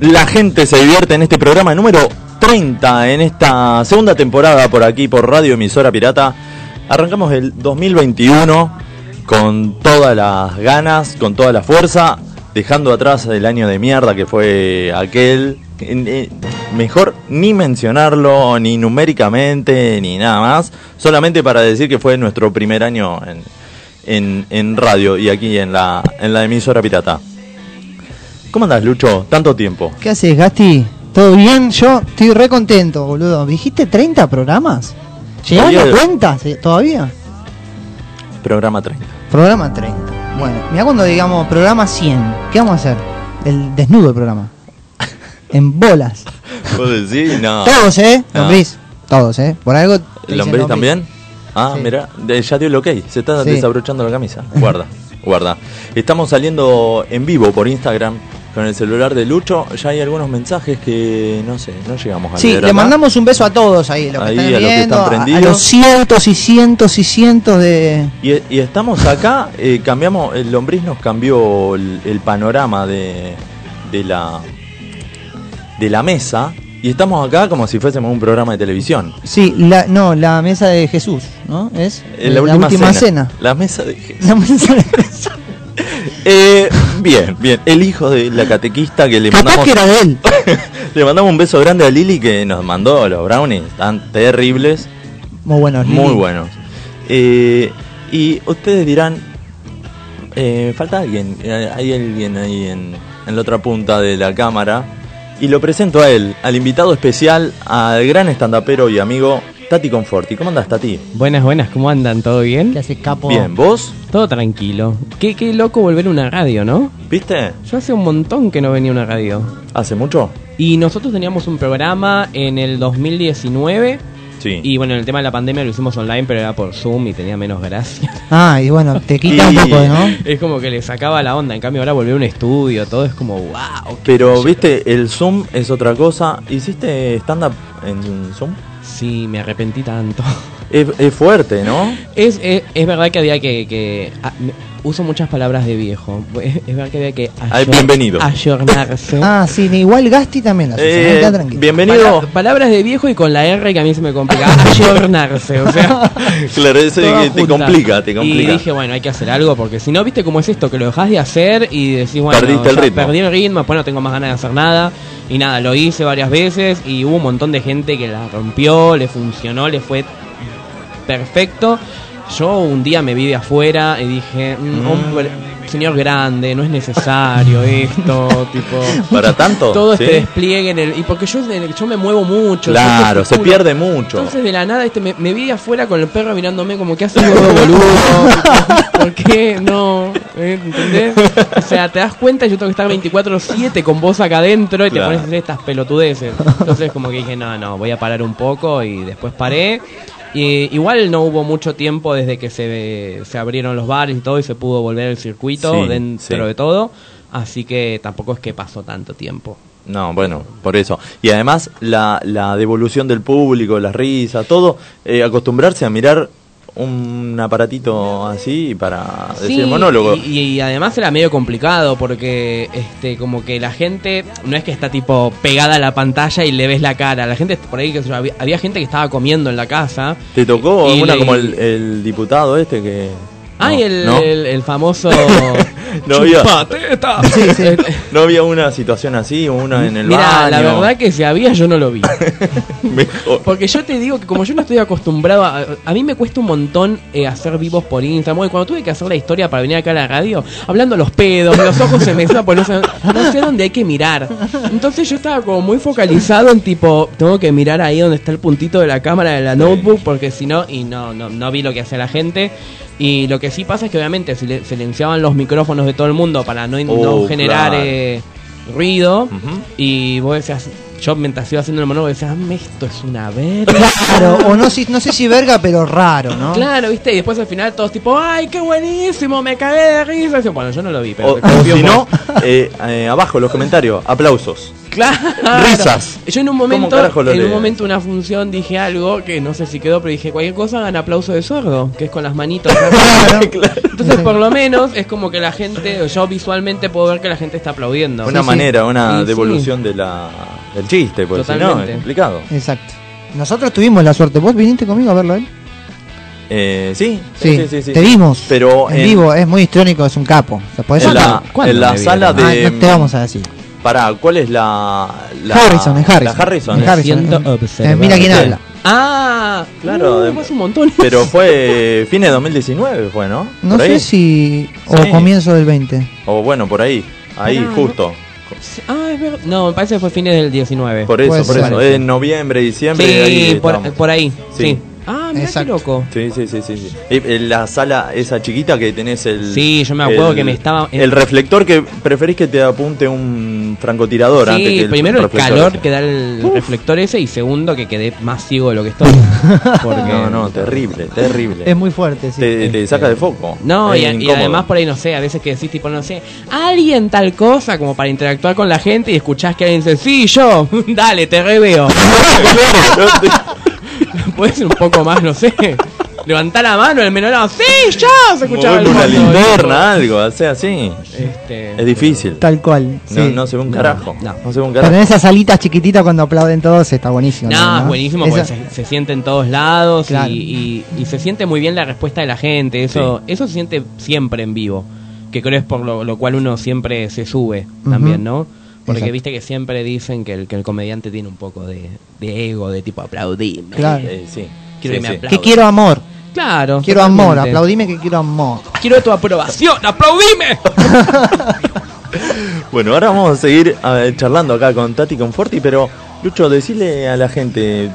La gente se divierte en este programa número 30 en esta segunda temporada por aquí por Radio Emisora Pirata. Arrancamos el 2021 con todas las ganas, con toda la fuerza, dejando atrás el año de mierda que fue aquel. Eh, Mejor ni mencionarlo, ni numéricamente, ni nada más. Solamente para decir que fue nuestro primer año en, en, en radio y aquí en la, en la emisora pirata. ¿Cómo andas, Lucho? Tanto tiempo. ¿Qué haces, Gasti? ¿Todo bien? Yo estoy re contento, boludo. ¿Dijiste 30 programas? ¿Llegaron a cuentas todavía? Programa 30. Programa 30. Bueno, mira cuando digamos programa 100. ¿Qué vamos a hacer? El desnudo del programa. En bolas. ¿Vos decís? No. Todos, ¿eh? Ah. Lombriz. Todos, ¿eh? Por algo. ¿Lombriz también? Ah, Sí. mira, ya dio el ok. Se está Sí. desabrochando la camisa. Guarda, guarda. Estamos saliendo en vivo por Instagram con el celular de Lucho. Ya hay algunos mensajes que no sé, no llegamos a Sí, leer le acá. mandamos un beso a todos ahí, los que Ahí, están a los que están a- a, prendidos. los cientos y cientos y cientos de... Y, y estamos acá, eh, cambiamos, el lombriz nos cambió el, el panorama de, de la de la mesa y estamos acá como si fuésemos un programa de televisión. Sí, la, no, la mesa de Jesús, ¿no? Es En la, última, cena. cena. La mesa de Jesús. La mesa de Jesús. Eh, bien, bien. El hijo de la catequista que le Capaz mandamos que era de él. le mandamos un beso grande a Lili que nos mandó los brownies tan terribles, Muy buenos, Lili. muy buenos. Eh, y ustedes dirán, eh, falta alguien, hay alguien ahí en, en la otra punta de la cámara. Y lo presento a él, al invitado especial, al gran estandapero y amigo Tati Conforti. ¿Cómo andas, Tati? Buenas, buenas, ¿cómo andan? ¿Todo bien? Que hace capo. Bien, ¿vos? Todo tranquilo. Qué, qué loco volver a una radio, ¿no? ¿Viste? Yo hace un montón que no venía a una radio. ¿Hace mucho? Y nosotros teníamos un programa en el 2019. Sí. Y bueno, el tema de la pandemia lo hicimos online, pero era por Zoom y tenía menos gracia. Ah, y bueno, te quita un poco, ¿no? Es como que le sacaba la onda. En cambio, ahora volver a un estudio, todo es como, wow. Pero, viste, el Zoom es otra cosa. ¿Hiciste stand-up en Zoom? Sí, me arrepentí tanto. Es, es fuerte, ¿no? Es, es, es verdad que había que... que ah, me- uso muchas palabras de viejo. Es, verdad que había que... Ay, bienvenido. Ayornarse. Ah, sí, igual Gasti también Eh, se queda tranquilo. bienvenido. Pala- palabras de viejo y con la R que a mí se me complica. Ayornarse, o sea. Claro, eso te complica, te complica. Y dije, bueno, hay que hacer algo porque si no, viste cómo es esto, que lo dejas de hacer y decís, bueno, Perdiste el ritmo. perdí el ritmo, después no tengo más ganas de hacer nada. Y nada, lo hice varias veces y hubo un montón de gente que la rompió, le funcionó, le fue perfecto. Yo un día me vi de afuera y dije, mm, hombre, señor grande, no es necesario esto, tipo... ¿Para tanto? Todo ¿Sí? este despliegue en el... Y porque yo, yo me muevo mucho. Claro, se pierde mucho. Entonces de la nada este me, me vi afuera con el perro mirándome como que hace gordo boludo. ¿Por qué no? ¿Eh? ¿Entendés? O sea, te das cuenta y yo tengo que estar 24-7 con vos acá adentro y te pones a hacer estas pelotudeces. Entonces como que dije, no, no, voy a parar un poco y después paré. Y igual no hubo mucho tiempo desde que se, se abrieron los bares y todo y se pudo volver el circuito Sí, dentro sí. de todo. Así que tampoco es que pasó tanto tiempo. No, bueno, por eso. Y además la, la devolución del público, las risas, todo, eh, acostumbrarse a mirar un aparatito así para decir monólogo. Y, y además era medio complicado porque este como que la gente no es que está tipo pegada a la pantalla y le ves la cara. La gente por ahí que había, había gente que estaba comiendo en la casa. ¿Te tocó una le- como el, el diputado este que... Ay, no, el, ¿no? el, el famoso No había, Chupateta. Sí, sí. no había una situación así, una en el Mira, baño. la verdad que si había yo no lo vi. Mejor. Porque yo te digo que como yo no estoy acostumbrado a... A mí me cuesta un montón eh, hacer vivos por Instagram. Y cuando tuve que hacer la historia para venir acá a la radio, hablando los pedos, los ojos se me pues no sé, no sé dónde hay que mirar. Entonces yo estaba como muy focalizado en tipo, tengo que mirar ahí donde está el puntito de la cámara de la notebook, porque si no, y no, no, no vi lo que hacía la gente. Y lo que sí pasa es que obviamente sile- silenciaban los micrófonos de todo el mundo para no, no Oh, generar claro. eh, ruido. Y vos decías, yo mientras iba haciendo el monólogo decía, "Ah, esto es una verga. Claro, o no, si- no sé si verga, pero raro, ¿no? Claro, viste, y después al final todos tipo, ay, qué buenísimo, me cagué de risa. Y, Bueno, yo no lo vi, pero O, o si no, eh, eh, abajo los comentarios, aplausos. Claro. risas. Yo en un ¿Cómo momento, en un momento una función dije algo que no sé si quedó, pero dije cualquier cosa hagan aplauso de sordo, que es con las manitos. Entonces por lo menos es como que la gente, yo visualmente puedo ver que la gente está aplaudiendo. Una sí. manera, una Sí, devolución de la, del chiste, pues si no, Totalmente. es complicado. Exacto. Nosotros tuvimos la suerte. ¿Vos viniste conmigo a verlo a él? Eh, sí, Sí, sí, sí, sí, te vimos. Pero en, en- vivo, es muy histrónico, es un capo. ¿Lo podés En la, ¿Cuándo en la me sala de. Ah, no te vamos a decir. Pará, ¿cuál es la. la Harrison, es Harrison. La Harrison. Es Harrison. Eh, mira quién Sí. habla. Ah, Claro, uh, fue un montón. Pero fue fines de 2019, fue, ¿no? No sé ahí. si. O Sí. comienzo del 20. O bueno, por ahí. Ahí, Pará, justo. Ah, es verdad. No, me parece que fue fines del 19. Por eso, por eso. En noviembre, diciembre. sí, ahí por, por ahí. Sí. Sí. Ah, mira qué loco. Sí, sí, sí, sí, sí. Eh, la sala esa chiquita que tenés el... Sí, yo me acuerdo que me estaba- El reflector que preferís que te apunte un francotirador antes que Sí, el primero el calor ese. que da el reflector ese y segundo que quedé más ciego de lo que estoy. Porque No, no, terrible, terrible. Es muy fuerte, sí. te, te saca de foco. No, y, además por ahí no sé, a veces que decís tipo, no sé, alguien tal cosa como para interactuar con la gente y escuchás que alguien dice, sí, yo, dale, te reveo. Puede ser un poco más, no sé. Levantar la mano, el menor, sí, yo, se escuchaba el una fondo, linterna, algo, o sea, así. Este, Es difícil. Tal cual. No, sí. no se ve un No, carajo. no. No se ve un Pero en carajo. esas salitas chiquititas cuando aplauden todos está buenísimo. No, es buenísimo porque se, se siente en todos lados y- Claro. y, y se siente muy bien la respuesta de la gente. Eso, eso se siente siempre en vivo. Que creo es por lo, lo cual uno siempre se sube también, ¿no? Porque Exacto. viste que siempre dicen que el, que el comediante tiene un poco de, de ego, de tipo aplaudime. Claro. Eh, sí. Quiero Sí, que me. Que quiero amor. Claro. Quiero amor. Aplaudime que quiero amor. Quiero tu aprobación. ¡Aplaudime! Bueno, ahora vamos a seguir charlando acá con Tati Conforti, pero Lucho, decirle a la gente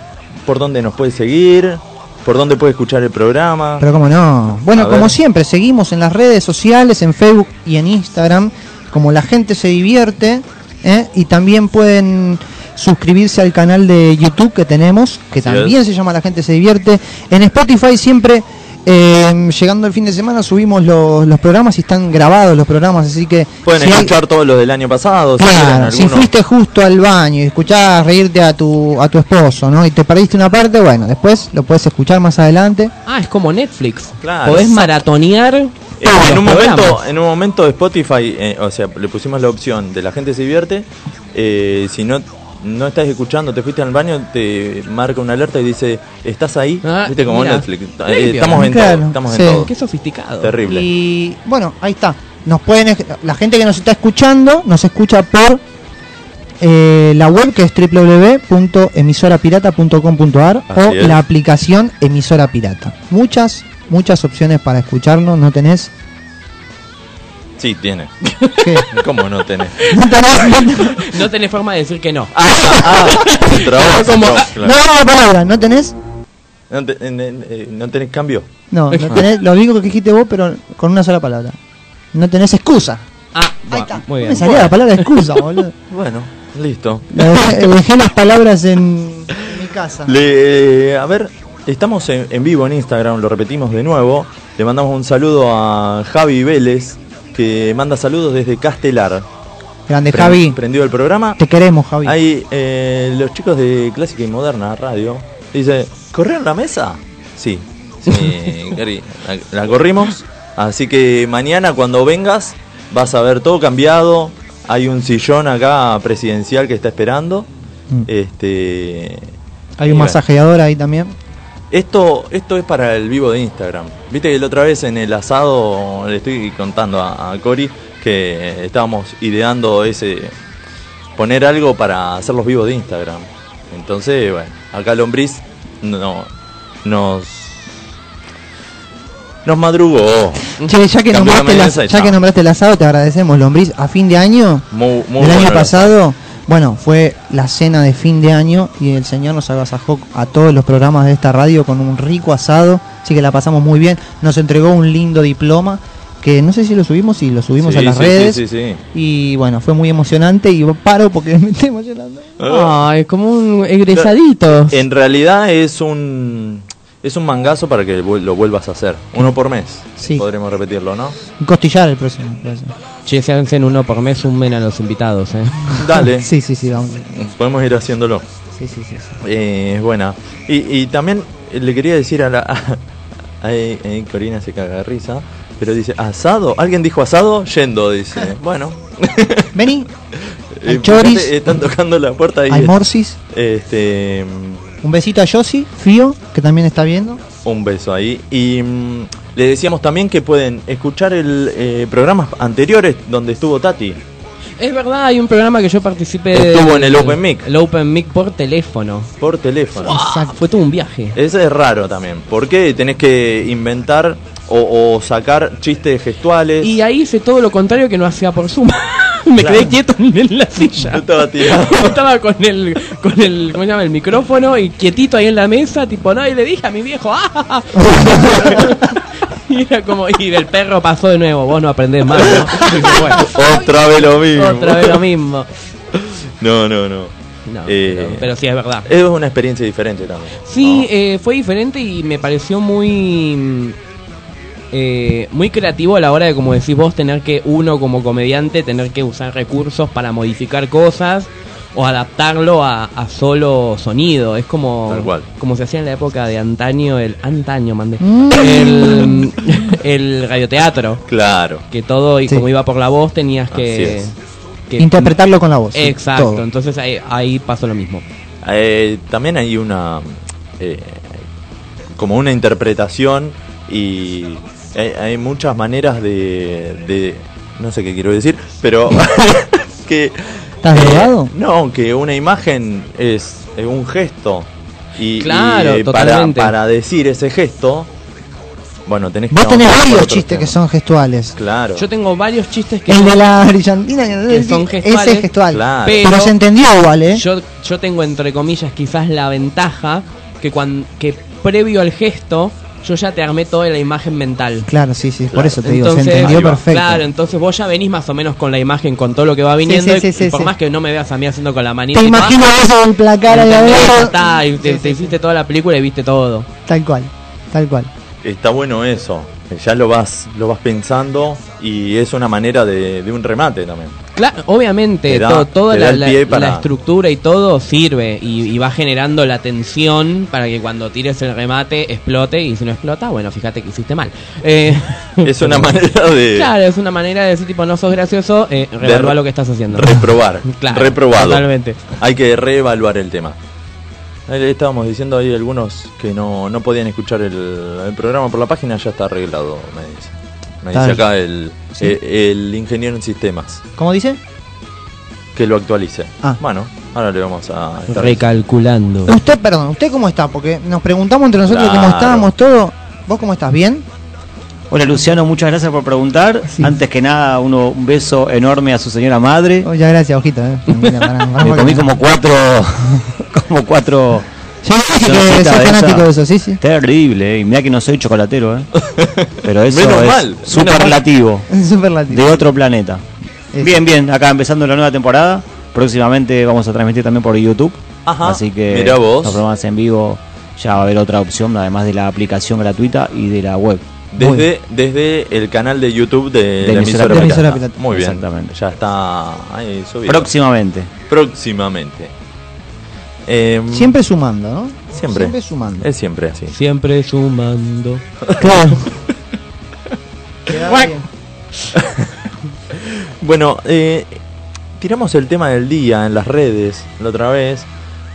por dónde nos puede seguir, por dónde puede escuchar el programa. Pero como no. Bueno, A como ver. siempre, seguimos en las redes sociales, en Facebook y en Instagram, como la gente se divierte. ¿Eh? Y también pueden suscribirse al canal de YouTube que tenemos, que Así también es. se llama La gente se divierte. En Spotify siempre, eh, llegando el fin de semana, subimos los, los programas y están grabados los programas, así que... Pueden si hay- escuchar todos los del año pasado. si Claro, quieren si alguno. fuiste justo al baño y escuchabas reírte a tu, a tu esposo, ¿no? Y te perdiste una parte, bueno, después lo puedes escuchar más adelante. Ah, es como Netflix. Claro. Podés maratonear. Eh, en, un momento, en un momento Spotify, eh, o sea, le pusimos la opción de la gente se divierte. eh, si no no estás escuchando, te fuiste al baño, te marca una alerta y dice, ¿estás ahí? Ah, Viste como mira. Netflix. Eh, estamos en Claro, todo, estamos sí. en todo. Qué sofisticado. Terrible. Y bueno, ahí está. Nos pueden la gente que nos está escuchando nos escucha por eh, la web que es www.emisorapirata.com.ar o es. la aplicación Emisora Pirata. Muchas muchas opciones para escucharnos, no tenés Sí, tiene. ¿qué? ¿Cómo no tenés? no tenés, no tenés- No tenés forma de decir que no. Ah, ah, trabas, claro. no, no, palabra, no tenés No, te- en- en- eh, no tenés cambio. no, no tenés lo único que dijiste vos pero con una sola palabra. No tenés excusa. Ah, Ahí bueno, está. muy bien. Me salía la palabra excusa, boludo. Bueno, listo. Dejé, dejé las palabras en, en mi casa. Le, a ver, estamos en, en vivo en Instagram, lo repetimos de nuevo. Le mandamos un saludo a Javi Vélez, que manda saludos desde Castelar. Grande Pre- Javi. Prendió el programa. Te queremos, Javi. Ahí eh, los chicos de Clásica y Moderna Radio dice, ¿corrieron la mesa? Sí, sí, Gary, la, la corrimos. Así que mañana cuando vengas vas a ver todo cambiado. Hay un sillón acá presidencial que está esperando. Mm. Este, Hay un masajeador ahí también. Esto, esto es para el vivo de Instagram. Viste que la otra vez en el asado le estoy contando a, a Cori que estábamos ideando ese poner algo para hacer los vivos de Instagram. Entonces, bueno, acá Lombriz no nos nos madrugó. Che, ya que, la nombraste, ya que nombraste el asado, te agradecemos, Lombriz. A fin de año, Muy, muy el bueno año pasado, bueno, fue la cena de fin de año y el señor nos agasajó a todos los programas de esta radio con un rico asado, así que la pasamos muy bien. Nos entregó un lindo diploma que no sé si lo subimos, si lo subimos Sí, a las sí, redes. Sí, sí, sí. Y bueno, fue muy emocionante y paro porque me estoy emocionando. Ay, como un egresadito. En realidad es un es un mangazo para que lo vuelvas a hacer. Uno por mes. Sí. Podremos repetirlo, ¿no? Un costillar el próximo. Che, se hacen uno por mes, sumen a los invitados, eh. Dale. Sí, sí, sí, vamos. Podemos ir haciéndolo. Sí, sí, sí. sí. Eh, es buena. Y, y también le quería decir a la. Ahí, ahí Corina se caga de risa. Pero dice, ¿asado? ¿Alguien dijo asado? Yendo, dice. Bueno. Vení, Eh, Hay choris. Están tocando la puerta ahí. hay morsis. Este. Un besito a Yossi, Fío, que también está viendo. Un beso ahí. Y mm, le decíamos también que pueden escuchar el eh, programas anteriores donde estuvo Tati. Es verdad, hay un programa que yo participé. Estuvo en el Open Mic. El Open Mic por teléfono. Por teléfono. Ah, fue todo un viaje. Ese es raro también. porque tenés que inventar o, o sacar chistes gestuales? Y ahí hice todo lo contrario que no hacía por Zoom. Me Claro. quedé quieto en la silla. Yo estaba tirado. Estaba con el, con el, ¿cómo se llama? El micrófono y quietito ahí en la mesa, tipo, no, y le dije a mi viejo, ¡ah! y era como, y el perro pasó de nuevo, vos no aprendés más, ¿no? Bueno, Otra vez lo mismo. otra vez lo mismo. No, no, no. No, Eh, pero, pero sí, es verdad. Es una experiencia diferente también. Sí, eh, fue diferente y me pareció muy eh, muy creativo a la hora de, como decís vos, tener que uno como comediante tener que usar recursos para modificar cosas o adaptarlo a, a solo sonido. Es como Tal cual. como se hacía en la época de antaño, el antaño, mandé, Mm. el, el radioteatro, Claro. que todo y Sí. como iba por la voz tenías que, Interpretarlo con la voz. Exacto, todo. entonces ahí, ahí pasó lo mismo. Eh, también hay una. eh, como una interpretación y hay, hay muchas maneras de, de- No sé qué quiero decir, pero. que. ¿Estás drogado? No, que una imagen es, es un gesto. Y, Claro, y, eh, para, totalmente. para decir ese gesto. Bueno, tenés que. Vos tenés varios chistes que son gestuales. Claro. Yo tengo varios chistes que El son- de la brillantina Que son ese gestuales. es gestual. Claro. Pero- Pero se entendió igual, ¿eh? Yo, yo tengo entre comillas quizás la ventaja que cuando que previo al gesto yo ya te armé toda la imagen mental. Claro, sí, sí, por Claro. eso te digo, Entonces, se entendió perfecto. Claro, entonces vos ya venís más o menos con la imagen, con todo lo que va viniendo. Sí, sí, y- sí, y por sí. más que no me veas a mí haciendo con la manita. Te y imagino eso del placar. Ya adentro. está, y te, Sí, te sí, hiciste toda la película y viste todo. Tal cual, tal cual. Está bueno eso. Que Ya lo vas, lo vas pensando y es una manera de, de un remate también. Claro, obviamente, Te da- to- toda la, el la- pie para- la estructura y todo sirve y, y va generando la tensión para que cuando tires el remate explote y si no explota, bueno, fíjate que hiciste mal. Eh, Es una manera de Claro, es una manera de decir tipo no sos gracioso, eh, reevalúa re- lo que estás haciendo. reprobar. Claro, reprobado. Totalmente. Hay que reevaluar el tema. Ahí le estábamos diciendo ahí algunos que no, no podían escuchar el, el programa por la página, ya está arreglado, me dice. Me dice acá el, Sí. eh, el ingeniero en sistemas, ¿Cómo dice? que lo actualice. Ah. Bueno, ahora le vamos a estar Recalculando. Usted, perdón, ¿usted cómo está? Porque nos preguntamos entre nosotros Claro. cómo estábamos, todo. ¿Vos cómo estás? ¿Bien? Hola Luciano, muchas gracias por preguntar. Sí. Antes que nada, uno, un beso enorme a su señora madre. Oh, ya gracias, ojito. Eh. Mira, Me comí como cuatro, como cuatro. Yo que soy de fanático esa. de eso, sí, sí. Terrible, eh. y mira que no soy chocolatero, eh. Pero eso Menos es mal, menos superlativo, Es superlativo. de otro planeta. Eso. Bien, bien, acá empezando la nueva temporada. Próximamente vamos a transmitir también por YouTube. Ajá, Así que mirá vos. los programas en vivo ya va a haber otra opción, además de la aplicación gratuita y de la web. Desde, desde el canal de YouTube de, De la emisora pirata. pirata. Muy bien. Exactamente. Ya está ahí subido. Próximamente. Próximamente. Em, Siempre sumando, ¿no? Siempre. Siempre sumando. Es siempre así. Siempre sumando. Claro. Bueno, eh, tiramos el tema del día en las redes la otra vez.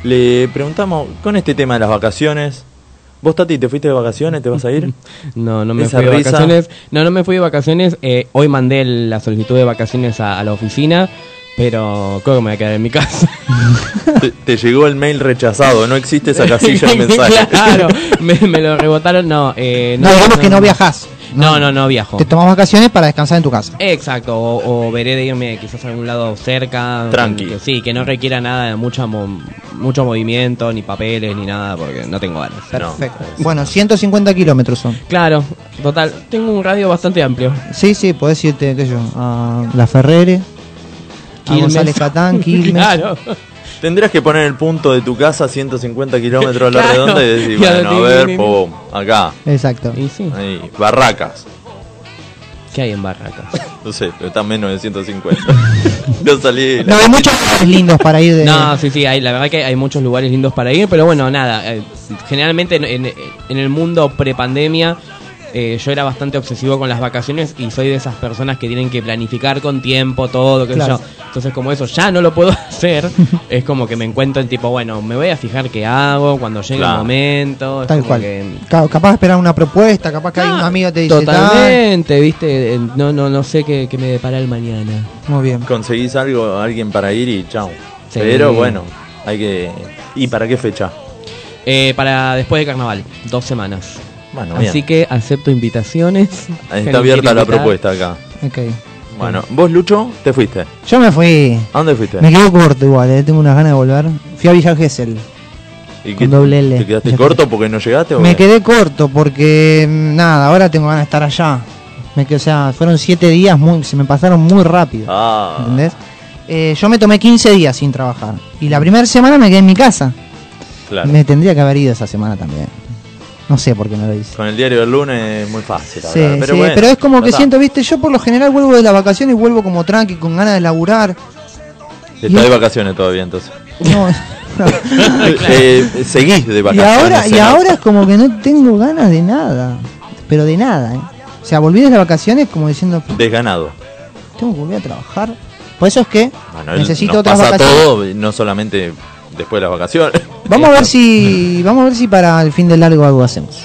Le preguntamos, con este tema de las vacaciones, ¿Vos, Tati, te fuiste de vacaciones? ¿Te vas a ir? No, no me Esa fui de risa. vacaciones. No, no me fui de vacaciones. Eh, hoy mandé la solicitud de vacaciones a, a la oficina, pero creo que me voy a quedar en mi casa. te, te llegó el mail rechazado, no existe esa casilla de mensaje. claro, me, me lo rebotaron. No, eh, No, digamos que no viajás. No, no, no viajo. Te tomas vacaciones para descansar en tu casa. Exacto, o, o veré de irme quizás a algún lado cerca. Tranqui. que sí, que no requiera nada de mucha mo- mucho movimiento, ni papeles, ni nada, porque no tengo ganas. Perfecto. Bueno, 150 kilómetros son. Claro, total, tengo un radio bastante amplio. Sí, sí, podés irte, qué sé yo, a La Ferrere, a. González Catán, Quilmes. claro. Tendrías que poner el punto de tu casa a 150 kilómetros a la Claro. redonda y decir, bueno, a ver, pum, acá, Exacto. Y sí, ahí, barracas. ¿qué hay en Barracas? No sé, pero está menos de 150. no salí. No, hay muchos lugares lindos para ir de... No, sí, sí, hay, la verdad que hay muchos lugares lindos para ir, pero bueno, nada, eh, generalmente en, en- en el mundo prepandemia eh, yo era bastante obsesivo con las vacaciones y soy de esas personas que tienen que planificar con tiempo todo, qué sé Claro. yo. Entonces como eso ya no lo puedo hacer, es como que me encuentro en tipo, bueno, me voy a fijar qué hago cuando llegue Claro. el momento. es Tal cual. que- capaz de esperar una propuesta, capaz que hay un amigo que te dice... "Ah, Totalmente, viste, no, no, no sé qué, qué me depara el mañana. Muy bien. Conseguís algo, alguien para ir y chao. Sí. Pero bueno, hay que. ¿Y para qué fecha? Eh, para después de carnaval, dos semanas. Bueno, Así bien. que acepto invitaciones. Está abierta la propuesta acá. Ok. Bueno, vos, Lucho, te fuiste. Yo me fui... ¿A dónde fuiste? Me quedo corto igual, eh, tengo unas ganas de volver. Fui a Villa Gesell. ¿Y con doble L. ¿Te quedaste corto porque no llegaste? o Me qué? quedé corto porque mm, nada, ahora tengo ganas de estar allá. Me quedé, o sea, fueron siete días, muy, se me pasaron muy rápido. Ah, ¿Entendés? Eh, yo me tomé 15 días sin trabajar. Y la primera semana me quedé en mi casa. claro. Me tendría que haber ido esa semana también. No sé por qué no lo hice. Con el diario del lunes es muy fácil Sí, hablar, pero sí, bueno, pero es como que está. siento, viste, yo por lo general vuelvo de las vacaciones y vuelvo como tranqui, con ganas de laburar. Estás de vacaciones todavía entonces. No, Eh, seguís de y vacaciones. ahora, y ahora es como que no tengo ganas de nada. Pero de nada, ¿eh? O sea, volví de las vacaciones como diciendo, Desganado. tengo que volver a trabajar. Por eso es que Bueno, necesito otras pasa vacaciones. todo, no solamente después de las vacaciones. Vamos a ver si vamos a ver si para el fin de largo algo hacemos.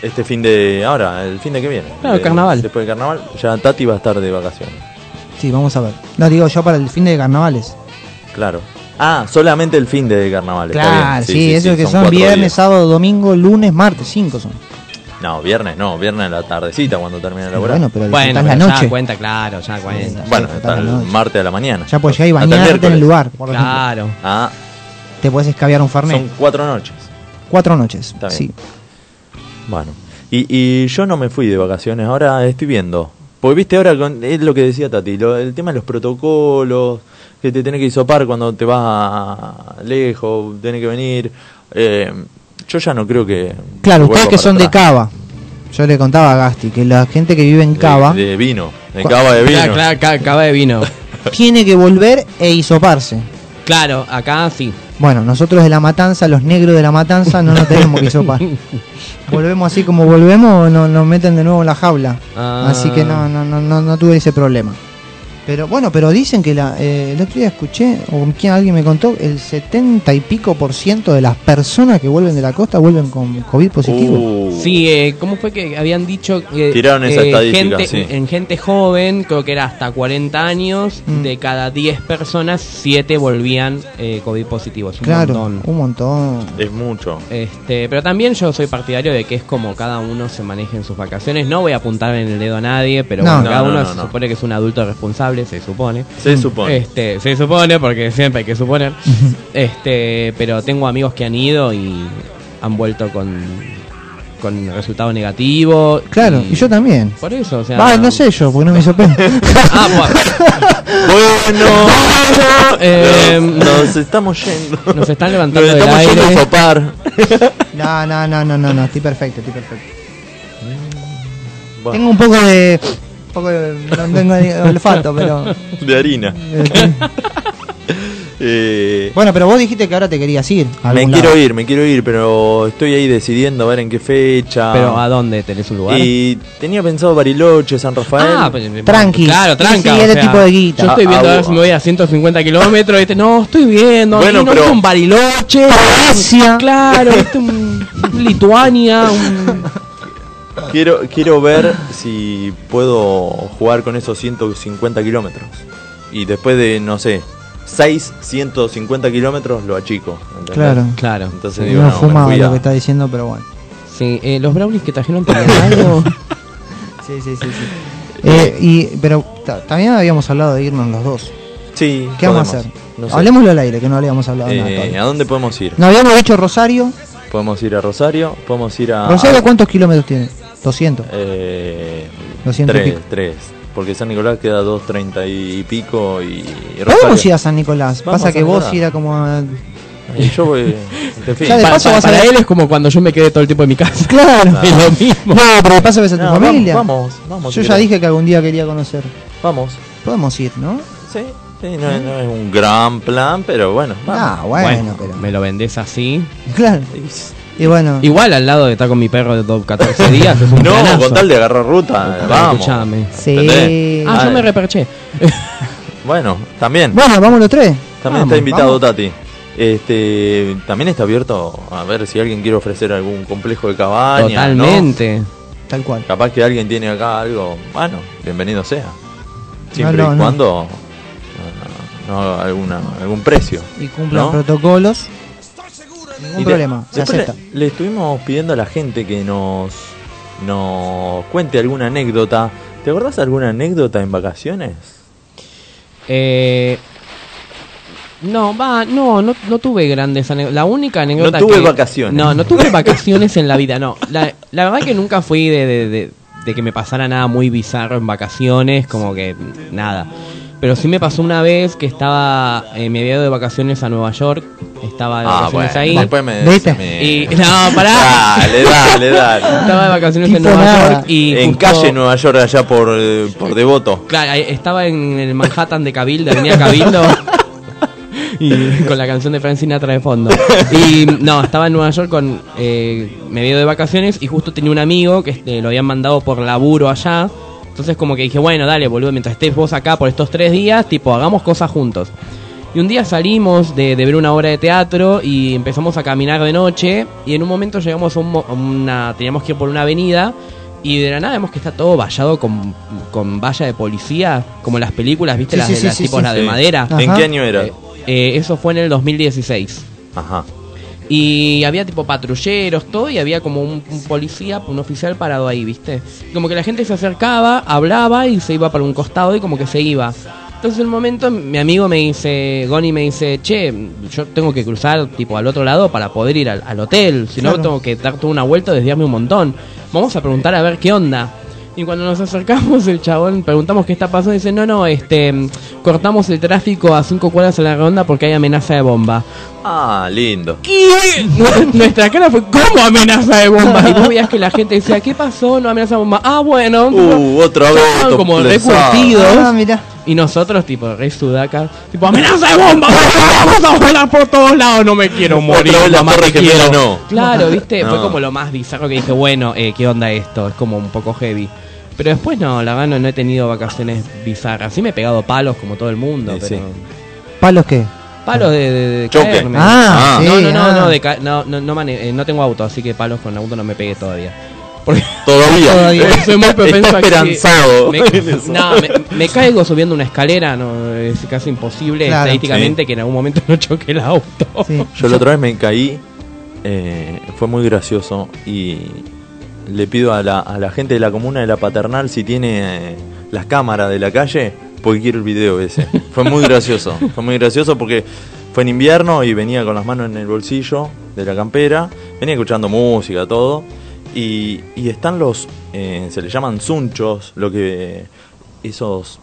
Este fin de ahora, el fin de que viene. Claro, De- carnaval. Después del carnaval, ya Tati va a estar de vacaciones. Sí, vamos a ver. No digo yo para el fin de carnavales. Claro. Ah, solamente el fin de carnaval. está Claro, bien. sí, eso que son, viernes, días. sábado, domingo, lunes, martes, cinco son. No, viernes no, viernes en la tardecita cuando termina la laboral. Bueno, pero Bueno, disfrutás pero la ya noche. cuenta, claro, ya cuenta. Bueno, sí, está el martes a la mañana. Ya puedes llegar y Hasta el bañarte en el lugar, por ejemplo. Claro. Ah, Te puedes escabiar un farnet. son cuatro noches. Cuatro noches. Está bien. Sí. Bueno, y, y yo no me fui de vacaciones, ahora estoy viendo. Porque viste ahora, con, es lo que decía Tati, lo- el tema de los protocolos, que te tenés que hisopar cuando te vas a- lejos, tenés que venir. eh, yo ya no creo que... Claro, que ustedes que son de. Cava. Yo le contaba a Gasti que la gente que vive en Cava De, vino, de Cu- cava de vino. Claro, claro, ca- cava de vino. tiene que volver e hisoparse. Claro, acá sí. Bueno, nosotros de la matanza, los negros de la matanza, no nos tenemos que hisopar. Volvemos así como volvemos, no- nos meten de nuevo en la jaula. Ah. Así que no, no, no, no, no tuve ese problema. Pero bueno, pero dicen que la, eh, el otro día escuché, o quien alguien me contó, el 70 y pico por ciento de las personas que vuelven de la costa vuelven con COVID positivo. Uh, Sí, eh, ¿cómo fue que habían dicho que Tiraron esa estadística, gente, sí. en gente joven, creo que era hasta 40 años, Mm. de cada 10 personas, 7 volvían eh, COVID positivos. Un claro, montón. un montón. es mucho. Este, pero también yo soy partidario de que es como cada uno se maneje en sus vacaciones. No voy a apuntar en el dedo a nadie, pero No. bueno, No, cada no, uno no, se no. supone que es un adulto responsable, se supone. Se supone. Este, se supone, porque siempre hay que suponer. este, pero tengo amigos que han ido y han vuelto con, con resultado negativo. Claro, y yo también. Por eso, o sea. Ah, no sé yo, porque no me hisopé. Ah, bueno. Bueno, Eh, nos estamos yendo. Nos están Nos levantando del estamos yendo a sopar. no, no, no, no, no, no, estoy perfecto, estoy perfecto. Bueno, Tengo un poco de... No tengo ni olfato, pero... de harina. Eh, Bueno, pero vos dijiste que ahora te querías ir. a me quiero lado. ir, me quiero ir, pero estoy ahí decidiendo a ver en qué fecha. Pero ¿a dónde tenés un lugar? Y tenía pensado Bariloche, San Rafael. Ah, pues, Tranqui, Claro, sí era sea, tipo de guita. Yo estoy Ah, viendo a ah, ver si me voy a 150 kilómetros. ¿viste? No, estoy viendo. Bueno, no pero- un Bariloche. Asia. Claro, ¿viste? un, Lituania, un- Quiero, quiero ver si puedo jugar con esos 150 kilómetros. Y después de, no sé, 6, 150 kilómetros lo achico. ¿entendés? Claro. Claro. Entonces Sí, digo, no no, fuma lo que está diciendo, pero bueno. Sí, eh, los brownies que trajeron tenían algo. Sí, sí, sí. sí. Eh, y, pero ta- también habíamos hablado de irnos los dos. Sí, ¿Qué vamos a hacer? No sé. Hablemoslo al aire, que no habíamos hablado nada. Eh, todavía. ¿A dónde podemos ir? No habíamos dicho Rosario. Podemos ir a Rosario, podemos ir a... ¿Rosario cuántos kilómetros tiene? 200. Eh, 200 y tres, pico. tres. Porque San Nicolás queda 230 y pico y Podemos ir a San Nicolás. Vamos Pasa a que vos Nicolás. ir a como a... Y yo voy... de fin. Ya de para paso para- vas a para él es como cuando yo me quedé todo el tiempo en mi casa. Claro. Es lo mismo. No, pero de paso ves a tu No, familia. Vamos, vamos. vamos Yo si ya querés. dije que algún día quería conocer. Vamos. Podemos ir, ¿no? Sí, sí, no, es- no es un gran plan, pero bueno. vamos. Ah, bueno, pero... me lo vendés así. Claro. Y bueno... Igual al lado de estar con mi perro de todo 14 días. Es un No, planazo. con tal de agarrar ruta, vamos. escuchame. Sí. ¿Entendés? Ah, yo Ah, me reperché. Bueno, también. Bueno, vamos los tres. También Vamos, está invitado vamos. Tati. Este, también está abierto a ver si alguien quiere ofrecer algún complejo de cabaña. ¿no? Totalmente. Tal cual. Capaz que alguien tiene acá algo. Bueno, bienvenido sea. Siempre No, no, y cuando no, alguna, algún precio. Y cumplan ¿no? protocolos. Ningún Y de- problema, se acepta. Le, le estuvimos pidiendo a la gente que nos, nos cuente alguna anécdota. ¿Te acordás alguna anécdota en vacaciones? Eh, no, va, no, no, no tuve grandes anécdotas. La única anécdota No tuve que- vacaciones. No, no tuve vacaciones en la vida, no. La, la verdad que nunca fui de, de, de- de que me pasara nada muy bizarro en vacaciones, como que nada. Pero sí me pasó una vez que estaba, eh, me había ido de vacaciones a Nueva York, estaba de vacaciones ahí. Ah, Después me, ¿Viste? me- Y, no, pará. Dale, dale, dale. Estaba de vacaciones en Nueva nada. York y en justo- calle Nueva York, allá por, eh, por Devoto. Claro, ahí estaba en el Manhattan de Cabildo, Avenida Cabildo. y con la canción de Frank Sinatra de fondo. Y no, estaba en Nueva York con. Eh, me había ido de vacaciones y justo tenía un amigo que este, lo habían mandado por laburo allá. Entonces, como que dije, bueno, dale, boludo, mientras estés vos acá por estos tres días, tipo, hagamos cosas juntos. Y un día salimos de, de ver una obra de teatro y empezamos a caminar de noche. Y en un momento llegamos a, un mo- a una. Teníamos que ir por una avenida. Y de la nada vemos que está todo vallado con, con valla de policía, como en las películas, ¿viste? Sí, las sí, de sí, las sí, tipos sí. la de madera. ¿En Ajá. qué año era? Eh, eh, eso fue en el 2016. Ajá. Y había tipo patrulleros, todo, y había como un, un policía, un oficial parado ahí, ¿viste? Y como que la gente se acercaba, hablaba y se iba para un costado y como que se iba. Entonces en un momento mi amigo me dice, Goni me dice, che, yo tengo que cruzar tipo al otro lado para poder ir al, al hotel, si no Claro. tengo que dar toda una vuelta, desviarme un montón. Vamos a preguntar a ver qué onda. Y cuando nos acercamos, el chabón preguntamos qué está pasando. Y dice: No, no, este, cortamos el tráfico a cinco cuadras a la ronda porque hay amenaza de bomba. Ah, lindo. ¿Qué? Nu- Nuestra cara fue: ¿Cómo amenaza de bomba? Y vos veías que la gente decía: ¿Qué pasó? No amenaza de bomba. Ah, bueno. Uh, otra vez. Como re pesado. curtidos. Ah, mira. Y nosotros, tipo, re sudaca, tipo, amenaza de bomba, vamos a volar por todos lados, no me quiero morir, la mamá, te Gemela, quiero. no. Claro, viste, fue No. como lo más bizarro que dije, bueno, eh, ¿qué onda esto? Es como un poco heavy. Pero después no, la verdad no, he tenido vacaciones bizarras. Sí me he pegado palos como todo el mundo, Sí, pero... sí. ¿Palos qué? Palos de, de, de caerme. Ah, Ah. sí, no, no, no, ah. no, de ca- no, no, no, mane- eh, no tengo auto, así que palos con auto no me pegué todavía. Porque Todavía. Todavía. soy muy propenso Está a que- esperanzado. me, no, me, me caigo subiendo una escalera, no es casi imposible Claro. estadísticamente Sí. que en algún momento no choque el auto. Sí. Yo la otra vez me caí, eh, fue muy gracioso y le pido a la, a la gente de la comuna de la paternal si tiene eh, las cámaras de la calle, porque quiero el video ese. Fue muy gracioso, fue muy gracioso porque fue en invierno y venía con las manos en el bolsillo de la campera, venía escuchando música, todo, y, y están los, eh, se le llaman sunchos, lo que esos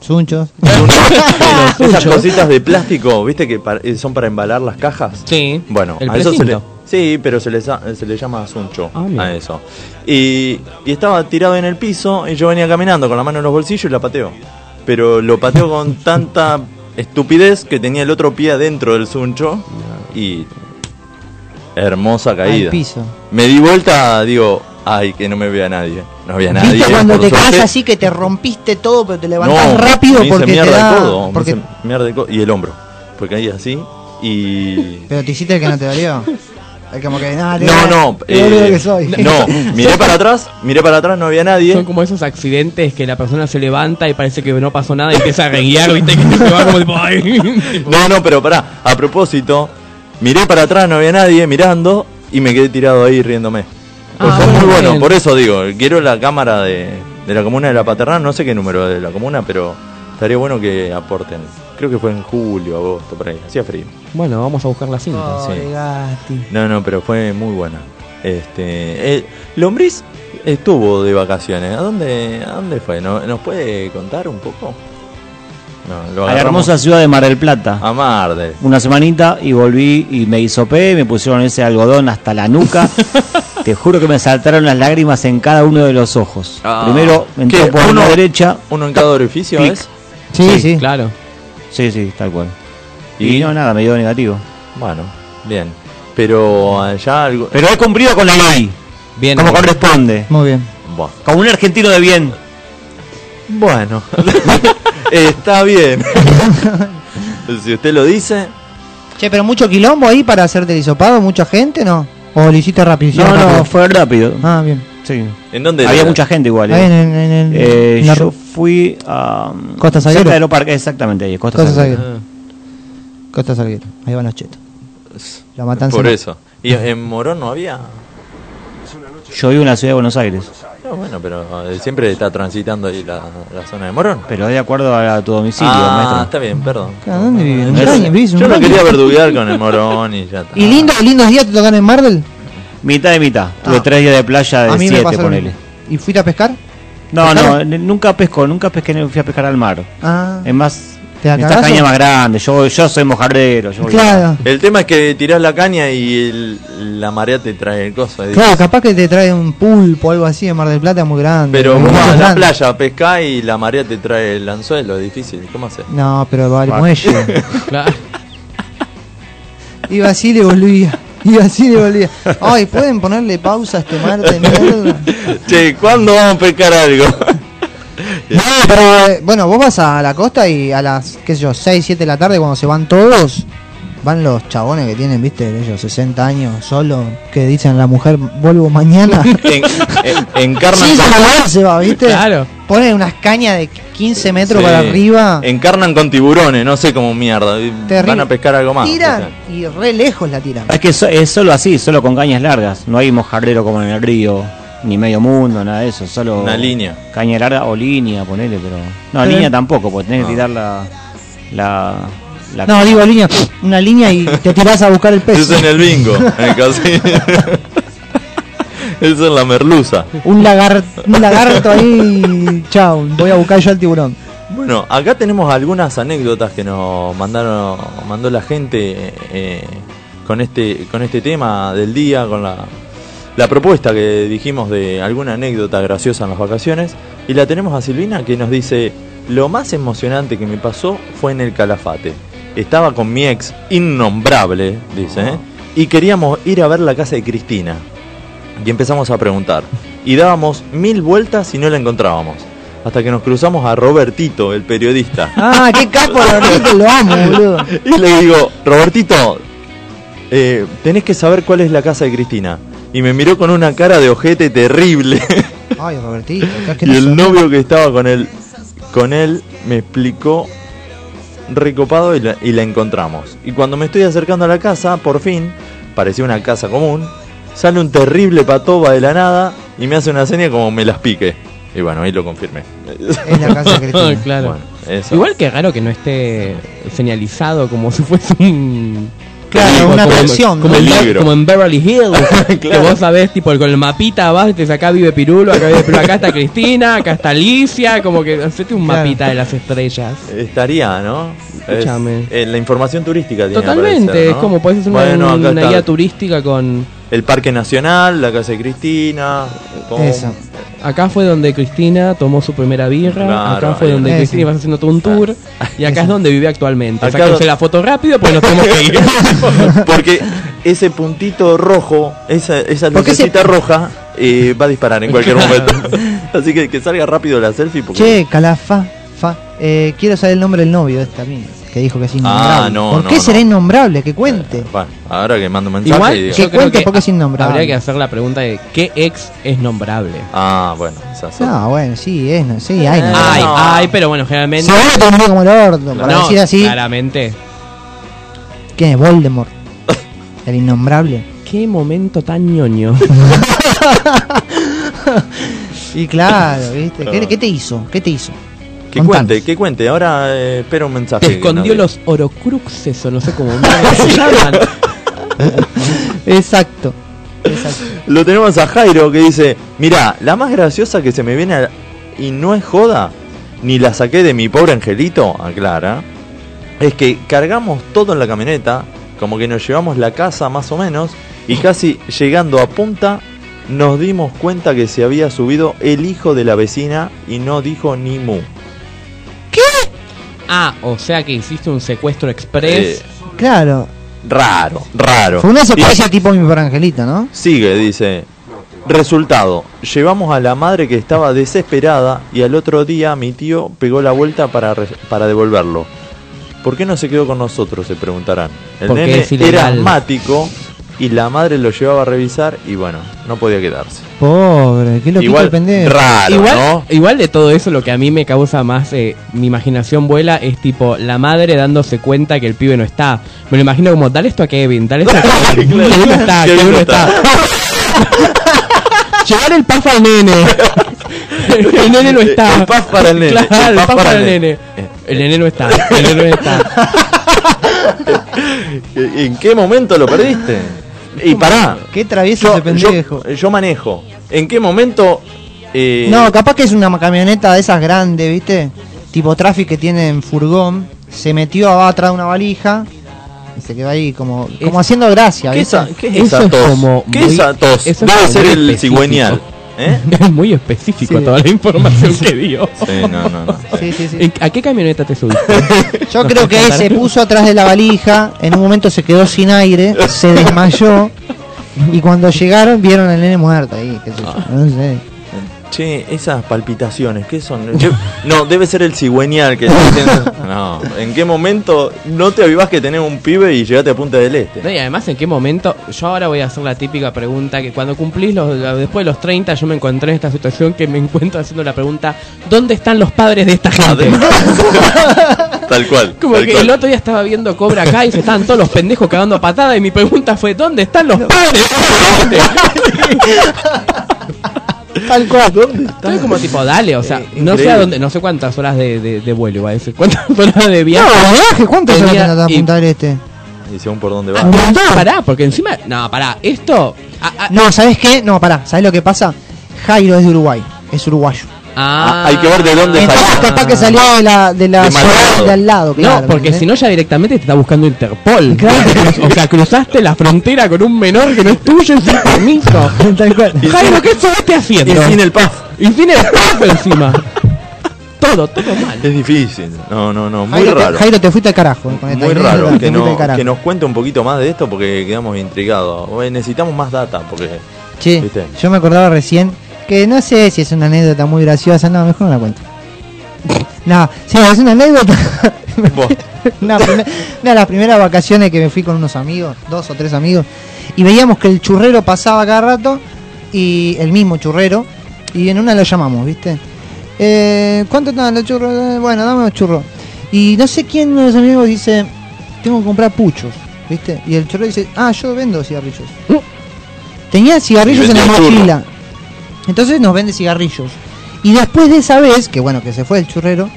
Sunchos. esas cositas de plástico, ¿viste que eh, son para embalar las cajas? Sí. Bueno, a eso se le, sí, pero se le, sa- se le llama suncho Ah, a eso. Y, y estaba tirado en el piso y yo venía caminando con la mano en los bolsillos y la pateo. Pero lo pateo con tanta estupidez que tenía el otro pie adentro del suncho y hermosa Al caída. piso. Me di vuelta, digo, ay, que no me vea nadie. No había nadie. ¿Viste cuando te caes así que te rompiste todo, pero te levantás No, rápido me hice porque te mierda da... el codo, me porque... hice mierda el codo y el hombro. Porque caí así y Pero te hiciste el que no te dolió. Como que, No, no, eh, que soy. no, miré para atrás, miré para atrás, no había nadie. Son como esos accidentes que la persona se levanta y parece que no pasó nada y empieza a renguear, viste, que se va como tipo, ay, tipo, No, no, pero pará, a propósito, miré para atrás, no había nadie mirando y me quedé tirado ahí riéndome. Ah, fue muy bueno, bien. por eso digo, quiero la cámara de, de la comuna de la Paternal, no sé qué número de la comuna, pero estaría bueno que aporten. Creo que fue en julio, agosto, por ahí, hacía frío. Bueno, vamos a buscar la cinta. Sí. No, no, pero fue muy buena. Este, eh, Lombriz estuvo de vacaciones. ¿A dónde, a dónde fue? ¿No- ¿Nos puede contar un poco? No, A la hermosa ciudad de Mar del Plata. a Marde. Una semanita y volví y me hisopé, me pusieron ese algodón hasta la nuca. Te juro que me saltaron las lágrimas en cada uno de los ojos. Ah. Primero entró ¿Qué? por Uno- la derecha. Uno en cada orificio. ¿ves? Sí, sí. Claro. Sí, sí, tal cual. Y- Y, no, nada, me dio negativo. Bueno, bien. Pero allá algo. Pero he cumplido con la ley, Bien. como corresponde. Muy bien. Como un argentino de bien. Bueno, está bien. si usted lo dice. Che, pero mucho quilombo ahí para hacerte el hisopado, mucha gente, ¿no? ¿O lo hiciste rápido? No, no, rápido? fue rápido. Ah, bien. Sí. ¿En dónde Había era? mucha gente igual. Ahí eh. en, en, en- en Eh, la yo fui a. Costa cerca Salguero. exactamente ahí, Costa, Costa Salguero. Salguero. Costa Salguero. Ahí van los chetos. La matanza. Por eso. ¿Y en Morón no había? Yo vivo en la ciudad de Buenos Aires, No, bueno, pero eh, siempre está transitando ahí la, la zona de Morón. pero de acuerdo a tu domicilio, ah, maestro. está bien, perdón. ¿Dónde viven? ¿En Yo- Braña? ¿Vivís en Yo no quería verduguear con el Morón y ya está. ¿Y lindo, lindos días te tocan en Mardel? Mitad de mitad. Tuve Ah. tres días de playa A de mí siete, ponele. ¿Y fuiste a pescar? No, no, nunca pesco, nunca pesqué, fui a pescar al mar. Ah, Es más, ¿Te da esta caña más grande, yo, yo soy mojardero. Yo voy- claro. El tema es que tirás la caña y el- la marea te trae el coso. Claro, capaz que te trae un pulpo o algo así en Mar del Plata muy grande. Pero vos vas a la playa, pescá y la marea te trae el anzuelo, es difícil. ¿Cómo haces? No, pero va al muelle. Claro. Iba así y le volvía. Iba así y le volvía. Ay, ¿pueden ponerle pausa a este mar de mierda? che, ¿cuándo vamos a pescar algo? No, pero eh, bueno, vos vas a la costa y a las, qué sé yo, 6, 7 de la tarde cuando se van todos, van los chabones que tienen, viste, ellos 60 años solo, que dicen a la mujer, vuelvo mañana. En, en- encarnan, Sí, con, se va, se va, viste. Claro. Ponen unas cañas de 15 metros Sí. para arriba, encarnan con tiburones, no sé cómo mierda. Terrible. Van a pescar algo más. tiran o sea. y re lejos la tiran. Es que so- es solo así, solo con cañas largas. No hay mojardero como en el río, ni medio mundo, nada de eso. Solo Una línea. caña larga o línea, ponele, pero. No, línea tampoco, porque tenés No. que tirar la. la, la- No, digo línea, una línea y te tirás a buscar el Eso peso. en el bingo, en el casino. Eso es la merluza. Un, lagar, un lagarto ahí, chao, voy a buscar yo al tiburón. Bueno, acá tenemos algunas anécdotas que nos mandaron, mandó la gente eh, con este, con este tema del día, con la, la propuesta que dijimos de alguna anécdota graciosa en las vacaciones. Y la tenemos a Silvina que nos dice, lo más emocionante que me pasó fue en el Calafate. Estaba con mi ex, innombrable, dice, ¿eh? y queríamos ir a ver la casa de Cristina. Y empezamos a preguntar. Y dábamos mil vueltas y no la encontrábamos. Hasta que nos cruzamos a Robertito, el periodista. Ah, qué capo, Robertito, lo amo, boludo. Y le digo, Robertito, eh, tenés que saber cuál es la casa de Cristina. Y me miró con una cara de ojete terrible. Ay, Robertito, qué y el novio que estaba con él, con él me explicó recopado y la, y la encontramos. Y cuando me estoy acercando a la casa, por fin, parecía una casa común, sale un terrible patoba de la nada y me hace una seña como me las pique. Y bueno, ahí lo confirmé. Es la casa claro. Bueno. Igual que raro que no esté señalizado como si fuese un. Claro, como- una como- atracción, Como, ¿no? en, como en Beverly Hills. Que vos sabés, tipo, con el mapita vas y te acá vive Pirulo, acá vive Pirulo, acá está Cristina, acá está Alicia. Como que hacete un Claro. mapita de las estrellas. Estaría, ¿no? Escúchame. Es- eh, la información turística tiene que Totalmente, aparecer, es como puedes hacer una, Bueno, guía turística con. El Parque Nacional, la Casa de Cristina. Esa. Acá fue donde Cristina tomó su primera birra. Claro, acá fue donde. Cristina ibas haciendo todo un tour. Y acá es donde vive actualmente. Acá Sáquense la foto rápido porque nos tenemos que ir. Porque ese puntito rojo, esa, esa ese- lucecita roja, eh, va a disparar en cualquier momento. Así que que salga rápido la selfie. Porque Che, Calafa, fa, eh, quiero saber el nombre del novio de esta mina. Que dijo que es innombrable. Ah, no, ¿Por no, qué no. será innombrable? Que cuente. Bueno, ahora que mando un mensaje Igual, y digo- Que cuente que porque es innombrable. Habría que hacer la pregunta de ¿qué ex es nombrable? Ah, bueno, esa es otra. No, bueno, sí, es, no, sí, hay. no. Ay, no. ay, pero bueno, generalmente. Se va a terminar como el orto, para no, decir así. claramente. ¿Quién es Voldemort? El innombrable. Qué momento tan ñoño. Y claro, ¿viste? ¿Qué, qué te hizo? ¿Qué te hizo? Que Contanos. cuente, que cuente. Ahora eh, espero un mensaje. Te escondió los orocruxes o no sé cómo se llaman. Exacto. Exacto. Lo tenemos a Jairo que dice, mira, la más graciosa que se me viene a- y no es joda, ni la saqué de mi pobre angelito, aclara, es que cargamos todo en la camioneta, como que nos llevamos la casa más o menos, y casi llegando a punta nos dimos cuenta que se había subido el hijo de la vecina y no dijo ni mu. Ah, o sea que hiciste un secuestro express. Eh, Claro. raro, raro. Fue una Y- sorpresa tipo mi angelito, ¿no? Sigue, dice. Resultado, llevamos a la madre que estaba desesperada y al otro día mi tío pegó la vuelta para, re- para devolverlo. ¿Por qué no se quedó con nosotros? Se preguntarán. El Porque nene era asmático y la madre lo llevaba a revisar y bueno, no podía quedarse. Pobre, qué loquito Igual, el pendejo. raro, igual, ¿no? igual de todo eso, lo que a mí me causa más eh, mi imaginación vuela es tipo la madre dándose cuenta que el pibe no está. Me lo imagino como, dale esto a Kevin, dale esto a Kevin. Claro. Kevin no está, Kevin Kevin no no está. Llevar el paf al nene. El nene no está. El paf para el nene, Claro, el el paf paf para para el el nene. nene. El nene no está. El nene no está. ¿En qué momento lo perdiste? Y pará, Qué travieso yo, ese pendejo. yo, yo manejo. ¿En qué momento... eh, No, capaz que es una camioneta de esas grandes, ¿viste? Tipo traffic que tienen furgón. Se metió atrás de una valija y se quedó ahí como, como Es- haciendo gracia, ¿Qué es ¿viste? esa, qué es esa es tos? como ¿Qué muy- es esa tos? es Debe ser el específico. cigüeñal. ¿Eh? Es muy específico Sí. toda la información que dio. Sí, no, no, no. Sí, sí, sí. ¿En- ¿A qué camioneta te subiste? Yo ¿Nos creo que se puso atrás de la valija, en un momento se quedó sin aire, se desmayó y cuando llegaron vieron al nene muerto ahí, qué sé yo, no sé. Che, esas palpitaciones, ¿qué son? No, debe ser el cigüeñal que está diciendo. No, ¿en qué momento no te avivás que tenés un pibe y llegaste a Punta del Este? No, y además, ¿en qué momento? Yo ahora voy a hacer la típica pregunta que cuando cumplís los, después de los 30 yo me encontré en esta situación que me encuentro haciendo la pregunta ¿Dónde están los padres de esta gente? Tal cual. Como tal que cual. el otro día estaba viendo Cobra acá y se estaban todos los pendejos cagando a patada y mi pregunta fue ¿Dónde están los padres de esta gente? Tal cual. Estoy como tipo, dale, o sea, Eh, no sé increíble. a dónde, no sé cuántas horas de, de, de vuelo iba a decir, cuántas horas de No, viaje. viaje, ¿cuántas horas Tenía- a y- apuntar este? Y según por dónde va. Ah, pará, porque encima, no, pará, esto... ah, ah, No, ¿sabes qué? No, pará, ¿sabes lo que pasa? Jairo es de Uruguay, es uruguayo. Ah, hay que ver de dónde Entonces salió. capaz que salió de la, de la De Maldonado. de al lado, claro. no, porque si no ya directamente te está buscando Interpol. o sea, cruzaste la frontera con un menor que no es tuyo y sin permiso. Jairo, ¿qué estuviste haciendo? Y sin el PAF. Y sin el paso encima. Todo, todo mal. Es difícil. No, no, no. Muy Jairo, te- raro. Jairo, te fuiste al carajo. con esta Muy raro. te Que, fuiste no- al carajo. que nos cuente un poquito más de esto porque quedamos intrigados. Oye, necesitamos más data porque. Che, ¿Viste? yo me acordaba recién que no sé si es una anécdota muy graciosa, no, mejor no la cuento. No, sí, es una anécdota. Una, primer- una de las primeras vacaciones que me fui con unos amigos, dos o tres amigos, y veíamos que el churrero pasaba cada rato, y el mismo churrero, y en una lo llamamos, ¿viste? Eh, ¿Cuánto están los churros? Eh, Bueno, dame los churros. Y no sé quién de los amigos dice, tengo que comprar puchos, ¿viste? Y el churrero dice, ah, yo vendo cigarrillos. Tenía cigarrillos en la mochila. Entonces nos vende cigarrillos. Y después de esa vez, que bueno, que se fue el churrero,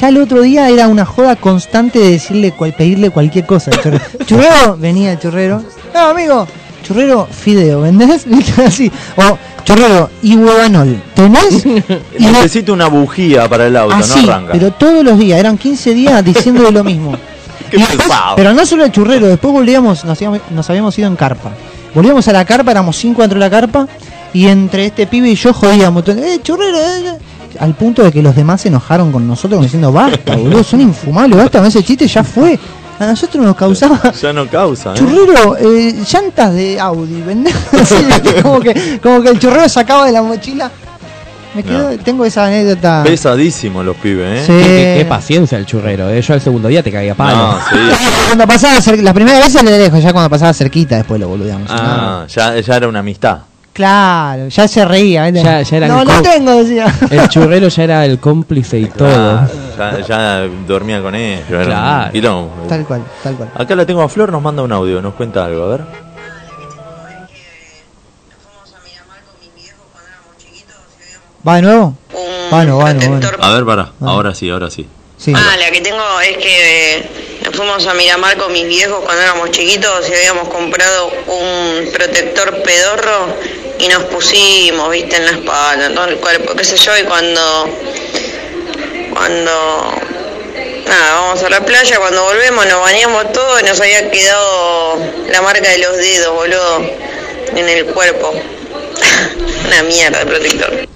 ya el otro día era una joda constante de decirle cual, pedirle cualquier cosa. al Churrero. churrero, venía el churrero. No, amigo, churrero, fideo, ¿vendés? Así. O churrero, y huevanol, ¿tenés? Y Necesito una bujía para el auto, así, no arranca. pero todos los días, eran 15 días diciéndole lo mismo. Qué después- pero no solo el churrero, después volvíamos, nos, íbamos- nos habíamos ido en carpa. Volvíamos a la carpa, éramos cinco dentro de la carpa, y entre este pibe y yo jodíamos. Eh, churrero, eh, eh", Al punto de que los demás se enojaron con nosotros como diciendo, basta, boludo, son infumables, basta, ese chiste ya fue. A nosotros nos causaba. Ya no causa, ¿eh? Churrero, eh, llantas de Audi, ¿vendés? Así, como, que, como que el churrero sacaba de la mochila Me quedo- No. Tengo esa anécdota. Pesadísimo los pibes, ¿eh? Sí. Qué, qué paciencia el churrero, ¿eh? Yo al segundo día te caía palo. No, sí. Cuando pasaba la primera vez le dejo, ya cuando pasaba cerquita después lo boludeamos. Ah, ya, ya era una amistad. Claro, ya se reía. Ya- ya eran no, no co- tengo, decía. El churrero ya era el cómplice y todo. Ya, ya dormía con ellos. era un Claro. Tal cual, tal cual. Acá la tengo a Flor, nos manda un audio, nos cuenta algo, a ver. ¿Va de nuevo? Va de nuevo, va de nuevo. protector. A ver, para. Ah. Ahora sí, ahora sí. Sí. Ah, la que tengo es que eh, nos fuimos a Miramar con mis viejos cuando éramos chiquitos y habíamos comprado un protector pedorro y nos pusimos, viste, en la espalda, en todo el cuerpo, qué sé yo, y cuando, cuando, nada, vamos a la playa, cuando volvemos nos bañamos todo y nos había quedado la marca de los dedos, boludo, en el cuerpo. Una mierda de protector.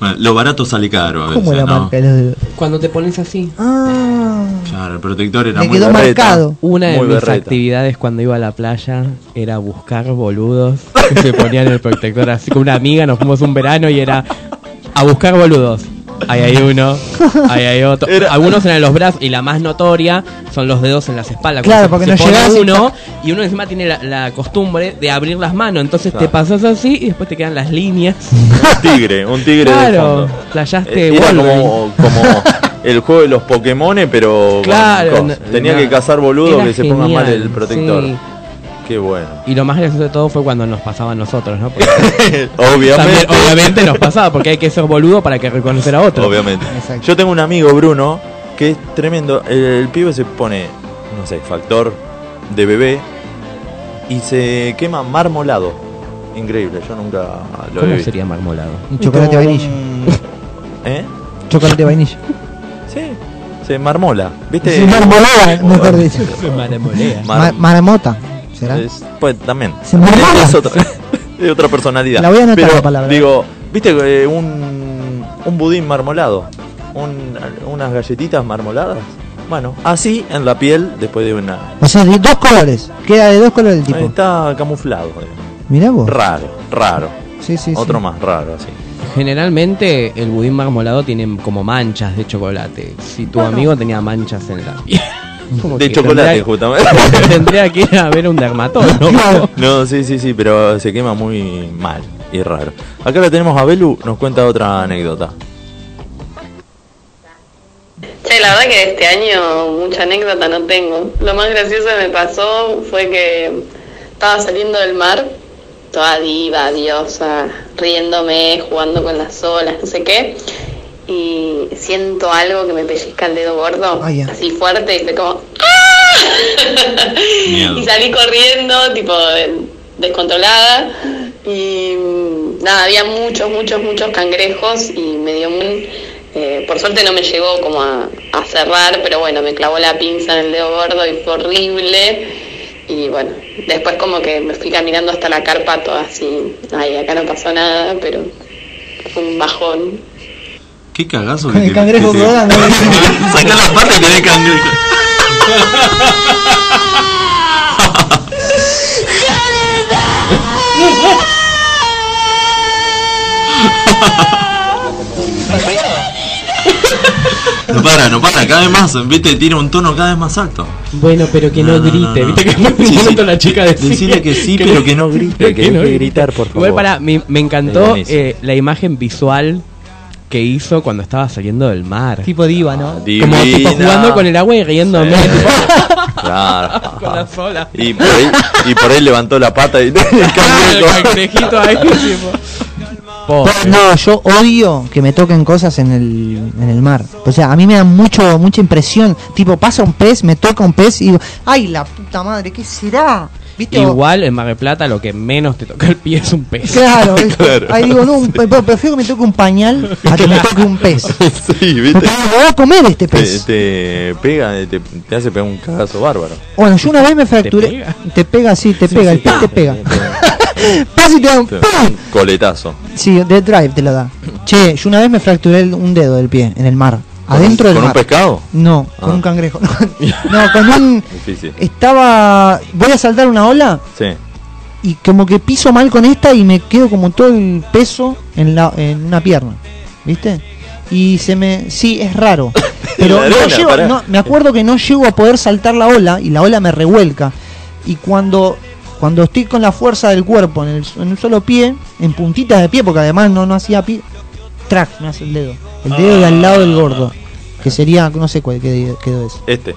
Bueno, lo barato sale caro a veces, ¿Cómo la ¿no? marca los? Cuando te pones así. Ah, Claro, el protector era Me muy quedó berreta. marcado. Una de Muy mis berreta. actividades cuando iba a la playa era buscar boludos que se ponían el protector así con una amiga, nos fuimos un verano y era a buscar boludos. Ahí hay uno, ahí hay otro. Era- Algunos eran los brazos y la más notoria son los dedos en las espaldas. Claro, porque se no y uno y uno encima tiene la, la costumbre de abrir las manos, entonces Claro. te pasas así y después te quedan las líneas. Un tigre, un tigre de Claro, fondo. playaste Eh, como, como el juego de los Pokémones, pero Claro, no- tenía no, que cazar boludo era que se ponga mal el protector. sí. Qué bueno. Y lo más gracioso de todo fue cuando nos pasaba a nosotros, ¿no? Porque obviamente. también, obviamente nos pasaba, porque hay que ser boludo para que reconocer a otro. Obviamente. Exacto. Yo tengo un amigo, Bruno, que es tremendo. El, el pibe se pone, no sé, factor de bebé y se quema marmolado. Increíble, yo nunca lo he ¿Cómo visto. sería marmolado? un chocolate Como vainilla. ¿Eh? Chocolate vainilla. Sí, se marmola. ¿Viste? Sí, marmolada, mejor dicho. Marmolea. Mar- Ma- Maramota, ¿será? Es- pues también. Se. Es otra, es otra personalidad. La voy a anotar Pero, la palabra. Digo, ¿viste eh, un, un budín marmolado? Un- unas galletitas marmoladas. Bueno, así en la piel después de una. O sea, de dos colores. Queda de dos colores el tipo. Está camuflado. Mirá vos. Raro, raro. Sí, sí, sí. Otro más raro, así. Generalmente el budín marmolado tiene como manchas de chocolate. Si tu amigo tenía manchas en la piel. como De chocolate, tendría- justamente. Tendría que ir a ver un dermatólogo. no, sí, sí, sí, pero se quema muy mal y raro. Acá la tenemos a Belu, nos cuenta otra anécdota. Che, la verdad que este año mucha anécdota no tengo. Lo más gracioso que me pasó fue que estaba saliendo del mar, toda diva, diosa, riéndome, jugando con las olas, no sé qué. Y siento algo que me pellizca el dedo gordo, Ah, así fuerte, y fue como ¡Ah! Y salí corriendo, tipo de- descontrolada. Y mm, nada, había muchos, muchos, muchos cangrejos y me dio un... eh, por suerte no me llegó como a, a cerrar, pero bueno, me clavó la pinza en el dedo gordo y fue horrible. Y bueno, después como que me fui caminando hasta la carpa toda así, ay, acá no pasó nada, pero fue un bajón. Qué cagazo Con el cangrejo colgando. Saca la pata y tenés cangrejo. No para, no para, cada vez más, viste, tiene un tono cada vez más alto. Bueno, pero que no, No, no, grite. no, no. Viste que un Sí, sí. la chica decía. Decile que sí, pero que no grite, que hay que grite. gritar, por favor. Igual para, me, me encantó eh, la imagen visual que hizo cuando estaba saliendo del mar. tipo diva, ¿no? Como tipo Divina. jugando con el agua y riéndome. Sí. Claro. Con las olas. Y por ahí, y por ahí levantó la pata y el cangrejito ahí. tipo. Pobre. No, yo odio que me toquen cosas en el, en el mar. O sea, a mí me da mucho mucha impresión. Tipo, pasa un pez, me toca un pez y digo, ¡ay, la puta madre! ¿Qué será? ¿Viste? Igual en Mar del Plata lo que menos te toca el pie es un pez. Claro. Claro. ahí digo, no, un prefiero que me toque un pañal a que me toque un pez. Sí, viste. Me voy a comer este Te, pez. te pega, te, te hace pegar un cagazo bárbaro. Bueno, yo una vez me fracturé. pega? Te pega, sí, te Sí, pega, sí, el pez te pega. sí, Pasa y te da un coletazo. Sí, Dead Drive te lo da. Che, yo una vez me fracturé un dedo del pie en el mar. Adentro del ¿Con un pescado? No, con Ah. un cangrejo. No, con un. Difícil. Estaba. Voy a saltar una ola Sí. y como que piso mal con esta y me quedo como todo el peso en, la, en una pierna, ¿viste? Y se me... Sí, es raro. Pero no arena, llego- pará. no, me acuerdo que no llego a poder saltar la ola y la ola me revuelca. Y cuando cuando estoy con la fuerza del cuerpo en, el, en un solo pie, en puntitas de pie, porque además no, no hacía pie, track me hace el dedo. El dedo de al lado del gordo. Que sería, no sé cuál qué quedó ese. Este.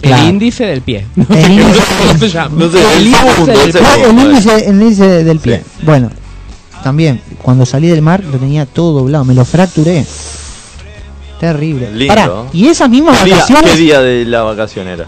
Claro. El índice del pie. El índice- ¿Cómo se llama? No sé, el el índice del el pie. Ah, el segundo. índice, el índice del pie. Sí. Bueno, también, cuando salí del mar lo tenía todo doblado, me lo fracturé. Terrible. Lindo. Pará, y esas mismas ¿Qué vacaciones, qué día de la vacación era?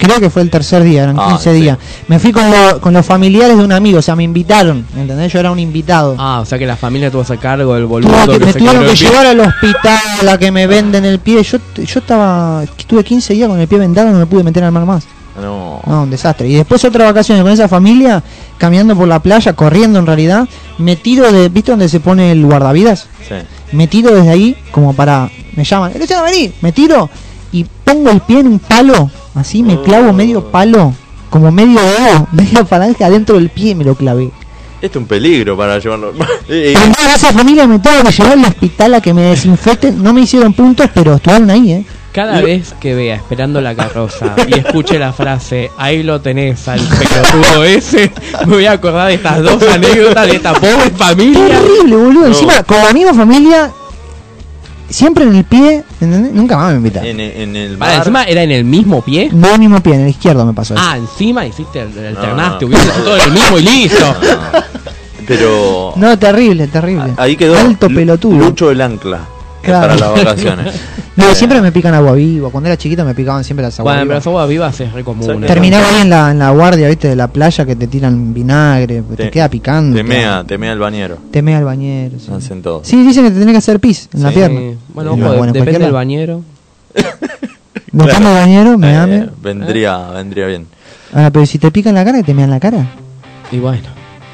Creo que fue el tercer día, eran Ah, 15 sí. días. Me fui con, lo- con los familiares de un amigo, o sea, me invitaron, ¿entendés? Yo era un invitado. Ah, o sea que la familia tuvo a cargo del boludo. Tuvo que- que me se tuvieron que llevar al hospital a que me venden el pie. Yo, yo estaba, estuve 15 días con el pie vendado, no me pude meter al mar más. No. No, un desastre. Y después otras vacaciones con esa familia, caminando por la playa, corriendo en realidad, me tiro de, ¿viste donde se pone el guardavidas? Sí. Me tiro desde ahí como para, me llaman, Luciano, vení, me tiro y pongo el pie en un palo, así me clavo medio palo, como medio dedo, media falange adentro del pie y me lo clavé. Este es un peligro para llevarlo. Pero nada, esa familia me tuvo que llevar al hospital a que me desinfecten, no me hicieron puntos, pero estuvieron ahí, eh. Cada vez que vea esperando la carroza y escuche la frase, ahí lo tenés al pelotudo ese, me voy a acordar de estas dos anécdotas de esta pobre familia. Terrible, boludo. No. Encima, con la misma familia, siempre en el pie, ¿entendés? Nunca más me invitaron. en, en el Para, mar. encima era en el mismo pie. No en el mismo pie, en el izquierdo me pasó eso. Ah, encima hiciste el, el No, alternaste, no. hubiese todo en el mismo y listo. Pero No, terrible, terrible. ahí quedó Alto pelotudo. Lucho el ancla Claro. para las vacaciones. No, Eh, siempre me pican agua viva. Cuando era chiquito me picaban siempre las aguas Bueno, pero las aguas vivas es re común. Terminaba ahí en la, en la guardia, viste, de la playa que te tiran vinagre, te, Te- queda picando. Te mea, te mea el bañero. Te mea el bañero. Sí. Hacen todo. Sí, dicen que te tenés que hacer pis en la pierna. Eh, bueno, ojo, Bueno, depende del bañero. Después del bañero, me Eh, ame. vendría, vendría bien. Ahora, pero si te pican la cara, te mean la cara. Y bueno.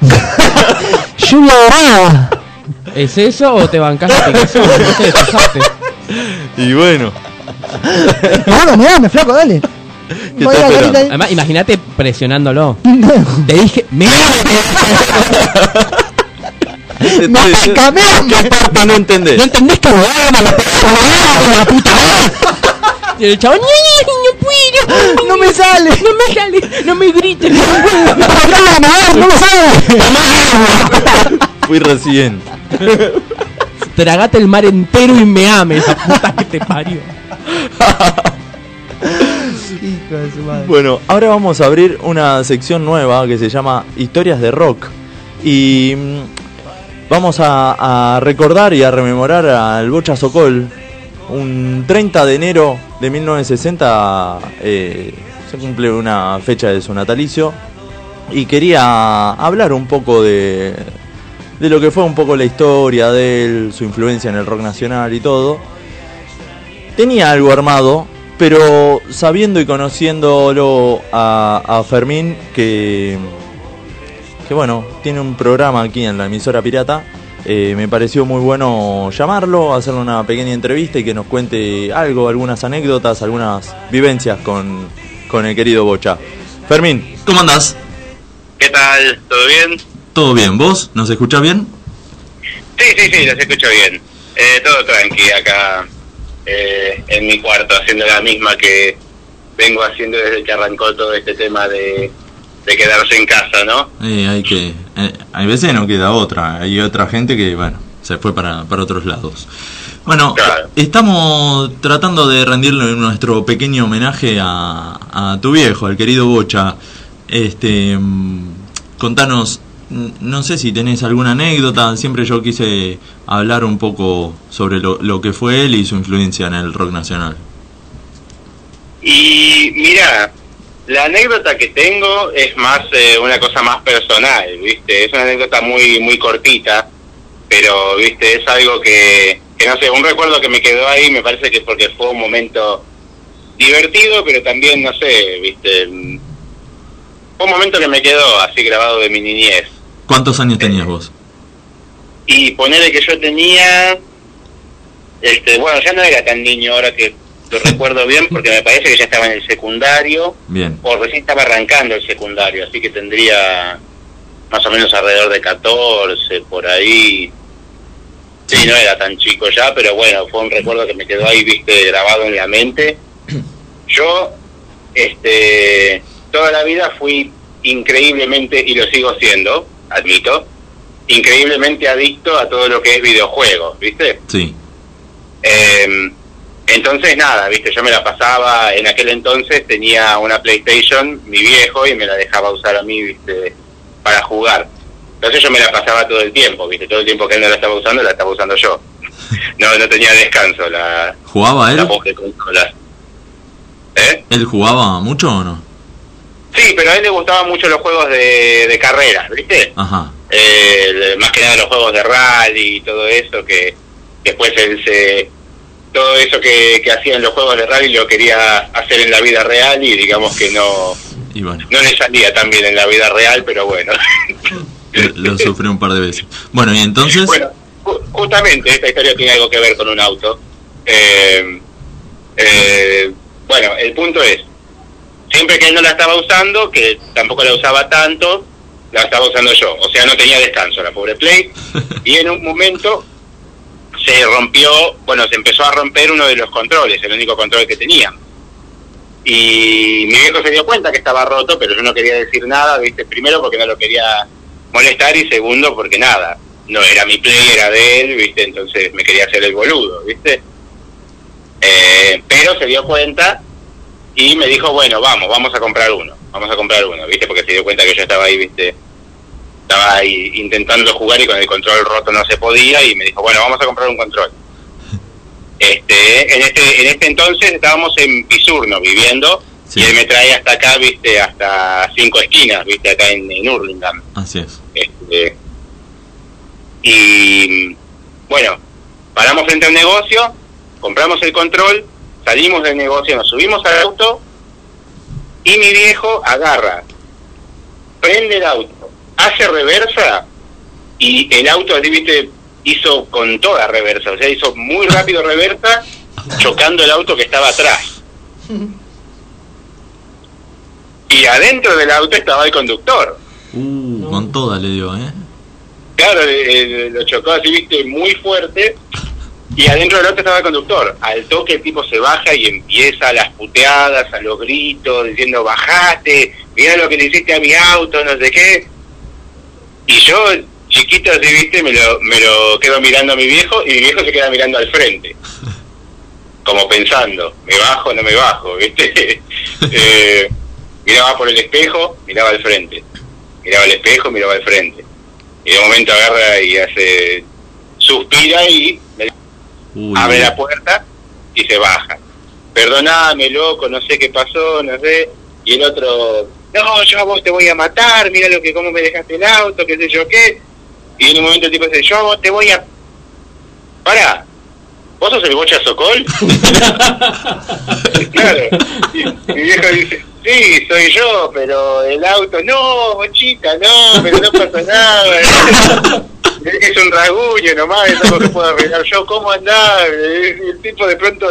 Lluvia dorada. ¿Es eso o te bancás la picazón? No sé, fijate. Y bueno, No, me dame, flaco, dale. Además, imagínate presionándolo. Te dije, pica, me ¿Qué no entendés? ¿No entendés que lo hagan a la puta Y el chabón, "Ñe, no puedo. No me sale. No me sale, no me grites. ¡No me sale! Fui recién. Tragate el mar entero y me ame esa puta que te parió. Hijo de su madre. Bueno, ahora vamos a abrir una sección nueva que se llama Historias de Rock. Y mm, vamos a, a recordar y a rememorar al Bocha Sokol. Un 30 de enero de 1960 eh, se cumple una fecha de su natalicio. Y quería hablar un poco de, de lo que fue un poco la historia de él, su influencia en el rock nacional y todo. Tenía algo armado, pero sabiendo y conociéndolo a, a Fermín, que, que bueno, tiene un programa aquí en la emisora pirata, eh, me pareció muy bueno llamarlo, hacerle una pequeña entrevista y que nos cuente algo, algunas anécdotas, algunas vivencias con, con el querido Bocha. Fermín, ¿cómo andás? ¿Qué tal? ¿Todo bien? ¿Todo bien? ¿Vos? ¿Nos escuchás bien? Sí, sí, sí, los escucho bien. Eh, todo tranqui acá eh, en mi cuarto, haciendo la misma que vengo haciendo desde que arrancó todo este tema de, de quedarse en casa, ¿no? Eh, hay que eh, hay veces no queda otra hay otra gente que bueno se fue para, para otros lados bueno Claro. estamos tratando de rendirle nuestro pequeño homenaje a, a tu viejo al querido Bocha este mm, contanos no sé si tenés alguna anécdota siempre yo quise hablar un poco sobre lo, lo que fue él y su influencia en el rock nacional Y mira, la anécdota que tengo es más eh, una cosa más personal, ¿viste? Es una anécdota muy muy cortita, pero, ¿viste? Es algo que, que no sé, un recuerdo que me quedó ahí, me parece que es porque fue un momento divertido, pero también, no sé, ¿viste? Mm, Fue un momento que me quedó así grabado de mi niñez. ¿Cuántos años tenías vos? Y ponerle que yo tenía, este, bueno, ya no era tan niño ahora que lo recuerdo bien, porque me parece que ya estaba en el secundario, bien o recién estaba arrancando el secundario, así que tendría más o menos alrededor de 14, por ahí. Sí, no era tan chico ya, pero bueno, fue un recuerdo que me quedó ahí, viste, grabado en la mente. Yo, este, toda la vida fui increíblemente, y lo sigo siendo, admito, increíblemente adicto a todo lo que es videojuegos, ¿viste? Sí. Eh, entonces nada, viste, yo me la pasaba, en aquel entonces tenía una PlayStation, mi viejo, y me la dejaba usar a mí, viste, para jugar. Entonces yo me la pasaba todo el tiempo, viste, todo el tiempo que él no la estaba usando, la estaba usando yo. No, no tenía descanso la, ¿Jugaba la él? pobre consola. ¿Eh? ¿Él jugaba mucho o no? Sí, pero a él le gustaban mucho los juegos de, de carreras, ¿viste? Ajá. Eh, más que nada los juegos de rally y todo eso, que después él se... Todo eso que, que hacía en los juegos de rally lo quería hacer en la vida real y digamos que no, Y bueno, no le salía tan bien en la vida real, pero bueno. lo, lo sufrí un par de veces. Bueno, y entonces... Bueno, ju- justamente esta historia tiene algo que ver con un auto. Eh, eh, bueno, el punto es, siempre que él no la estaba usando, que tampoco la usaba tanto, la estaba usando yo. O sea, no tenía descanso la pobre Play. Y en un momento se rompió, bueno, se empezó a romper uno de los controles, el único control que tenía. Y mi viejo se dio cuenta que estaba roto, pero yo no quería decir nada, ¿viste? Primero porque no lo quería molestar y segundo porque nada, no era mi play, era de él, ¿viste? Entonces me quería hacer el boludo, ¿viste? Eh, pero se dio cuenta y me dijo, bueno, vamos, vamos a comprar uno, vamos a comprar uno, ¿viste? Porque se dio cuenta que yo estaba ahí, ¿viste? Estaba ahí intentando jugar y con el control roto no se podía y me dijo, bueno, vamos a comprar un control. Este, en este, en este entonces estábamos en Pisurno viviendo Sí. y él me trae hasta acá, viste, hasta cinco esquinas, viste, acá en, en Hurlingham. Así es. Este, y bueno, paramos frente a un negocio, compramos el control, salimos del negocio, nos subimos al auto y mi viejo agarra, prende el auto, hace reversa y el auto así, viste, hizo con toda reversa, o sea, hizo muy rápido reversa, chocando el auto que estaba atrás. Y adentro del auto estaba el conductor. Uh, con toda le dio, ¿eh? Claro, eh, eh, lo chocó así, viste, muy fuerte. Y adentro del auto estaba el conductor. Al toque el tipo se baja y empieza a las puteadas, a los gritos, diciendo, bajate, mira lo que le hiciste a mi auto, no sé qué. Y yo, chiquito así, viste, me lo, me lo quedo mirando a mi viejo y mi viejo se queda mirando al frente. Como pensando, ¿me bajo o no me bajo? ¿Viste? Eh, miraba por el espejo, miraba al frente. Miraba al espejo, miraba al frente. Y de momento agarra y hace. suspira y me Uy, abre la puerta y se baja. Perdoname, loco, no sé qué pasó, no sé. Y el otro, no, yo a vos te voy a matar, mira lo que cómo me dejaste el auto, qué sé yo qué. Y en un momento el tipo dice, yo a vos te voy a... Pará, ¿vos sos el bocha Sokol? claro. Y mi viejo dice, sí, soy yo, pero el auto, no, bochita, no, pero no pasa nada. es un rasguño nomás, es algo que puedo arreglar yo. ¿Cómo andás? El tipo de pronto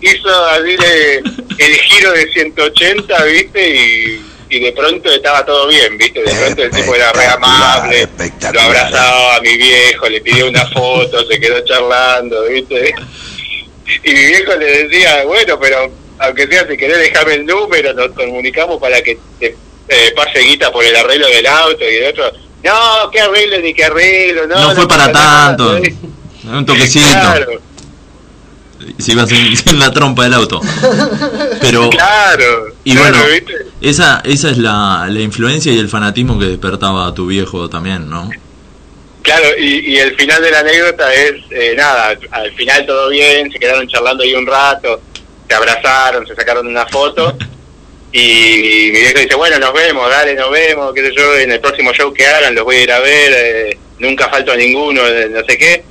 hizo así de- el giro de 180, ¿viste? Y, y de pronto estaba todo bien, ¿viste? De pronto el tipo era re amable, lo abrazaba a mi viejo, le pidió una foto, se quedó charlando, ¿viste? Y mi viejo le decía, bueno, pero aunque sea, si querés dejarme el número, nos comunicamos para que te eh, pase guita por el arreglo del auto y el otro. No, qué arreglo ni qué arreglo, no. No fue para pasa nada", tanto. Un toquecito. Claro, Se iba sin, sin la trompa del auto. Pero, claro. y claro, bueno, ¿viste? esa, esa es la, la influencia y el fanatismo que despertaba a tu viejo también, ¿no? Claro, y, y el final de la anécdota es, eh, nada, al final todo bien, se quedaron charlando ahí un rato, se abrazaron, se sacaron una foto, y, mi viejo dice, bueno, nos vemos, dale, nos vemos, qué sé yo, en el próximo show que hagan los voy a ir a ver, eh, nunca falto a ninguno, eh, no sé qué.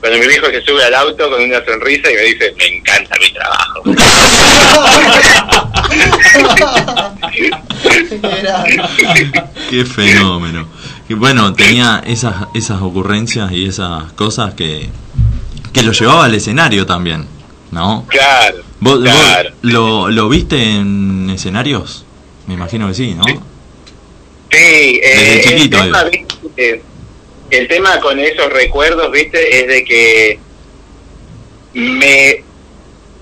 Cuando mi viejo se sube al auto con una sonrisa y me dice, me encanta mi trabajo. Qué fenómeno. Y bueno, tenía esas, esas ocurrencias y esas cosas que, que lo llevaba al escenario también, ¿no? claro, ¿Vos, vos claro. lo, lo viste en escenarios? Me imagino que sí, ¿no? Sí, eh, Desde chiquito, el, tema, ¿viste? el tema con esos recuerdos, viste, es de que me,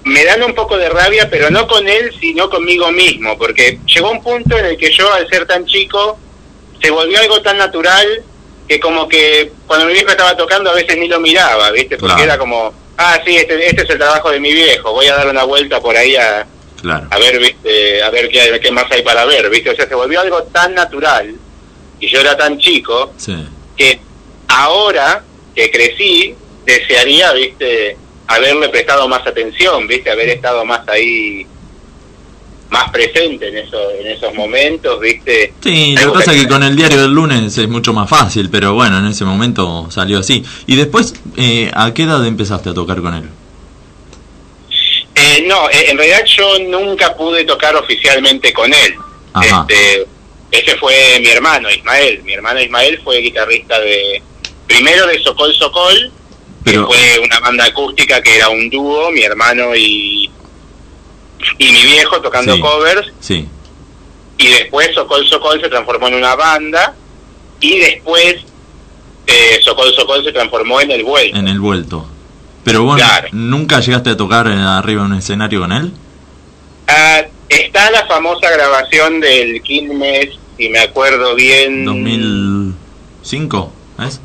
me dan un poco de rabia, pero no con él, sino conmigo mismo, porque llegó un punto en el que yo, al ser tan chico, se volvió algo tan natural que como que cuando mi viejo estaba tocando a veces ni lo miraba, viste, porque Claro. era como, ah, sí, este, este es el trabajo de mi viejo, voy a dar una vuelta por ahí a, Claro. a ver, viste, a ver qué, qué más hay para ver, viste, o sea, se volvió algo tan natural y yo era tan chico Sí. que ahora que crecí desearía, viste, haberle prestado más atención, viste, haber estado más ahí, más presente en eso, en esos momentos, viste. Sí, lo que pasa es que con el diario del lunes es mucho más fácil, pero bueno, en ese momento salió así. Y después, eh, ¿a qué edad empezaste a tocar con él? Eh, no, eh, en realidad yo nunca pude tocar oficialmente con él. Ajá. Este, ese fue mi hermano Ismael. Mi hermano Ismael fue guitarrista de primero de Sokol, Pero, que fue una banda acústica que era un dúo, mi hermano y y mi viejo tocando Sí. covers sí, y después Sokol Sokol se transformó en una banda y después eh, Sokol Sokol se transformó en el vuelto. en el vuelto. Pero bueno, Claro. ¿nunca llegaste a tocar eh, arriba de un escenario con él? Ah, está la famosa grabación del Quilmes, si me acuerdo bien, 2005, ¿ves?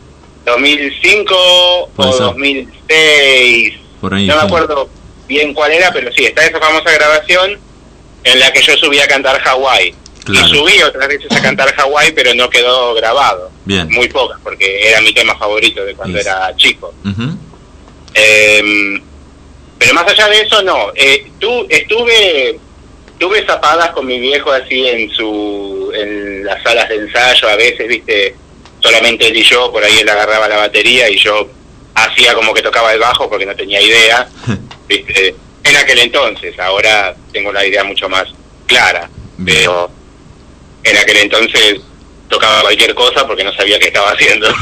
2005 Puede o ser. 2006. Por ahí. No me acuerdo bien cuál era, pero sí, está esa famosa grabación en la que yo subí a cantar Hawái. Claro. Y subí otras veces a cantar Hawái, pero no quedó grabado. Bien. Muy pocas, porque era mi tema favorito de cuando era chico. Eh, pero más allá de eso, no. Eh, tú, estuve tuve zapadas con mi viejo así en su en las salas de ensayo, a veces, viste, solamente él y yo, por ahí él agarraba la batería y yo hacía como que tocaba el bajo porque no tenía idea, viste, en aquel entonces, ahora tengo la idea mucho más clara, Bien. pero en aquel entonces tocaba cualquier cosa porque no sabía qué estaba haciendo.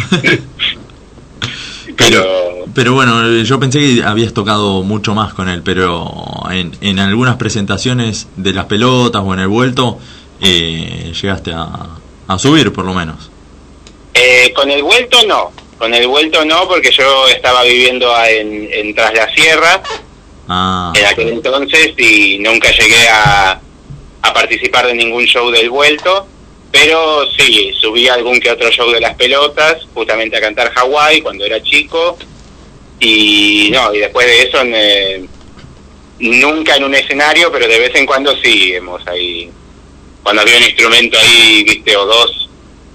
Pero, pero bueno, yo pensé que habías tocado mucho más con él, pero en, en algunas presentaciones de las pelotas o en el vuelto eh, llegaste a, a subir por lo menos. Eh, con el vuelto no, con el vuelto no, porque yo estaba viviendo en, en Tras la Sierra Ah, en aquel entonces y nunca llegué a, a participar de ningún show del vuelto, pero sí, subí a algún que otro show de las pelotas, justamente a cantar Hawái cuando era chico, y no, y después de eso eh, nunca en un escenario, pero de vez en cuando sí, hemos ahí, cuando había un instrumento ahí, viste, o dos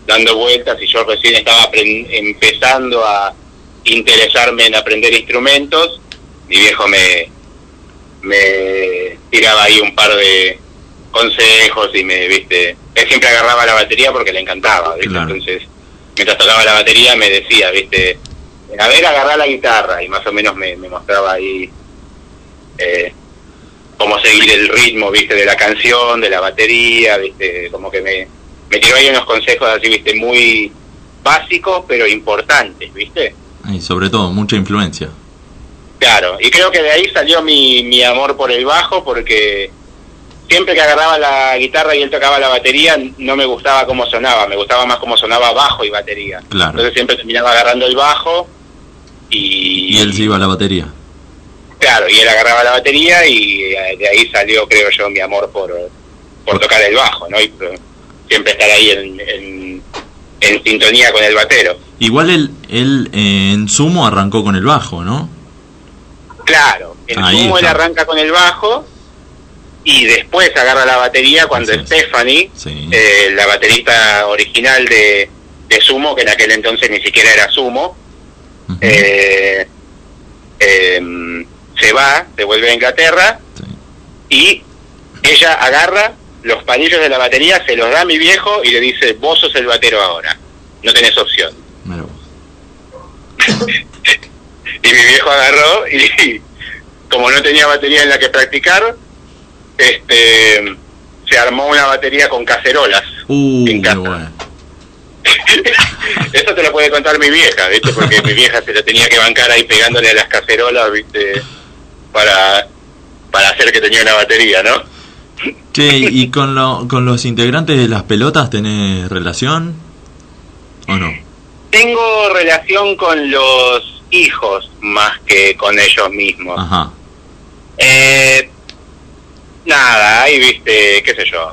dando vueltas y yo recién estaba empezando a interesarme en aprender instrumentos, mi viejo me, me tiraba ahí un par de consejos y me, viste, él siempre agarraba la batería porque le encantaba, ¿viste? Claro. Entonces, mientras tocaba la batería me decía, viste, a ver, agarrar la guitarra y más o menos me, me mostraba ahí eh, cómo seguir el ritmo, viste, de la canción, de la batería, viste, como que me, me tiró ahí unos consejos así, viste, muy básicos pero importantes, viste. y sobre todo, mucha influencia. Claro, y creo que de ahí salió mi, mi amor por el bajo, porque siempre que agarraba la guitarra y él tocaba la batería, no me gustaba cómo sonaba, me gustaba más cómo sonaba bajo y batería. Claro. Entonces siempre terminaba agarrando el bajo y, Y él se iba a la batería. claro, y él agarraba la batería y eh, de ahí salió, creo yo, mi amor por, por tocar el bajo, ¿no? Y siempre estar ahí en, en, en sintonía con el batero. Igual él, él eh, en sumo arrancó con el bajo, ¿no? Claro, en Ahí sumo él arranca con el bajo y después agarra la batería cuando. Stephanie, Sí. eh, la baterista original de, de Sumo, que en aquel entonces ni siquiera era Sumo, eh, em, se va, se vuelve a Inglaterra Sí. y ella agarra los palillos de la batería, se los da a mi viejo y le dice, vos sos el batero ahora, no tenés opción. Y mi viejo agarró y como no tenía batería en la que practicar, este se armó una batería con cacerolas. Uh, En qué casa. bueno. Eso te lo puede contar mi vieja, ¿viste? Porque mi vieja se lo tenía que bancar ahí pegándole a las cacerolas, ¿viste? Para, para hacer que tenía una batería, ¿no? Che, ¿y con, lo, con los integrantes de las pelotas tenés relación? ¿O no? Tengo relación con los hijos más que con ellos mismos. Ajá. Eh, nada, ahí viste, qué sé yo.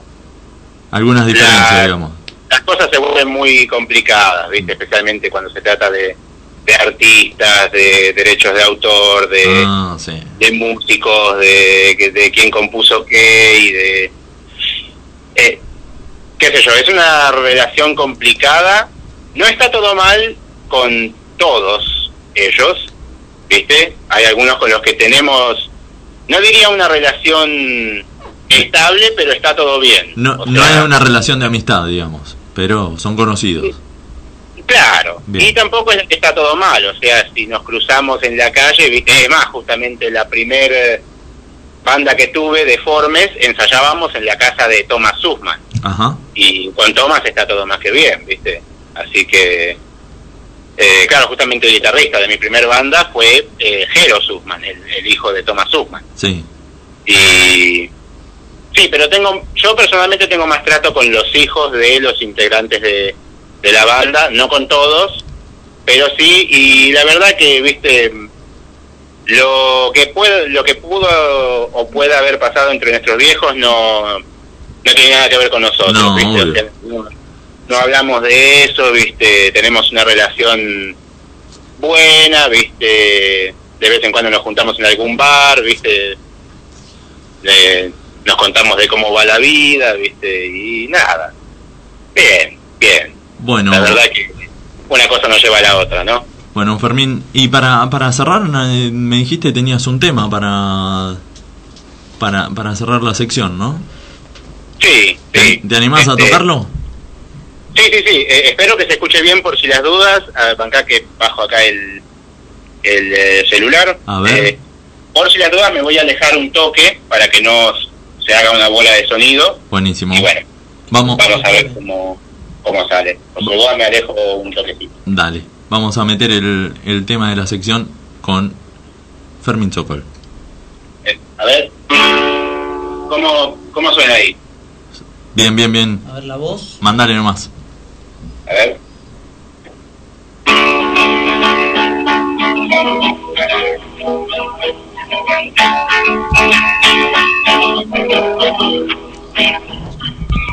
Algunas diferencias, La- digamos. Las cosas se vuelven muy complicadas, viste, especialmente cuando se trata de, de artistas, de derechos de autor, de, Ah, sí. de músicos, de, de quién compuso qué y de... eh, qué sé yo, es una relación complicada. No está todo mal con todos ellos, ¿viste? Hay algunos con los que tenemos, no diría una relación estable, pero está todo bien. No, O no es una relación de amistad, digamos, pero son conocidos. Claro, Bien. y tampoco es que está todo mal, o sea, si nos cruzamos en la calle, viste, es más, justamente la primer eh, banda que tuve, Deformes, ensayábamos en la casa de Thomas Sussman, Ajá. y con Thomas está todo más que bien, viste, así que, eh, claro, justamente el guitarrista de mi primer banda fue eh, Jero Sussman, el, el hijo de Thomas Sussman, Sí. y... Sí, pero tengo, yo personalmente tengo más trato con los hijos de los integrantes de, de la banda, no con todos, pero sí, y la verdad que, viste, lo que puede, lo que pudo o puede haber pasado entre nuestros viejos no, no tiene nada que ver con nosotros, No, ¿viste? O obvio. sea, no, no hablamos de eso, viste, tenemos una relación buena, viste, de vez en cuando nos juntamos en algún bar, viste, le- nos contamos de cómo va la vida, viste, y nada, bien, bien, Bueno, la verdad que una cosa no lleva a la otra, ¿no? bueno, Fermín, y para, para cerrar, eh, me dijiste que tenías un tema para, para, para cerrar la sección, ¿no? Sí, ¿Te, sí. te animás a Este, tocarlo? Sí, sí, sí. Eh, espero que se escuche bien por si las dudas. Acá que bajo acá el, el eh, celular. A ver. Eh, por si las dudas me voy a alejar un toque para que no se haga una bola de sonido. Buenísimo. Y bueno, Vamos, vamos a ver cómo, cómo sale. Por dudas me alejo un toquecito. dale. Vamos a meter el, el tema de la sección con Fermín Sokol. Eh, a ver. ¿Cómo, ¿Cómo suena ahí? Bien, bien, bien. A ver la voz. Mandale nomás. A ver.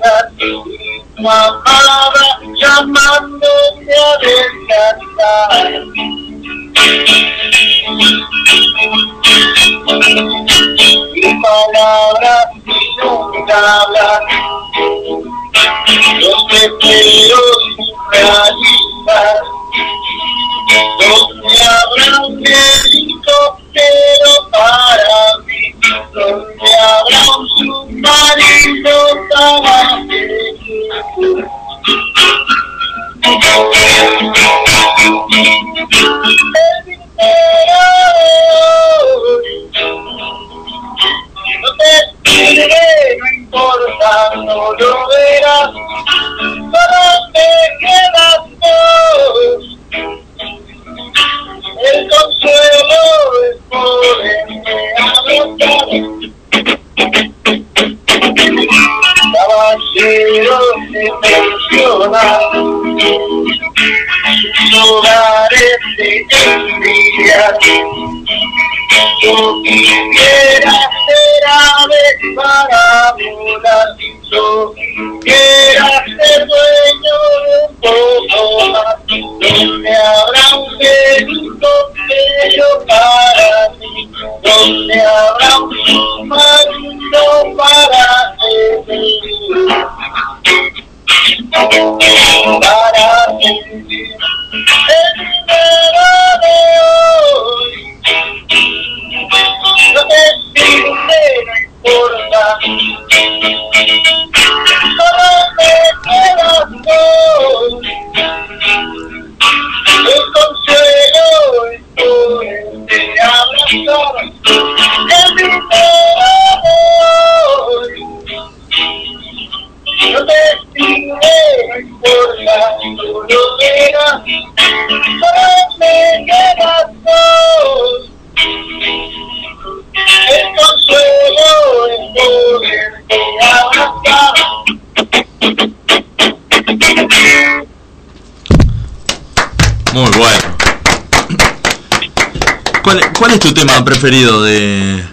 electricidad. Tu amada llamándome a descansar. Y palabras inundables los deseos surrealistas, donde habrá un helicóptero para mí, no lo verás, solo te quedas preferido de,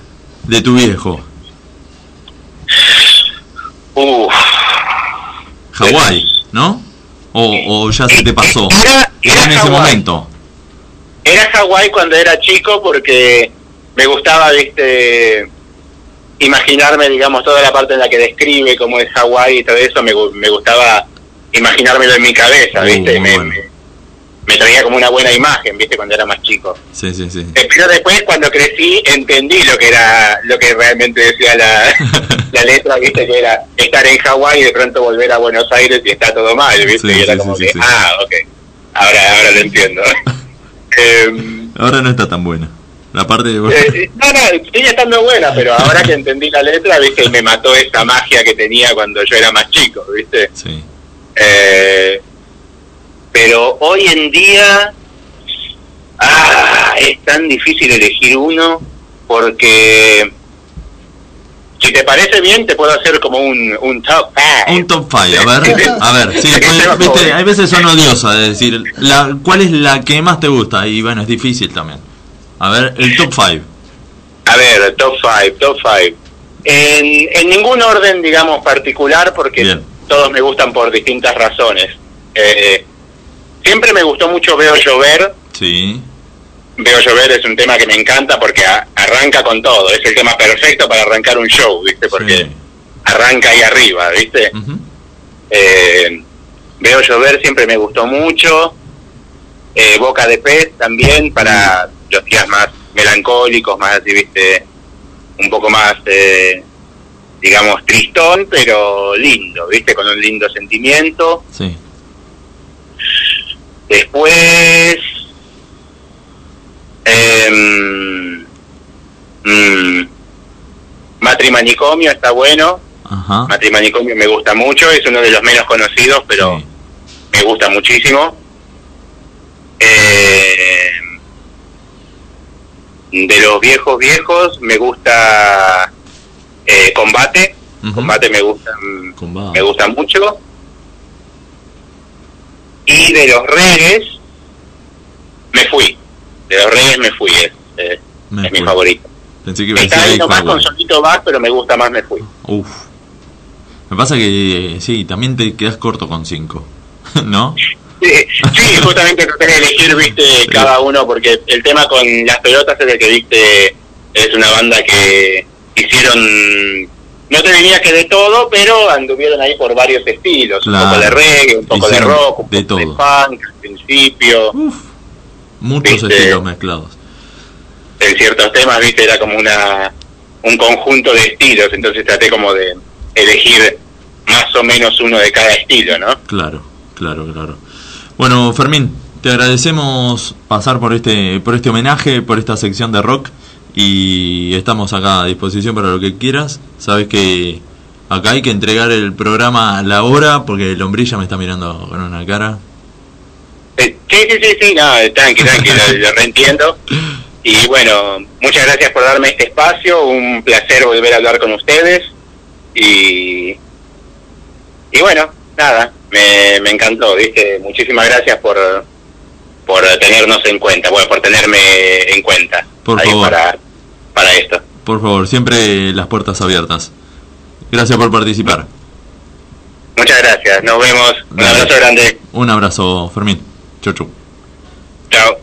de tu viejo? Hawái, ¿no? O, o ya se te pasó. Era, era en ese momento. Era Hawái cuando era chico porque me gustaba, viste, imaginarme, digamos, toda la parte en la que describe cómo es Hawái y todo eso, me, me gustaba imaginármelo en mi cabeza, Uh, viste, me, bueno. me- me traía como una buena imagen, viste, cuando era más chico. Sí, sí, sí. Eh, Pero después, cuando crecí, entendí lo que era, lo que realmente decía la, la letra, viste, que era estar en Hawái y de pronto volver a Buenos Aires y está todo mal, viste, Sí, y era sí, como sí, que, sí. ah, ok, ahora, ahora lo entiendo. Em, Ahora no está tan buena. La parte de... eh, no, no, sigue estando buena, pero ahora que entendí la letra, viste, me mató esa magia que tenía cuando yo era más chico, viste. Sí. Eh, pero hoy en día, tan difícil elegir uno porque, si te parece bien, te puedo hacer como un, un top five. Un top 5, a ver, a ver, sí, pues, viste, hay veces son odiosas, es decir, la, ¿cuál es la que más te gusta? Y bueno, es difícil también. A ver, el top 5. A ver, top 5, top 5. En, en ningún orden, digamos, particular, porque Bien. todos me gustan por distintas razones. Eh, siempre me gustó mucho Veo Llover. Sí, Veo Llover es un tema que me encanta porque a- arranca con todo. Es el tema perfecto para arrancar un show, ¿viste? Porque sí. arranca ahí arriba, ¿viste? Eh, Veo Llover siempre me gustó mucho. Eh, Boca de Pez también para los días más melancólicos, más así, ¿viste? Un poco más, eh, digamos, tristón, pero lindo, ¿viste? Con un lindo sentimiento. Sí. Después. Mm, Matrimanicomio está bueno. Ajá. Matrimanicomio me gusta mucho. Es uno de los menos conocidos, pero Sí. me gusta muchísimo. Eh, de los viejos viejos me gusta eh, Combate. Combate me gusta, Combate. me gusta mucho. Y de los Reyes me fui. De los Reyes me fui. Es, eh, Me es mi favorito. Pensé que iba a Está decir ahí nomás con. Solito Bass, pero me gusta más Me Fui. Uf. Me pasa que eh, sí, también te quedas corto con 5. ¿No? Sí, sí, justamente traté de elegir, viste, cada uno, porque el tema con las pelotas es de que, viste, es una banda que hicieron, no te diría que de todo, pero anduvieron ahí por varios estilos, Claro. un poco de reggae, un poco Hicieron de rock, un poco de todo. punk al principio, Uf. Muchos Viste. estilos mezclados. en ciertos temas, viste, era como una un conjunto de estilos, entonces traté como de elegir más o menos uno de cada estilo, ¿no? Claro, claro, claro. Bueno, Fermín, te agradecemos pasar por este, por este homenaje, por esta sección de rock y estamos acá a disposición para lo que quieras. Sabes que acá hay que entregar el programa a la hora porque el hombrilla me está mirando con una cara. Eh, Sí, sí, sí, sí, no, tranqui, tranqui, lo, lo reentiendo. Y bueno, muchas gracias por darme este espacio, un placer volver a hablar con ustedes. Y, y bueno, nada, me, me encantó, ¿viste? Muchísimas gracias por, por tenernos en cuenta, bueno, por tenerme en cuenta Por ahí favor. para, para esto. Por favor, siempre las puertas abiertas. Gracias por participar. Muchas gracias, nos vemos. Un abrazo grande. Un abrazo, Fermín. Chau, chau. Chao.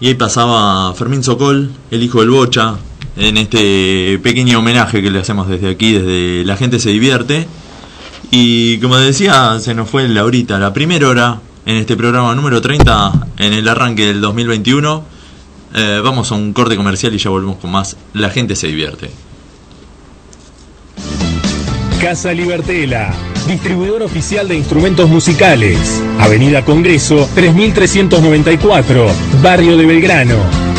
Y ahí pasaba Fermín Sokol, el hijo del Bocha, en este pequeño homenaje que le hacemos desde aquí, desde La gente se divierte. Y como decía, se nos fue la horita, la primera hora en este programa número 30, en el arranque del 2021. Eh, vamos a un corte comercial y ya volvemos con más. La gente se divierte. Casa Libertela, distribuidor oficial de instrumentos musicales. Avenida Congreso 3394, Barrio de Belgrano.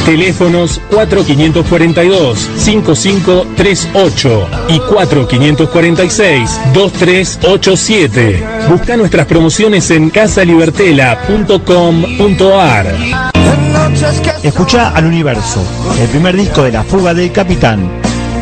Teléfonos 4542-5538 y 4546-2387. Busca nuestras promociones en casalibertela.com.ar. Escucha al universo, el primer disco de La Fuga del Capitán.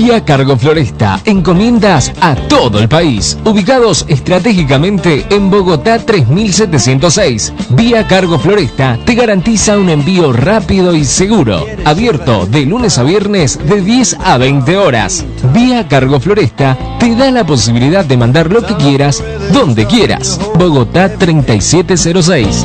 Vía Cargo Floresta, encomiendas a todo el país, ubicados estratégicamente en Bogotá 3706. Vía Cargo Floresta te garantiza un envío rápido y seguro, abierto de lunes a viernes de 10 a 20 horas. Vía Cargo Floresta te da la posibilidad de mandar lo que quieras, donde quieras. Bogotá 3706.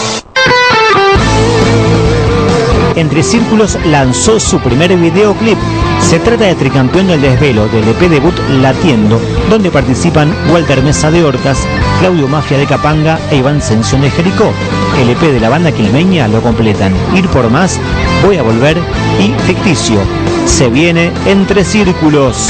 Entre Círculos lanzó su primer videoclip. Se trata de Tricampeón del Desvelo del EP debut Latiendo, donde participan Walter Mesa de Orcas, Claudio Mafia de Capanga e Iván Sención de Jericó. El EP de la banda quilmeña lo completan Ir por Más, Voy a Volver y Ficticio. Se viene Entre Círculos.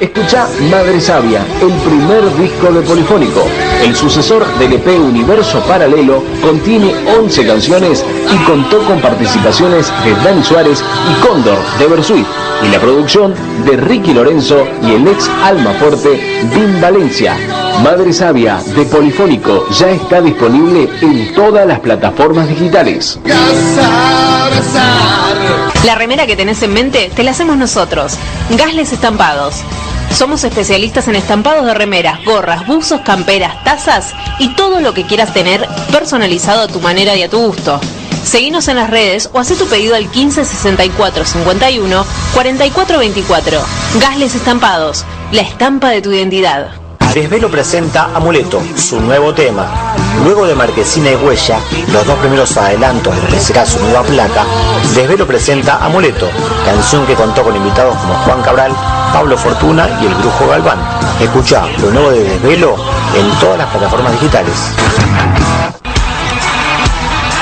Escucha Madre Sabia, el primer disco de Polifónico. El sucesor del EP Universo Paralelo contiene 11 canciones y contó con participaciones de Dani Suárez y Cóndor de Versuit y la producción de Ricky Lorenzo y el ex Alma Forte Vin Valencia. Madre Sabia de Polifónico ya está disponible en todas las plataformas digitales. La remera que tenés en mente te la hacemos nosotros. Gasles Estampados. Somos especialistas en estampados de remeras, gorras, buzos, camperas, tazas y todo lo que quieras tener personalizado a tu manera y a tu gusto. Seguinos en las redes o haz tu pedido al 15 64 51 44 24. Gasles Estampados, la estampa de tu identidad. Desvelo presenta Amuleto, su nuevo tema. Luego de Marquesina y Huella, los dos primeros adelantos de lo que será su nueva placa, Desvelo presenta Amuleto, canción que contó con invitados como Juan Cabral, Pablo Fortuna y el Brujo Galván. Escucha lo nuevo de Desvelo en todas las plataformas digitales.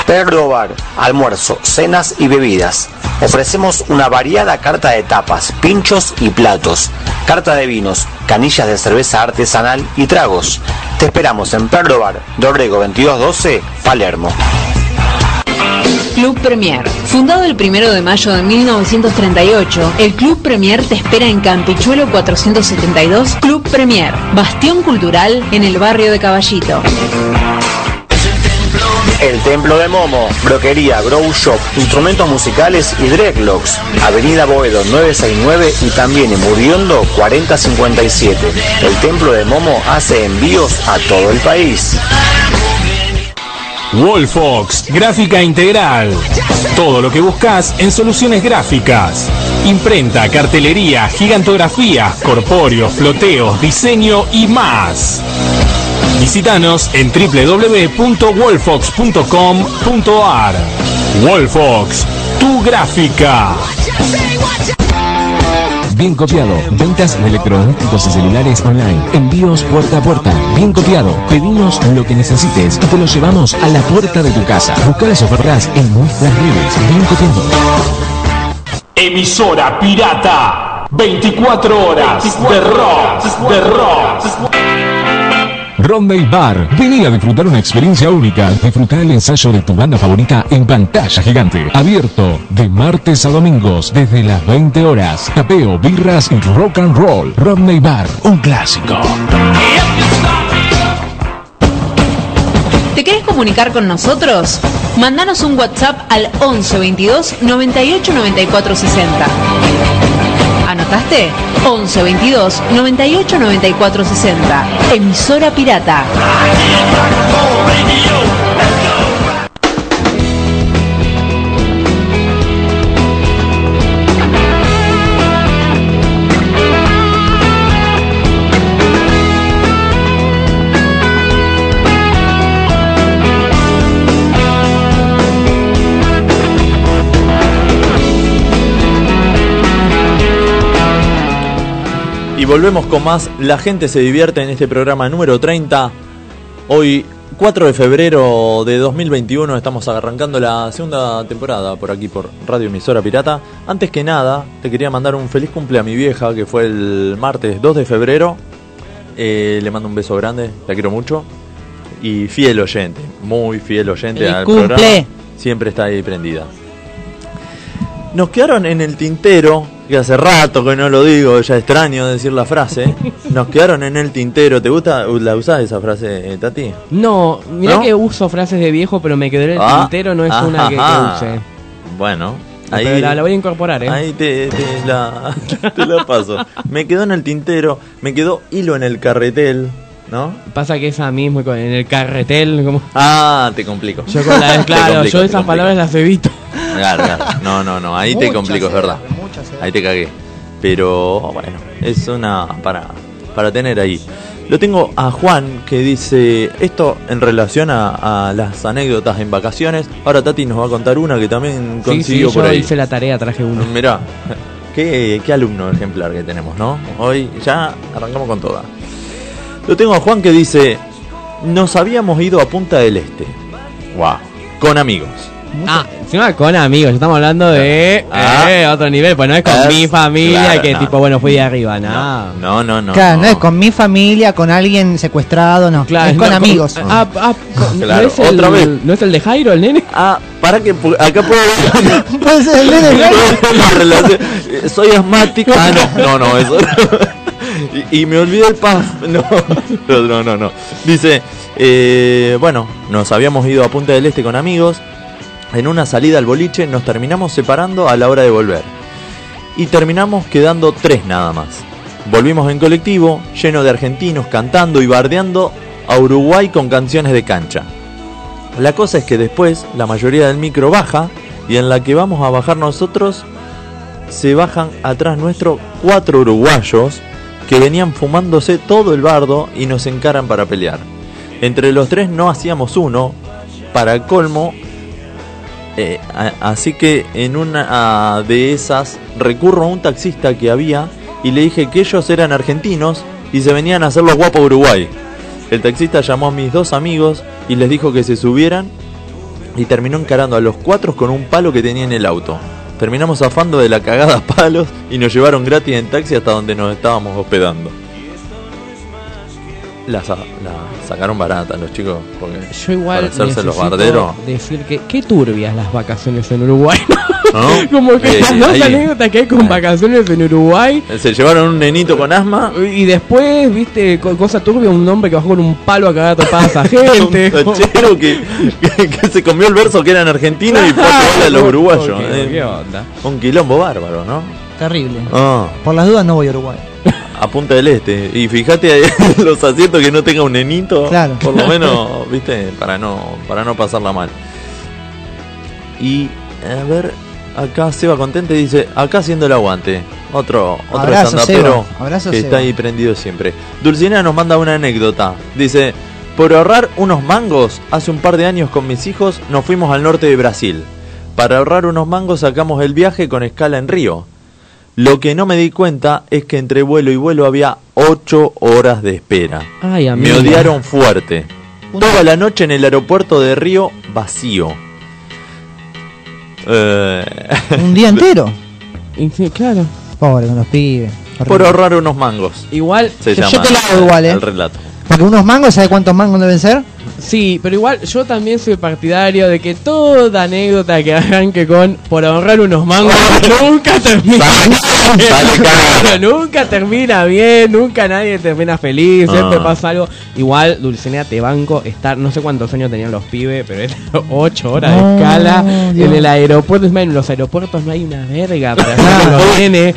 Perro Bar, almuerzo, cenas y bebidas. Ofrecemos una variada carta de tapas, pinchos y platos, carta de vinos, canillas de cerveza artesanal y tragos. Te esperamos en Perro Bar, Dorrego 2212, Palermo. Club Premier. Fundado el 1 de mayo de 1938, el Club Premier te espera en Campichuelo 472, Club Premier, bastión cultural en el barrio de Caballito. El Templo de Momo, Broquería, Grow Shop, Instrumentos Musicales y Dreadlocks. Avenida Boedo 969 y también en Muriondo 4057. El Templo de Momo hace envíos a todo el país. Wolfox, gráfica integral. Todo lo que buscas en soluciones gráficas. Imprenta, cartelería, gigantografía, corpóreos, floteos, diseño y más. Visítanos en www.wolfox.com.ar. Wolfox, tu gráfica. Bien copiado. Ventas de electrodomésticos y celulares online. Envíos puerta a puerta, bien copiado. Pedimos lo que necesites y te lo llevamos a la puerta de tu casa. Busca las ofertas en nuestras redes. Bien copiado. Emisora pirata. 24 horas de rock, de rock. Rodney Bar. Vení a disfrutar una experiencia única. Disfrutar el ensayo de tu banda favorita en pantalla gigante. Abierto de martes a domingos desde las 20 horas. Tapeo, birras y rock and roll. Rodney Bar. Un clásico. ¿Te querés comunicar con nosotros? Mandanos un WhatsApp al 11 22 98 94 60. ¿Anotaste? 11 22 98 94 60. Emisora Pirata. Volvemos con más La gente se divierte en este programa número 30. Hoy, 4 de febrero de 2021, estamos arrancando la segunda temporada por aquí por Radio Emisora Pirata. Antes que nada, te quería mandar un feliz cumple a mi vieja, que fue el martes 2 de febrero. Eh, le mando un beso grande, la quiero mucho. Y fiel oyente, muy fiel oyente ¡Feliz al cumple! programa. Siempre está ahí prendida. Nos quedaron en el tintero, que hace rato que no lo digo, ya extraño decir la frase. Nos quedaron en el tintero. ¿Te gusta? ¿La usás esa frase, eh, Tati? No, mirá ¿No? que uso frases de viejo, pero me quedó en el Ah, tintero, no es una que, que use. Bueno, Pero ahí la, la voy a incorporar, ¿eh? Ahí te, te la, te la paso. Me quedó en el tintero, me quedó hilo en el carretel, ¿no? Pasa que esa mismo con- en el carretel, como... Ah, te complico. Yo con la, claro, complico, yo esas complico. palabras las evito. Claro, claro. No, no, no, ahí te complico, es verdad. Ahí te cagué. Pero bueno, es una para, para tener ahí. Lo tengo a Juan que dice esto en relación a, a las anécdotas en vacaciones. Ahora Tati nos va a contar una que también Sí, sí, consiguió por yo ahí. hice la tarea, traje uno. Mirá, qué, qué alumno ejemplar que tenemos, ¿no? Hoy ya arrancamos con toda. Lo tengo a Juan que dice, nos habíamos ido a Punta del Este. Wow. Con amigos. Ah, encima con amigos, estamos hablando de Ah. eh, otro nivel, pues no es con Es- mi familia claro, que no. tipo, bueno, fui de arriba, nada. No, no, no. claro, no. es con mi familia, con alguien secuestrado, no. Claro, es con no, amigos. Ah, ah, Claro, ¿no, es el, otra vez. ¿No es el de Jairo, el nene? Ah, para que acá puedo Puede ser el nene Jairo. Eh, Soy asmático. Ah, no, no, no, eso. y, y me olvidé el paz. No, no, no, no. Dice, eh, bueno, nos habíamos ido a Punta del Este con amigos. En una salida al boliche nos terminamos separando a la hora de volver. Y terminamos quedando tres nada más. Volvimos en colectivo, lleno de argentinos cantando y bardeando a Uruguay con canciones de cancha. La cosa es que después la mayoría del micro baja y en la que vamos a bajar nosotros se bajan atrás nuestro cuatro uruguayos que venían fumándose todo el bardo y nos encaran para pelear. Entre los tres no hacíamos uno, para colmo, eh, así que en una de esas recurro a un taxista que había y le dije que ellos eran argentinos y se venían a hacer los guapos Uruguay. El taxista llamó a mis dos amigos y les dijo que se subieran y terminó encarando a los cuatro con un palo que tenía en el auto. Terminamos zafando de la cagada a palos y nos llevaron gratis en taxi hasta donde nos estábamos hospedando. La, sa- la sacaron barata los chicos porque Yo igual para hacerse los barderos. decir que qué turbias las vacaciones en Uruguay. ¿no? Como que Eh, las dos ahí, anécdotas que hay con vacaciones en Uruguay. Se llevaron un nenito con asma. Y después, viste, co- cosa turbia, un hombre que bajó con un palo a cagar a topadas a gente. Un tachero que, que, que se comió el verso que eran argentinos y fue a los uruguayos. ¿Qué, eh. qué onda? Un quilombo bárbaro, ¿no? Terrible. Ah, Por las dudas no voy a Uruguay. A Punta del Este. Y fíjate ahí los asientos que no tenga un nenito. Claro. Por lo menos, viste, para no, para no pasarla mal. Y a ver, acá Seba Contente dice, acá haciendo el aguante. Otro, otro estandapero que Seba. está ahí prendido siempre. Dulcinea nos manda una anécdota. Dice, por ahorrar unos mangos, hace un par de años con mis hijos nos fuimos al norte de Brasil. Para ahorrar unos mangos sacamos el viaje con escala en Río. Lo que no me di cuenta es que entre vuelo y vuelo había 8 horas de espera. Ay, Me odiaron fuerte. Toda la noche en el aeropuerto de Río vacío. Eh, Un día entero. Y sí, claro. Pobre con los pibes. por ahorrar unos mangos. Igual, Se Yo llama te lo hago igual, ¿eh? el relato. Porque unos mangos, ¿sabes cuántos mangos deben ser? Sí, pero igual yo también soy partidario de que toda anécdota que arranque con por ahorrar unos mangos nunca termina bien. nunca termina bien, nunca nadie termina feliz, siempre Ah. pasa algo. Igual, Dulcinea te banco estar, no sé cuántos años tenían los pibes, pero es 8 horas de escala Dios. en el aeropuerto. Es más, en los aeropuertos no hay una verga para hacer los nenes.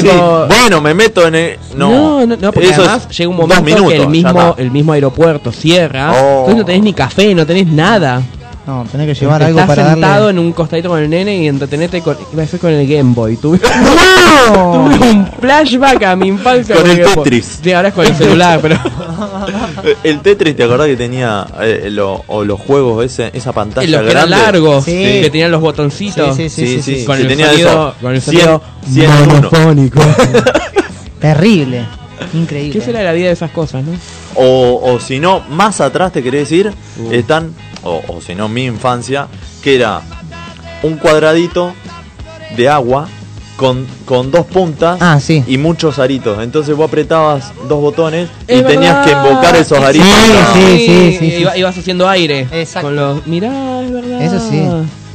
Tipo, bueno, me meto en el... No, no, no, no, porque además llega un momento minutos, que el mismo, el mismo aeropuerto cierra, Oh. entonces no tenés ni café, no tenés nada. No, tenés que llevar algo Estás para sentado darle. en un costadito con el nene y entretenete con, iba a ser con el Game Boy. Tuve, ¡No! tuve un flashback a mi infancia Con el. Tetris. Sí, ahora es con el celular, pero El Tetris, ¿te acordás que tenía eh, lo- o los juegos, ese, esa pantalla los que eran grande? largos, Sí. que tenían los botoncitos. Sí, sí, Sí, sí, sí. Con el tenía sonido, eso. con el 100, sonido 100 en uno. monofónico. Terrible. Increíble. ¿Qué será la vida de esas cosas, no? O, o si no, más atrás te querés decir, Uh. están, o, o si no, mi infancia, que era un cuadradito de agua con, con dos puntas Ah, sí. y muchos aritos. Entonces vos apretabas dos botones y Es tenías que invocar esos aritos. Sí, sí, sí, sí, Iba- ibas haciendo aire. Exacto. Con los, mirá, es verdad. Eso sí.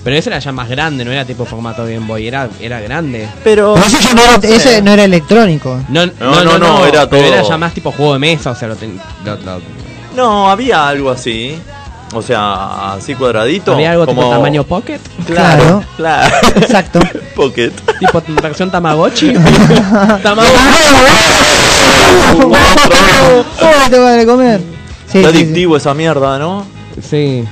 Pero ese era ya más grande, no era tipo formato Game Boy, era, era grande. Pero, Pero ese, ya no era, ese no era electrónico. No, No, no, no, era pero todo- era ya más tipo juego de mesa, o sea, lo, ten- lo- lo- no, había algo así. O sea, así cuadradito. había algo como tipo tamaño pocket, Claro, claro. Exacto. Pocket. tipo versión Tamagotchi. Tamagotchi. ¿Cómo te vas a comer? Sí, Está sí, sí. adictivo esa mierda, ¿no? Sí.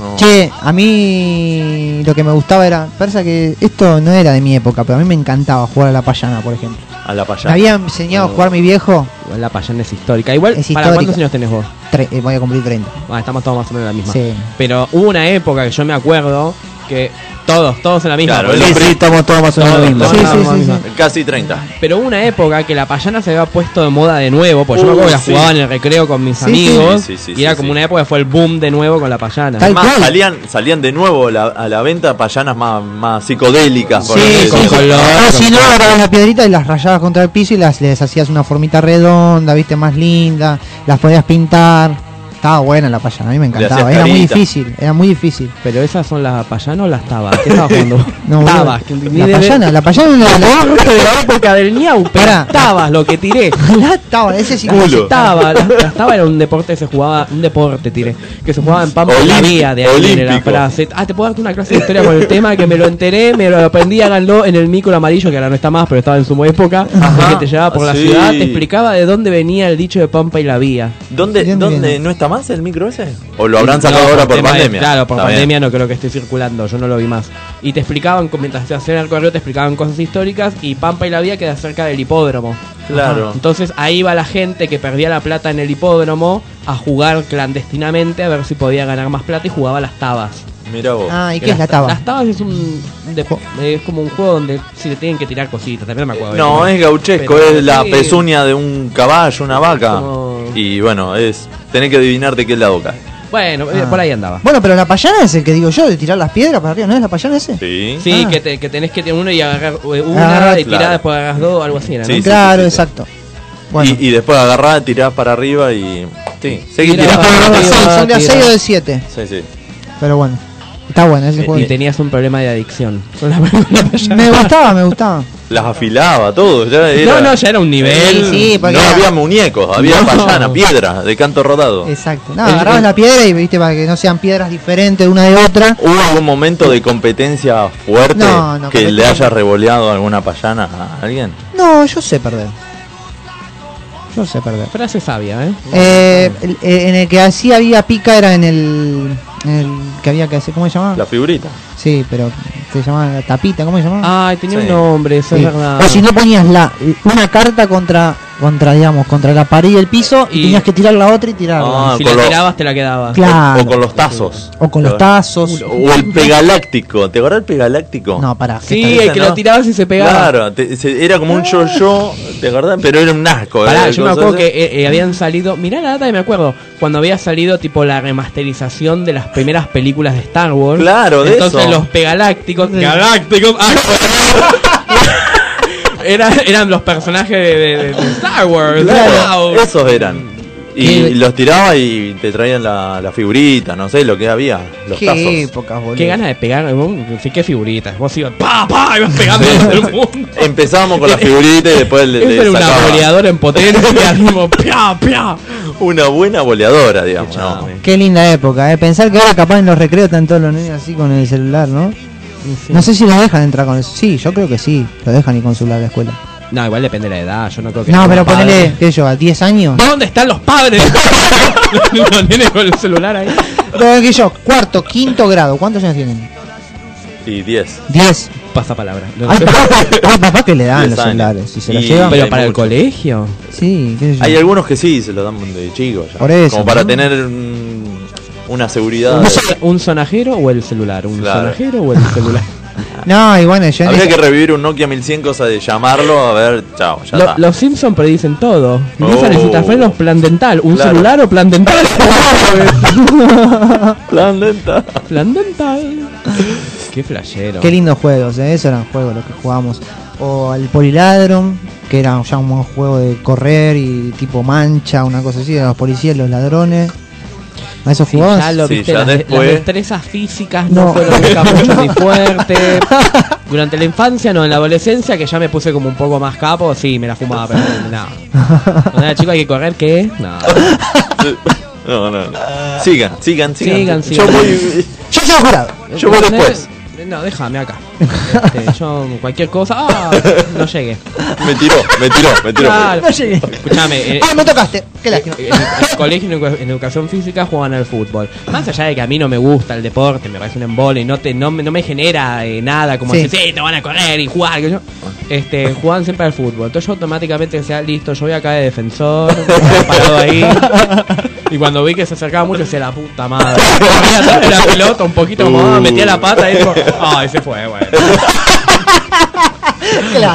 No. Che, a mí lo que me gustaba era, parece que esto no era de mi época, pero a mí me encantaba jugar a la payana, por ejemplo. A la Me payana. había enseñado a jugar mi viejo, la payana es histórica. Igual, Es ¿para cuántos años tenés vos? tre- eh, voy a cumplir 30. Ah, estamos todos más o menos en la misma. Sí. Pero hubo una época que yo me acuerdo que todos, todos en la misma. Claro, el hombre- estamos todos más o menos en la misma. Sí, Sí, sí, sí, sí, sí. sí. Casi 30. Pero hubo una época que la payana se había puesto de moda de nuevo, porque yo me acuerdo que la sí. jugaba en el recreo con mis Sí, amigos, sí, sí, sí, y era sí, como sí. una época que fue el boom de nuevo con la payana. Tal Además, cual. salían, salían de nuevo la- a la venta payanas más, más psicodélicas. por Sí, sí, con color, Ah, si no, agarrabas la piedrita y las rayabas contra el piso y las les hacías una formita redonda, viste, más linda, las podías pintar. Estaba buena la payana, a mí me encantaba. Era muy difícil, era muy difícil. Pero esas son las payanas o las tabas. ¿Qué estabas jugando? No, tabas. que la de- payana, la payana no era la, de la época del ñau, pero tabas lo que tiré. la taba, ese sí Culo. Taba, tabas era un deporte que se jugaba, un deporte tiré, que se jugaba en Pampa la vía de ahí viene la frase. Ah, te puedo darte una clase de historia con el tema que me lo enteré, me lo aprendí, háganlo en el micro amarillo, que ahora no está más, pero estaba en su época, Ajá. que te llevaba por la Sí. ciudad, te explicaba de dónde venía el dicho de Pampa y la vía. ¿Dónde, ¿De dónde no está más el micro ese? ¿O lo habrán sacado No, ahora por de- pandemia? claro, por Está bien. pandemia no creo que esté circulando, yo no lo vi más. Y te explicaban, mientras te hacían el correo, te explicaban cosas históricas y Pampa y la Vía queda cerca del hipódromo. Claro. Entonces ahí va la gente que perdía la plata en el hipódromo a jugar clandestinamente a ver si podía ganar más plata y jugaba las tabas. Mira vos. Ah, ¿y qué es la las- taba? Las tabas es un es como un juego donde si te tienen que tirar cositas, también me acuerdo. No, es gauchesco, Pero es la sí. pezuña de un caballo, una vaca. Como- Y bueno, es tenés que adivinar de qué lado cae. Bueno, eh, Ah. por ahí andaba. Bueno, pero la payana es el que digo yo, de tirar las piedras para arriba, ¿no es la payana ese? Sí. Sí, Ah. que, te- que tenés que tener uno y agarrar eh, una Agarrar- y tirar, Claro. después agarras dos, algo así ¿no? Sí, claro, sí, sí. exacto. Bueno, Y, y después agarrás, tirás para arriba y. Sí, seguí Tira tirando. Ah, son de a tira. 6 o de 7. Sí, sí. Pero bueno, está bueno ese Y juego. tenías un problema de adicción. Con la- la payana. Me gustaba, me gustaba. Las afilaba, todo. Ya era, No, no, ya era un nivel. Sí, sí, porque no era- había muñecos, había No. payana, piedra, de canto rodado. Exacto. No, El- agarrabas el- la piedra y viste para que no sean piedras diferentes una de otra. ¿Hubo algún momento de competencia fuerte No, no, que le haya revoleado alguna payana a alguien? No, yo sé perder. Yo sé perder. Frase sabia, ¿eh? Eh, eh, en el que así había pica era en el, el que había que hacer, ¿cómo se llamaba? La figurita. Sí, pero se llamaba la tapita, ¿cómo se llamaba? Ay, tenía Sí. un nombre, eso Sí. es verdad. O si no ponías la una carta contra contra, digamos, contra la pared y el piso y, Y- tenías que tirar la otra y tirarla. Ah, si la lo- tirabas, te la quedabas. Claro. O con los tazos. O con los tazos. O el pegaláctico. ¿Te acordás del pegaláctico? No, para. Sí, el que lo tirabas y se pegaba. Claro, te- se- era como un yo-yo, ¿te acordás? Pero era un asco. Pará, ¿eh? yo me acuerdo que eh, eh, habían salido. Mirá la data y me acuerdo. Cuando había salido tipo la remasterización de las primeras películas de Star Wars. Claro, de Entonces eso. los pegalácticos. Galácticos. ah, era- eran los personajes de, de- de- de Star Wars. Claro, Wow. esos eran. Y Qué- los tiraba y te traían la, la figurita, no sé lo que había. Los Qué tazos. épocas, boludo. Qué ganas de pegar. vos, Sí, qué figuritas. Vos ibas. ¡Pa, pa! Ibas pegando el mundo. Empezábamos con la figurita y después le, le era una boleadora en potencia. tipo, ¡pia, pia! una buena boleadora, digamos. ¿no? Qué linda época, ¿eh? Pensar que ahora capaz en los recreos están todos los niños así con el celular, ¿no? No sé si los dejan entrar con eso. Sí, yo creo que sí. Lo dejan ir con celular a la escuela. No, igual depende de la edad. Yo no creo que. No, pero ponele, qué sé yo, a 10 años. ¿Dónde están los padres? los nenes con el celular ahí. Pero, qué sé yo, cuarto, quinto grado. ¿Cuántos años tienen? Y 10. 10. Pasa palabra. Hay papás hay papás que le dan Diez los años. celulares. Si se los Y- llevan. Pero para el muchos. colegio. Sí, qué sé yo. Hay algunos que sí, se lo dan de chicos. Por eso, Como para ¿no? tener una seguridad. ¿Un, de- un sonajero o el celular? ¿Un Claro. sonajero o el celular? No, y bueno, yo Habría que revivir un Nokia 1100, cosa de llamarlo, a ver, chao, ya Lo- está. los Simpsons predicen todo. Lisa Oh. necesita frenos, plan dental. ¿Un Claro. celular o plan dental? Plan lenta. plan dental. Qué flashero. Qué lindos juegos, ¿eh? Esos eran juegos los que jugábamos. O al Poliladron, que era ya un buen juego de correr y tipo mancha, una cosa así, de los policías, los ladrones. ¿A eso Sí, ya lo Sí, viste, ya las, de- después- las destrezas físicas no, No. fueron nunca mucho ni fuertes. Durante la infancia, no, en la adolescencia, que ya me puse como un poco más capo, sí, me la fumaba, pero no. Cuando era chico hay que correr, ¿qué? No. No, no, no. Sigan, sigan, sigan. Sigan, Yo voy, Yo soy jurado. yo voy después. No, déjame acá. Este, yo, cualquier cosa. Ah, no llegué. Me tiró, me tiró, me tiró. Claro. No llegué. Escuchame, eh, Ah, me tocaste. Qué lástima. en el colegio en edu- en educación física juegan al fútbol. Más allá de que a mí no me gusta el deporte, me parece un embole y no te no, me- no me genera eh, nada como Sí. decir, sí, te van a correr y jugar. que yo- Este, juegan siempre al fútbol. Entonces yo automáticamente decía, listo, yo voy acá de defensor, parado ahí. Y cuando vi que se acercaba mucho, decía la puta madre. De la pelota un poquito como, ah, metía la pata y dijo, ay, se fue, bueno.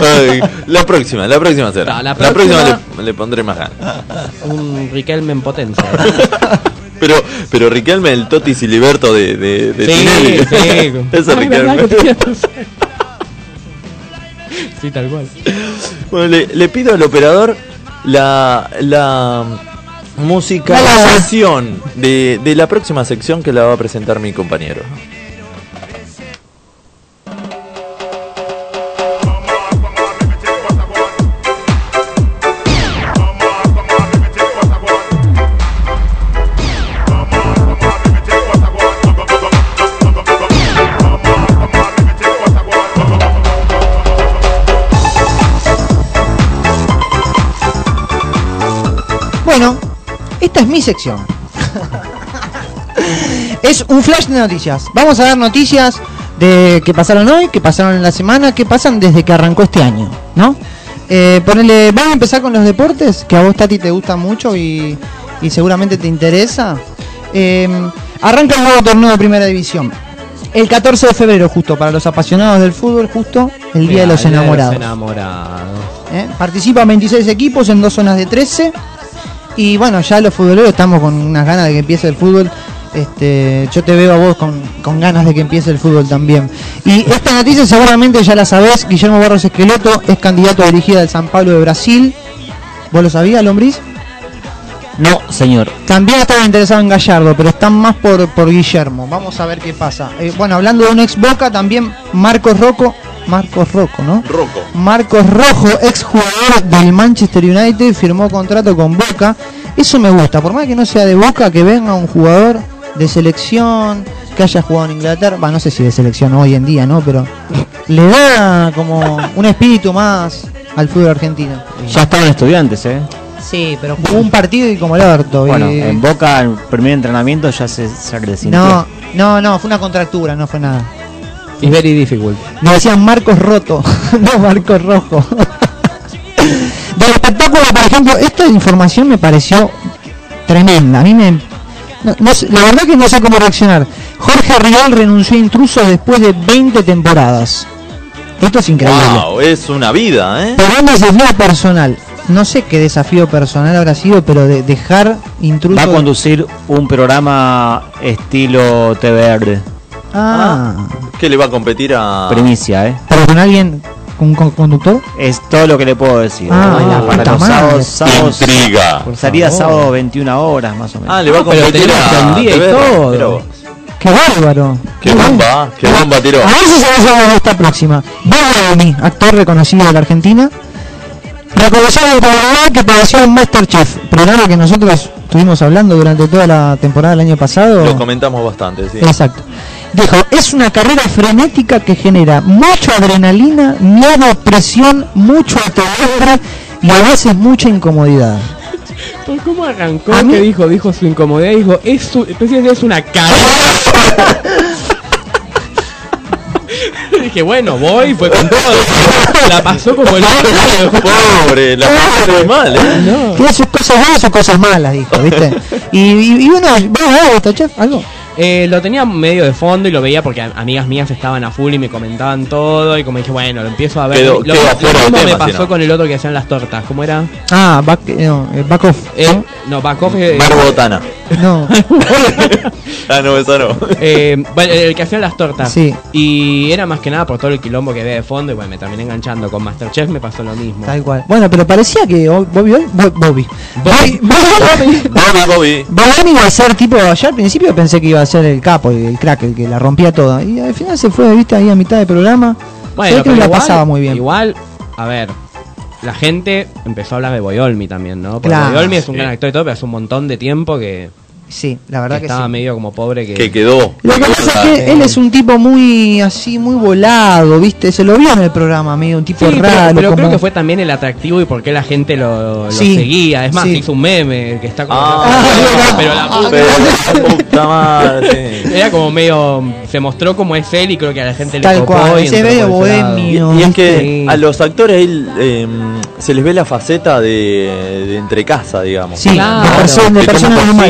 Ay, la próxima, la próxima será. No, la la próxima- le, le pondré más ganas. Un Riquelme en potencia. Pero, pero Riquelme, el Toti Siliberto de, de, de Sí, Tinelli. sí. Ese Ay, Riquelme. Sí, tal cual. Bueno, le, le pido al operador la, la musicalización de, de la próxima sección que la va a presentar mi compañero. Mi sección. es un flash de noticias. Vamos a dar noticias de que pasaron hoy, que pasaron en la semana, que pasan desde que arrancó este año, ¿no? Eh, ponele, vamos a empezar con los deportes, que a vos Tati te gusta mucho y, y seguramente te interesa. Eh, arranca el nuevo torneo de primera división. El 14 de febrero, justo, para los apasionados del fútbol, justo, el Día de los Enamorados. enamorados. ¿eh? Participan 26 equipos en dos zonas de 13. Y bueno, ya los futboleros estamos con unas ganas de que empiece el fútbol. Este, yo te veo a vos con, con ganas de que empiece el fútbol también. Y esta noticia seguramente ya la sabés. Guillermo Barros Esqueloto es candidato a dirigir al San Pablo de Brasil. ¿Vos lo sabías, Lombriz? No, señor. También estaba interesado en Gallardo, pero están más por, por Guillermo. Vamos a ver qué pasa. Eh, bueno, hablando de un ex Boca, también Marcos Rocco. Marcos Rocco, ¿no? Rocco. Marcos Rojo, ex jugador del Manchester United, firmó contrato con Boca. Eso me gusta, por más que no sea de Boca, que venga un jugador de selección, que haya jugado en Inglaterra, bah, no sé si de selección hoy en día, ¿no? Pero le da como un espíritu más al fútbol argentino. Ya estaban estudiantes, ¿eh? Sí, pero jugó un partido y como el orto. Bueno, y- en Boca, el primer entrenamiento ya se, se. No, no, no, fue una contractura, no fue nada. It's very difficult. Me decían Marcos Roto, no Marcos Rojo. Del espectáculo, por ejemplo, esta información me pareció tremenda. A mí me. no- no sé- la verdad que no sé cómo reaccionar. Jorge Rial renunció a intrusos después de 20 temporadas. Esto es increíble. Wow, es una vida, ¿eh? Pero un desafío personal. No sé qué desafío personal habrá sido, pero de dejar intrusos. Va a conducir un programa estilo TVR. Ah, ¿Qué le va a competir a. Primicia, ¿eh? pero con alguien, con un con- conductor. Es todo lo que le puedo decir. Ah, ¿no? la Para puta los madre. sábados, sábados- Intriga. Sería favor. sábado 21 horas más o menos. Ah, le va a pero competir tenemos a. día y todo. Vos. Qué bárbaro. Qué bomba, qué bomba tiró. A ver si se va a hacer esta próxima. Bellamy, actor reconocido de la Argentina. Reconocido de verdad que padeció en Masterchef, programa que nosotros estuvimos hablando durante toda la temporada del año pasado. Lo comentamos bastante, sí. Exacto. Dijo, es una carrera frenética que genera mucha adrenalina, miedo, presión, mucho autonombre y a veces mucha incomodidad. ¿Cómo arrancó? A que dijo? Dijo su incomodidad. Dijo, es, su, es una cara. Dije, bueno, voy, fue con todo. La pasó como el. Pobre, la pasó mal, ¿eh? No. Tiene sus cosas buenas sus cosas malas, dijo, ¿viste? Y, y, y uno, ¿vos a ver, chef? ¿Algo? Eh, lo tenía medio de fondo y lo veía porque amigas mías estaban a full y me comentaban todo. Y como dije, bueno, lo empiezo a ver. Quedó- lo, quedó mismo me tema, pasó con el otro que hacían las tortas. ¿Cómo era? Ah, back, eh, no, eh, back off. Eh, no, back off, eh, Mar Botana. No, Ah, no, esa no. Eh, bueno, el que hacía las tortas. Sí. Y era más que nada por todo el quilombo que había de fondo. Y bueno, me terminé enganchando con Masterchef, me pasó lo mismo. tal cual. Bueno, pero parecía que Bo- Bobby, Bo- Bobby, Bobby, Bobby, Bobby, Bobby. Bobby iba a ser tipo, yo al principio pensé que iba a ser el capo, el, el crack, el que la rompía toda. Y al final se fue, viste, ahí a mitad de programa. Bueno, Sé que pero la igual, pasaba muy bien. Igual, a ver, la gente empezó a hablar de Boyolmi también, ¿no? Porque Claro. Boyolmi es un Sí. gran actor y todo, pero hace un montón de tiempo que, Sí, la verdad que que, estaba sí. medio como pobre que... Que quedó. Lo que pasa es que él es un tipo muy así, muy volado, ¿viste? Se lo vio en el programa, medio un tipo Sí, raro. pero como... creo que fue también el atractivo y por qué la gente lo, lo Sí, seguía. Es más, hizo un meme que está como... Ah, pero la puta- Pero la puta madre. Era como medio... Se mostró como es él y creo que a la gente le Tal copó cual, y ese medio bohemio. Y, y es que Sí. a los actores ahí, eh, se les ve la faceta de, de entre casa, digamos. Sí, Claro. de, persona, de de persona cómo normal.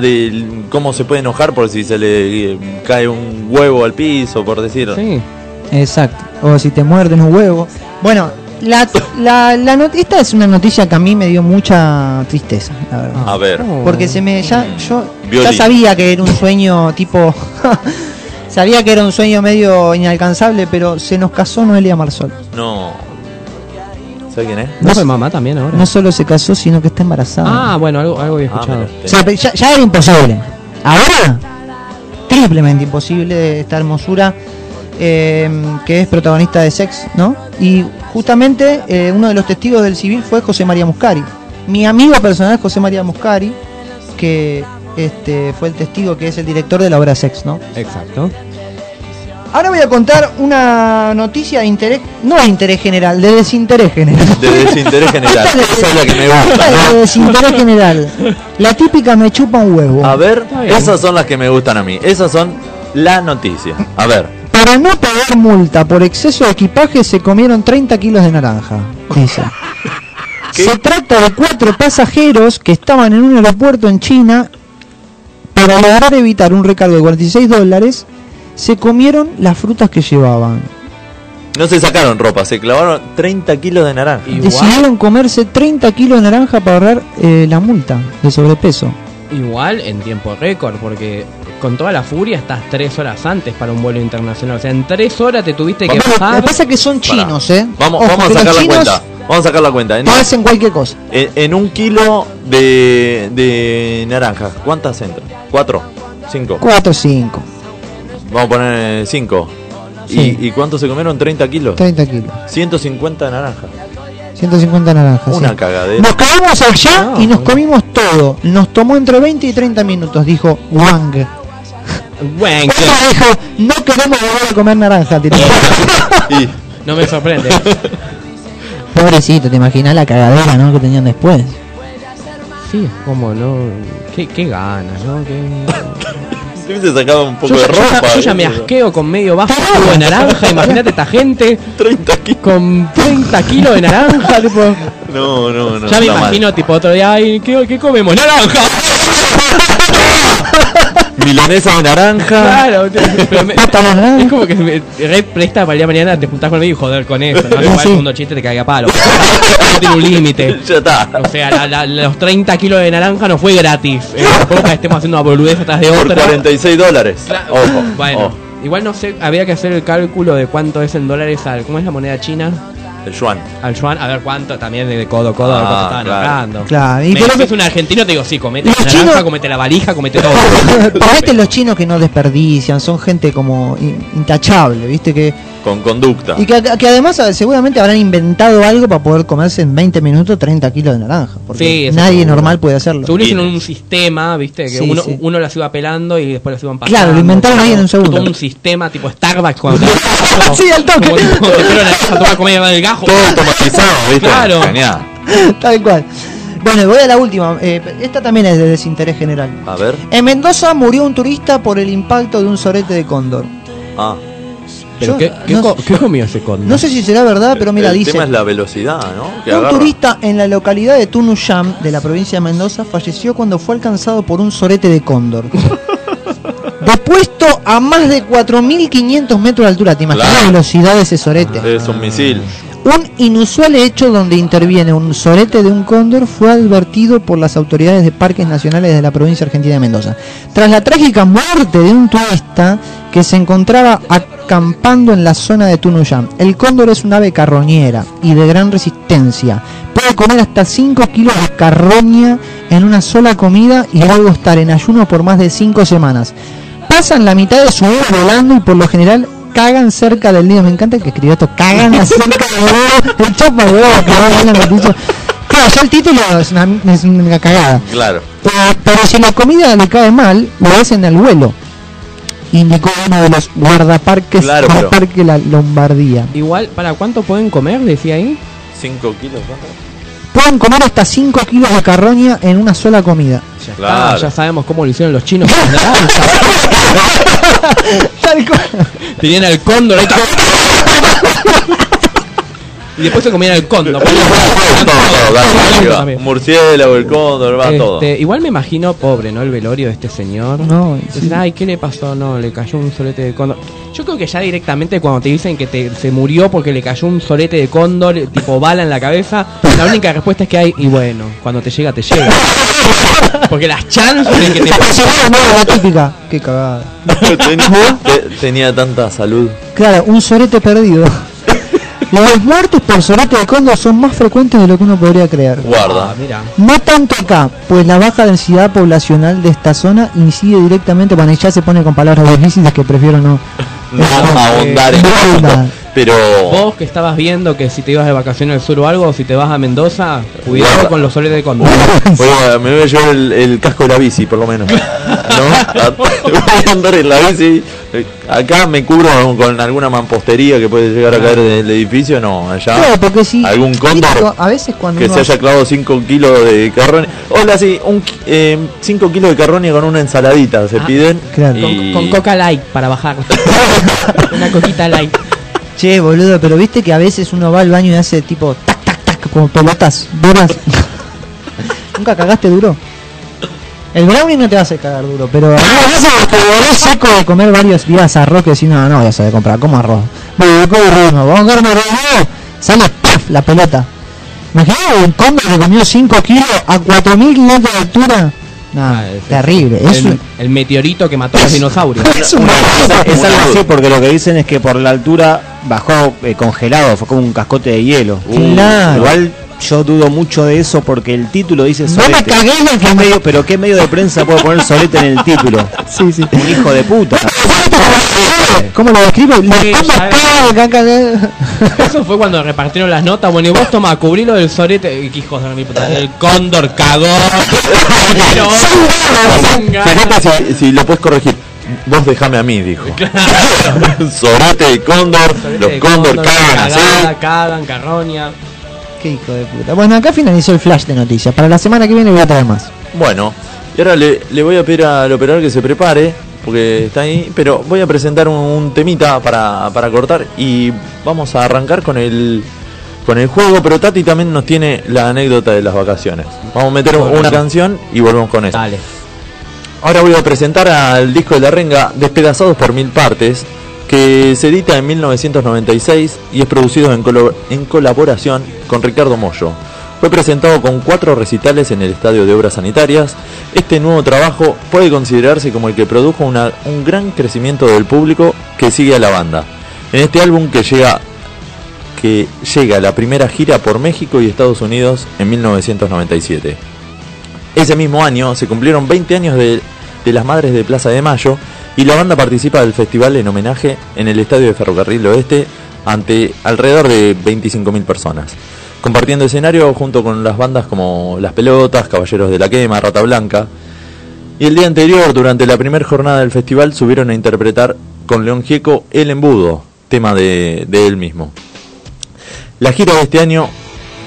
De cómo se puede enojar por si se le eh, cae un huevo al piso, por decir. Sí. Exacto. O si te muerden un huevo. Bueno, la, la, la not- esta es una noticia que a mí me dio mucha tristeza, la verdad. A ver, Oh. Porque se me ya yo ya sabía que era un sueño tipo sabía que era un sueño medio inalcanzable, pero se nos casó Noelia Marsol. no. ¿Sabes quién es? ¿No fue mamá también ahora? No solo se casó, sino que está embarazada. Ah, bueno, algo, algo había Ah, escuchado. mira, O sea, pe- ya, ya era imposible. Ahora, triplemente imposible esta hermosura eh, que es protagonista de Sex, ¿no? Y justamente eh, uno de los testigos del civil fue José María Muscari. Mi amigo personal es José María Muscari, que este, fue el testigo que es el director de la obra Sex, ¿no? Exacto. Ahora voy a contar una noticia de interés, no de interés general, de desinterés general. De desinterés general. Esa es la que me gusta. De desinterés general. La típica me chupa un huevo. A ver, esas son las que me gustan a mí. Esas son la noticia. A ver. Para no pagar multa por exceso de equipaje se comieron 30 kilos de naranja. Dice. Se trata de cuatro pasajeros que estaban en un aeropuerto en China. Para lograr evitar un recargo de 46 dólares, se comieron las frutas que llevaban. No se sacaron ropa, se clavaron 30 kilos de naranja. Igual, Decidieron comerse 30 kilos de naranja para ahorrar eh, la multa de sobrepeso. igual en tiempo récord, porque con toda la furia estás tres horas antes para un vuelo internacional. O sea, en tres horas te tuviste que Vamos, Lo que bajar. pasa es que son chinos, ¿eh? Vamos, Ojo, vamos a sacar la cuenta. Vamos a sacar la cuenta. En, No hacen cualquier cosa. en- en un kilo de, de naranja, ¿cuántas entran? ¿Cuatro? ¿Cinco? 4 o 5. Vamos a poner cinco. Sí. ¿Y, ¿Y cuánto se comieron? 30 kilos. 30 kilos. 150 de naranja. 150 naranjas. Una sí. cagadera. Nos cagamos allá No, y nos no. comimos todo. Nos tomó entre 20 y 30 minutos, dijo Wang. Ella dijo, no queremos volver a comer naranja. Y no me sorprende. Pobrecito, te imaginas la cagadera ¿no? que tenían después. Sí, como no. Qué, qué ganas, ¿no? Qué... Te hubiese sacado un poco Yo, de ya- yo ropa. yo ya me asqueo con medio vaso de naranja. Imagínate esta gente 30 kilos. con 30 kilos de naranja. Tipo, No, no, no. ya me está mal. imagino, tipo, otro día, ay, ¿qué, qué comemos? ¡Naranja! Milanesa de naranja. Claro, pero me- es como que me re presta para el día de mañana te juntás conmigo y joder con eso. ¿no? Igual Sí. el mundo chiste te caiga a palo. No tiene un límite. Ya está. O sea, la- la- los 30 kilos de naranja no fue gratis. Eh, tampoco que estemos haciendo una boludez atrás de Por otra. 46 dólares. Ojo. Bueno, ojo. igual no sé, había que hacer el cálculo de cuánto es en dólares al. ¿Cómo es la moneda china? El yuan. Al yuan, a ver cuánto también de codo a codo, Ah, cuánto estaban claro. ahorrando. Claro, y Me pero- dices un argentino, te digo, sí, comete Los la naranja, chinos- comete la valija, comete todo. Para este los chinos que no desperdician, son gente como in- intachable, ¿viste? Que, Con conducta. y que, que además eh, seguramente habrán inventado algo para poder comerse en 20 minutos 30 kilos de naranja. Porque Sí, nadie normal puede hacerlo. Seguro hicieron un sistema, viste, que Sí, uno, sí. uno las iba pelando y después las iban pasando. Claro, lo inventaron ahí en un segundo. Todo un sistema tipo Starbucks cuando te, Sí, al toque. Como, como te fueron a tomar comida del Todo automatizado, ¿viste? Claro. Genial. Tal cual. Bueno, voy a la última. Eh, esta también es de desinterés general. A ver. En Mendoza murió un turista por el impacto de un sorete de cóndor. Ah. Pero Yo ¿qué, qué, no co- sé- qué comió ese cóndor? No sé si será verdad, pero mira, el dice. tema es la velocidad, ¿no? Que Un agarra. turista en la localidad de Tunuyam, de la provincia de Mendoza, falleció cuando fue alcanzado por un sorete de cóndor. Depuesto a más de 4.500 metros de altura, ¿te imaginas la velocidad de ese sorete? Es un misil. Un inusual hecho donde interviene un sorete de un cóndor fue advertido por las autoridades de parques nacionales de la provincia argentina de Mendoza. Tras la trágica muerte de un turista que se encontraba acampando en la zona de Tunuyam, el cóndor es un ave carroñera y de gran resistencia. Puede comer hasta 5 kilos de carroña en una sola comida y luego estar en ayuno por más de 5 semanas. Pasan la mitad de su vida volando y por lo general cagan cerca del nido. Me encanta que escribió esto. Cagan cerca del nido. El chapa de huevo que va a la noticia. Claro, ya el título es una, es una cagada. Claro. Eh, pero si la comida le cae mal, lo hacen al vuelo. Indicó uno de los guardaparques Claro, del pero- Parque La Lombardía. Igual, ¿para cuánto pueden comer? Decía ahí. 5 kilos. ¿no? Pueden comer hasta 5 kilos de carroña en una sola comida. Ya Claro. está, ya sabemos cómo lo hicieron los chinos. Tal cual. Tenían el cóndor ahí. Y después se comían el cóndor. Murciélago, el cóndor, va todo. Este, igual me imagino, pobre, ¿no? El velorio de este señor. No, Dicen, ay, ¿qué le pasó? No, le cayó un solete de cóndor. Yo creo que ya directamente cuando te dicen que te, se murió porque le cayó un solete de cóndor, tipo bala en la cabeza, la única respuesta es que hay, y bueno, cuando te llega, te llega. Porque las chances de que te no, la típica. Qué cagada. tenía, te- tenía tanta salud. Claro, un sorete perdido. Las muertes por sorete de cóndor son más frecuentes de lo que uno podría creer. Guarda. Ah, mira. No tanto acá, pues la baja densidad poblacional de esta zona incide directamente, bueno, y ya se pone con palabras difíciles que prefiero no. No ahondar en no ahondar. Pero. Vos que estabas viendo que si te ibas de vacaciones al sur o algo, o si te vas a Mendoza, cuidado con los soletes de cóndor. Bueno, me voy a llevar el, el casco de la bici, por lo menos. ¿No? A- Voy a andar en la bici. Eh, Acá me cubro con alguna mampostería que puede llegar a caer del edificio. No, allá. Claro, porque si. Algún cóndor A veces cuando que uno se haya clavado 5 kilos de carroña. Hola, sí, 5 kilos de carroña con una ensaladita se Ah, piden. claro. y- Con coca light para bajar. Una coquita light. Che, boludo, pero viste que a veces uno va al baño y hace tipo tac, tac, tac, como pelotas duras. ¿Nunca cagaste duro? El brownie no te hace cagar duro, pero a volvés seco de comer varios días arroz que decís, no, no voy a saber comprar, ¿cómo arroz? Bueno, ¿cómo arroz? No, vamos a comer arroz, no. sale ¡paf! la pelota. Imagínate un cóndor que comió 5 kilos a 4.000 kilómetros de altura. No, Ah, es- terrible. Es El, un- el meteorito que mató a los dinosaurios. es un- Es algo así porque lo que dicen es que por la altura bajó eh, congelado, fue como un cascote de hielo. Claro. Igual yo dudo mucho de eso porque el título dice No me solete. cagué en el ¿Qué medio, pero qué medio de prensa puede poner solete en el título? Sí, sí. Un hijo de puta. ¿Cómo lo describe? Sí. Eso fue cuando repartieron las notas. Bueno, y vos toma, cubrilo del sorete. Y, qué hijos de mi puta. El cóndor cagó. Si, si lo puedes corregir. Vos dejame a mí, dijo. Sorete de cóndor, los cóndor cagan así. Cagada, cagan, carroña. Qué hijo de puta. Bueno, acá finalizó el flash de noticias. Para la semana que viene voy a traer más. Bueno, y ahora le, le voy a pedir al operador que se prepare porque está ahí, pero voy a presentar un, un temita para, para cortar y vamos a arrancar con el con el juego, pero Tati también nos tiene la anécdota de las vacaciones. Vamos a meter una canción y volvemos con eso. Dale. Ahora voy a presentar al disco de la renga Despedazados por mil partes, que se edita en 1996 y es producido en, colo- en colaboración con Ricardo Mollo. Fue presentado con cuatro recitales en el Estadio de Obras Sanitarias. Este nuevo trabajo puede considerarse como el que produjo una- un gran crecimiento del público que sigue a la banda. En este álbum que llega que llega la primera gira por México y Estados Unidos en 1997. Ese mismo año se cumplieron 20 años de, de las Madres de Plaza de Mayo y la banda participa del festival en homenaje en el Estadio de Ferrocarril Oeste ante alrededor de 25.000 personas, compartiendo escenario junto con las bandas como Las Pelotas, Caballeros de la Quema, Rata Blanca. Y el día anterior, durante la primera jornada del festival, subieron a interpretar con León Gieco El Embudo, tema de, de él mismo. La gira de este año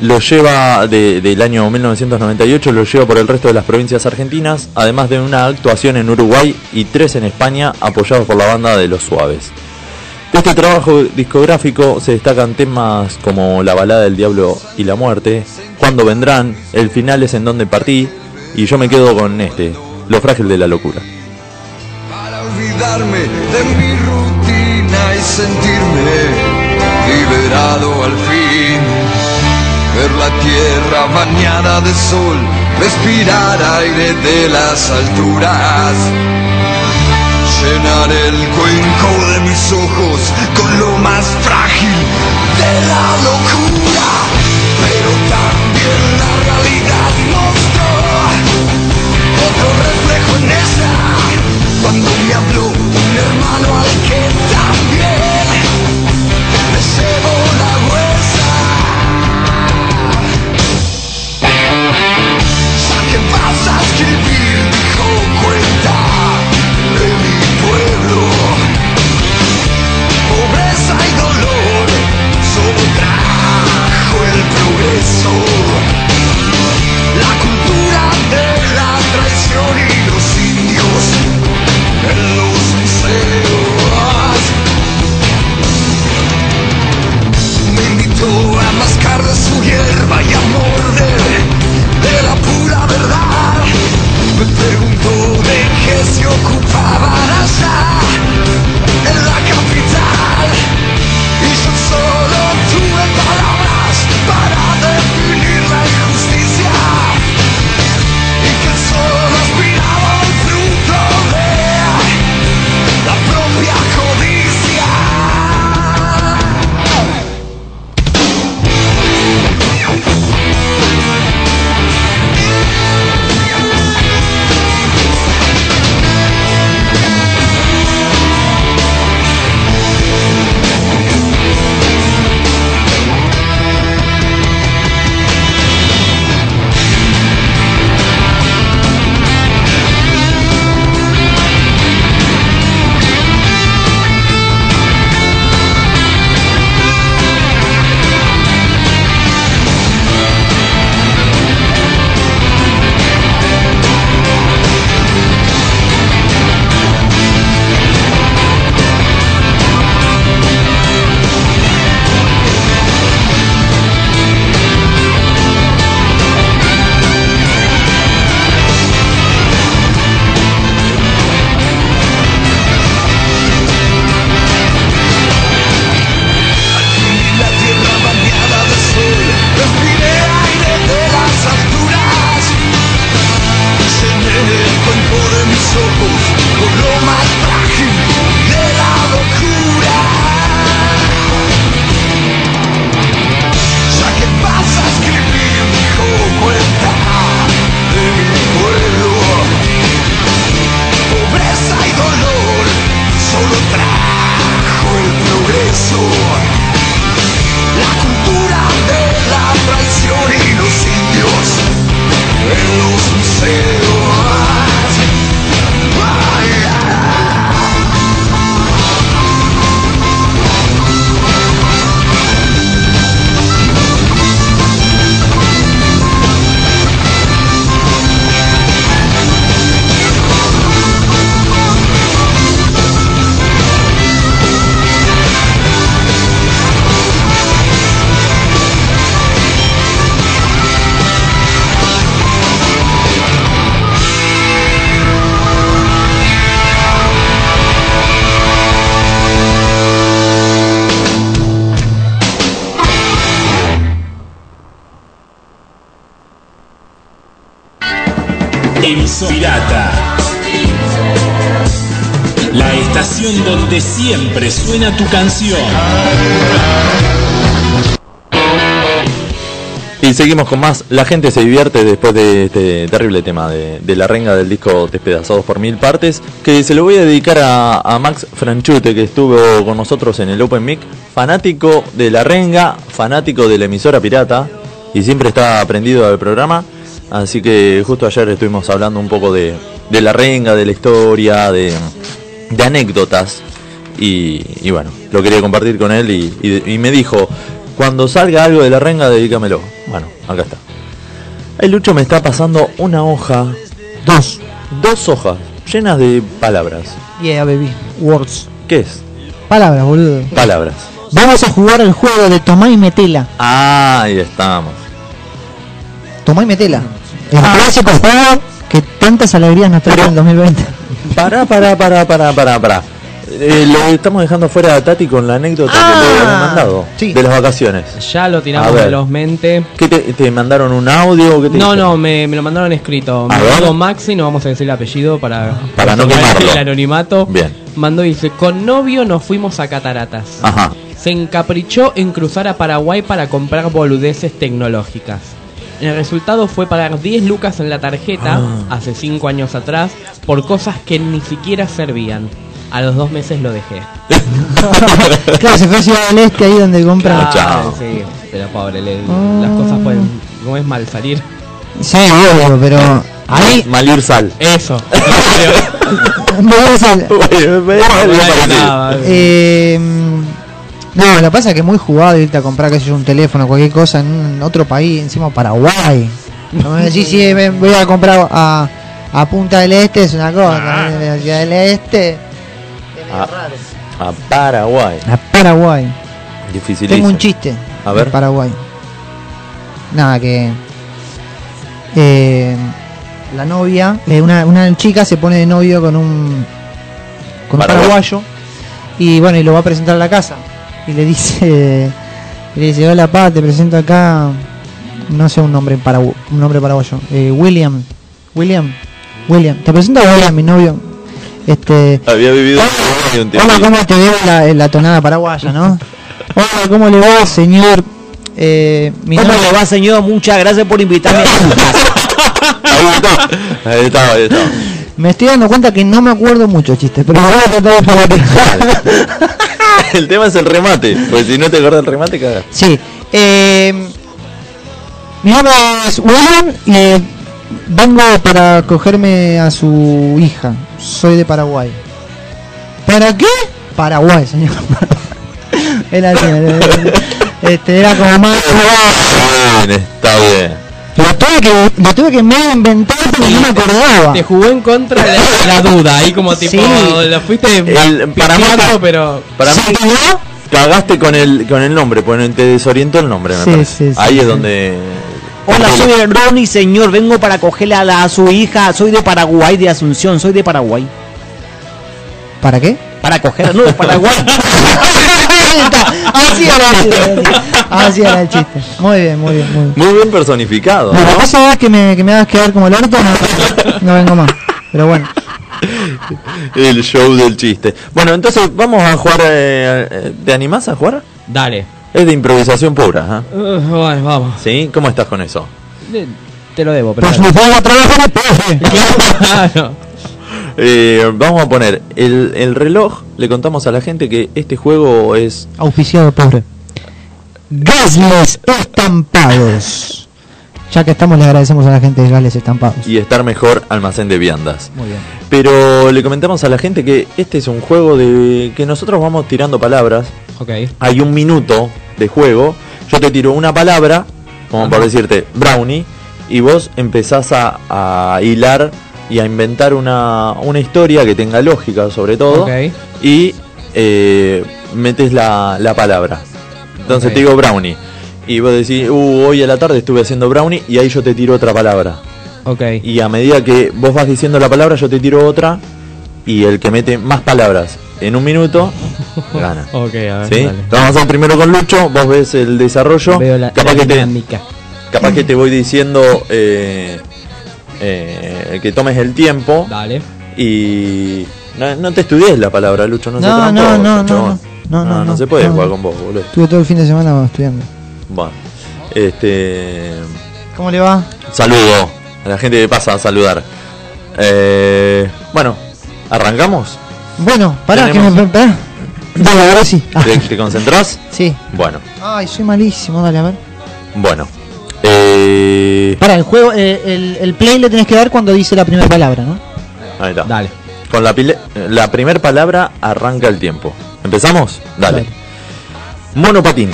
lo lleva de- del año 1998 lo lleva por el resto de las provincias argentinas, además de una actuación en Uruguay y tres en España, apoyados por la banda de Los Suaves. De este trabajo discográfico se destacan temas como La balada del diablo y la muerte, Cuando vendrán, El final es en donde partí, y yo me quedo con este, Lo frágil de la locura. olvidarme de mi rutina y sentirme liberado al fin. Ver la tierra bañada de sol, respirar aire de las alturas. Llenar el cuenco de mis ojos con lo más frágil de la locura. Pero también la realidad mostró otro reflejo en esa cuando me habló un hermano al que suena tu canción. Y seguimos con más. La gente se divierte después de este terrible tema de, la renga del disco Despedazados por Mil Partes. Que se lo voy a dedicar a, Max Franchute, que estuvo con nosotros en el Open Mic. Fanático de la renga, fanático de la emisora pirata. Y siempre está aprendido del programa. Así que justo ayer estuvimos hablando un poco de, la renga, de la historia, de anécdotas. Y, y bueno, lo quería compartir con él y, y- y me dijo, cuando salga algo de la renga, dedícamelo. Bueno, acá está. El Lucho me está pasando una hoja. Dos. Dos hojas llenas de palabras. Yeah, baby. Words. ¿Qué es? Palabras, boludo. Palabras. Vamos a jugar el juego de tomá y metela. Ah, ahí estamos. Tomá y metela. El clásico juego que tantas alegrías nos trae en el 2020. Pará, pará, pará, pará, pará, pará. Eh, lo estamos dejando fuera a Tati con la anécdota que le habían mandado de las vacaciones. Ya lo tiramos ver. de los mente. ¿Qué te, te mandaron un audio? ¿Qué te No, dijeron? no, me, me lo mandaron escrito. Me mandó Maxi, no vamos a decir el apellido para, Para no quemarlo. el anonimato. Bien. Mandó y dice, con novio nos fuimos a Cataratas. Ajá. Se encaprichó en cruzar a Paraguay para comprar boludeces tecnológicas. El resultado fue pagar 10 lucas en la tarjeta, Ah. hace 5 años atrás, por cosas que ni siquiera servían. A los dos meses lo dejé. claro, se fue a Ciudad del Este ahí donde compra. Ah, sí, pero pobre, le- las cosas pueden, no es mal salir. Sí, obvio, pero ahí. Malir sal. Eso. Vamos a- Eh, no, lo que pasa es que es muy jugado irte a comprar, qué sé yo, un teléfono, cualquier cosa en un- otro país, encima Paraguay. No me decís si me voy a comprar a, a Punta del Este, es una cosa, eh, a Ciudad del Este, A, a Paraguay. a Paraguay. Dificilísimo. Tengo un chiste A ver. de Paraguay. Nada, que. eh, la novia, eh, una, una chica se pone de novio con un. con un Paraguay. paraguayo. Y bueno, y lo va a presentar a la casa. Y le dice. Le dice: Hola, pa, te presento acá. No sé un nombre, paragu un nombre paraguayo. Eh, William. William. William. Te presento a William, mi novio. Este. Había vivido en un tiempo. Hola, ¿cómo te veo la, la tonada paraguaya, no? Hola, ¿cómo le va, señor? Eh, mi ¿Cómo nombre- le va, señor? Muchas gracias por invitarme a su casa. Ahí estaba, ahí estaba. Me estoy dando cuenta que no me acuerdo mucho chistes, pero voy a tratar de parar. El tema es el remate. Porque si no te acuerdas del remate, cagas. Sí. Eh, mi nombre es William y eh, vengo para cogerme a su hija. Soy de Paraguay. ¿Para qué? Paraguay, señor. Era así, era- este, era como más... Bien, está bien. Lo tuve que, lo tuve que medio inventar porque no me acordaba. Te jugó en contra la, la duda, ahí como tipo, Sí. lo fuiste El- para mí- pero... Para mí, cagaste con el, con el nombre, porque te desorientó el nombre, me Sí, parece. sí, sí, Ahí es sí. donde. Hola, soy el Ronnie, señor. Vengo para cogerle a, la- a su hija. Soy de Paraguay, de Asunción. Soy de Paraguay. ¿Para qué? Para coger, no, de Paraguay. Así era, así era, así era el chiste. Muy bien, muy bien, muy bien. Muy bien personificado. Que ¿no? pasa es que me, que me hagas quedar como el orto, no, no vengo más. Pero bueno. El show del chiste. Bueno, entonces vamos a jugar. eh, eh, ¿Te animás a jugar? Dale. Es de improvisación pura. ¿ah? Uh, bueno, vamos. ¿Sí? ¿Cómo estás con eso? Eh, Te lo debo, pero... Pues me pongo a trabajar el profe. Claro. Eh, vamos a poner el, el reloj. Le contamos a la gente que este juego es. Auspiciado por Gasles Estampados. Ya que estamos, le agradecemos a la gente de Gasles Estampados. Y estar mejor almacén de viandas. Muy bien. Pero le comentamos a la gente que este es un juego de que nosotros vamos tirando palabras. Ok. Hay un minuto de juego. Yo te tiro una palabra, como por Ajá. decirte brownie, y vos empezás a, a hilar y a inventar una, una historia que tenga lógica, sobre todo. Y eh, metes la, la palabra. Entonces te digo brownie. Y vos decís, uh, hoy a la tarde estuve haciendo brownie, y ahí yo te tiro otra palabra. Y a medida que vos vas diciendo la palabra, yo te tiro otra. Y el que mete más palabras en un minuto, gana. Ok, a ver. Vamos a hacer primero con Lucho, vos ves el desarrollo. Veo la, capaz, la que te, capaz que te voy diciendo eh, eh, que tomes el tiempo. Dale. Y no, no te estudies la palabra, Lucho, no, No, se no, no, no, no, no, no, se puede no. jugar con vos, boludo. Estuve todo el fin de semana estudiando. Bueno, este. ¿Cómo le va? Saludo a la gente que pasa a saludar. Eh, bueno, ¿arrancamos? Bueno, pará, Tenemos- que me. Pará. Dale, ahora sí. Ah, ¿Te, te concentrás? sí. Bueno, Ay, soy malísimo, dale, a ver. bueno. Eh, Pará, el juego, eh, el, el play le tenés que dar cuando dice la primera palabra, ¿no? ahí está. Dale. Con la, pile- la primera palabra arranca el tiempo. ¿Empezamos? Dale. Monopatín.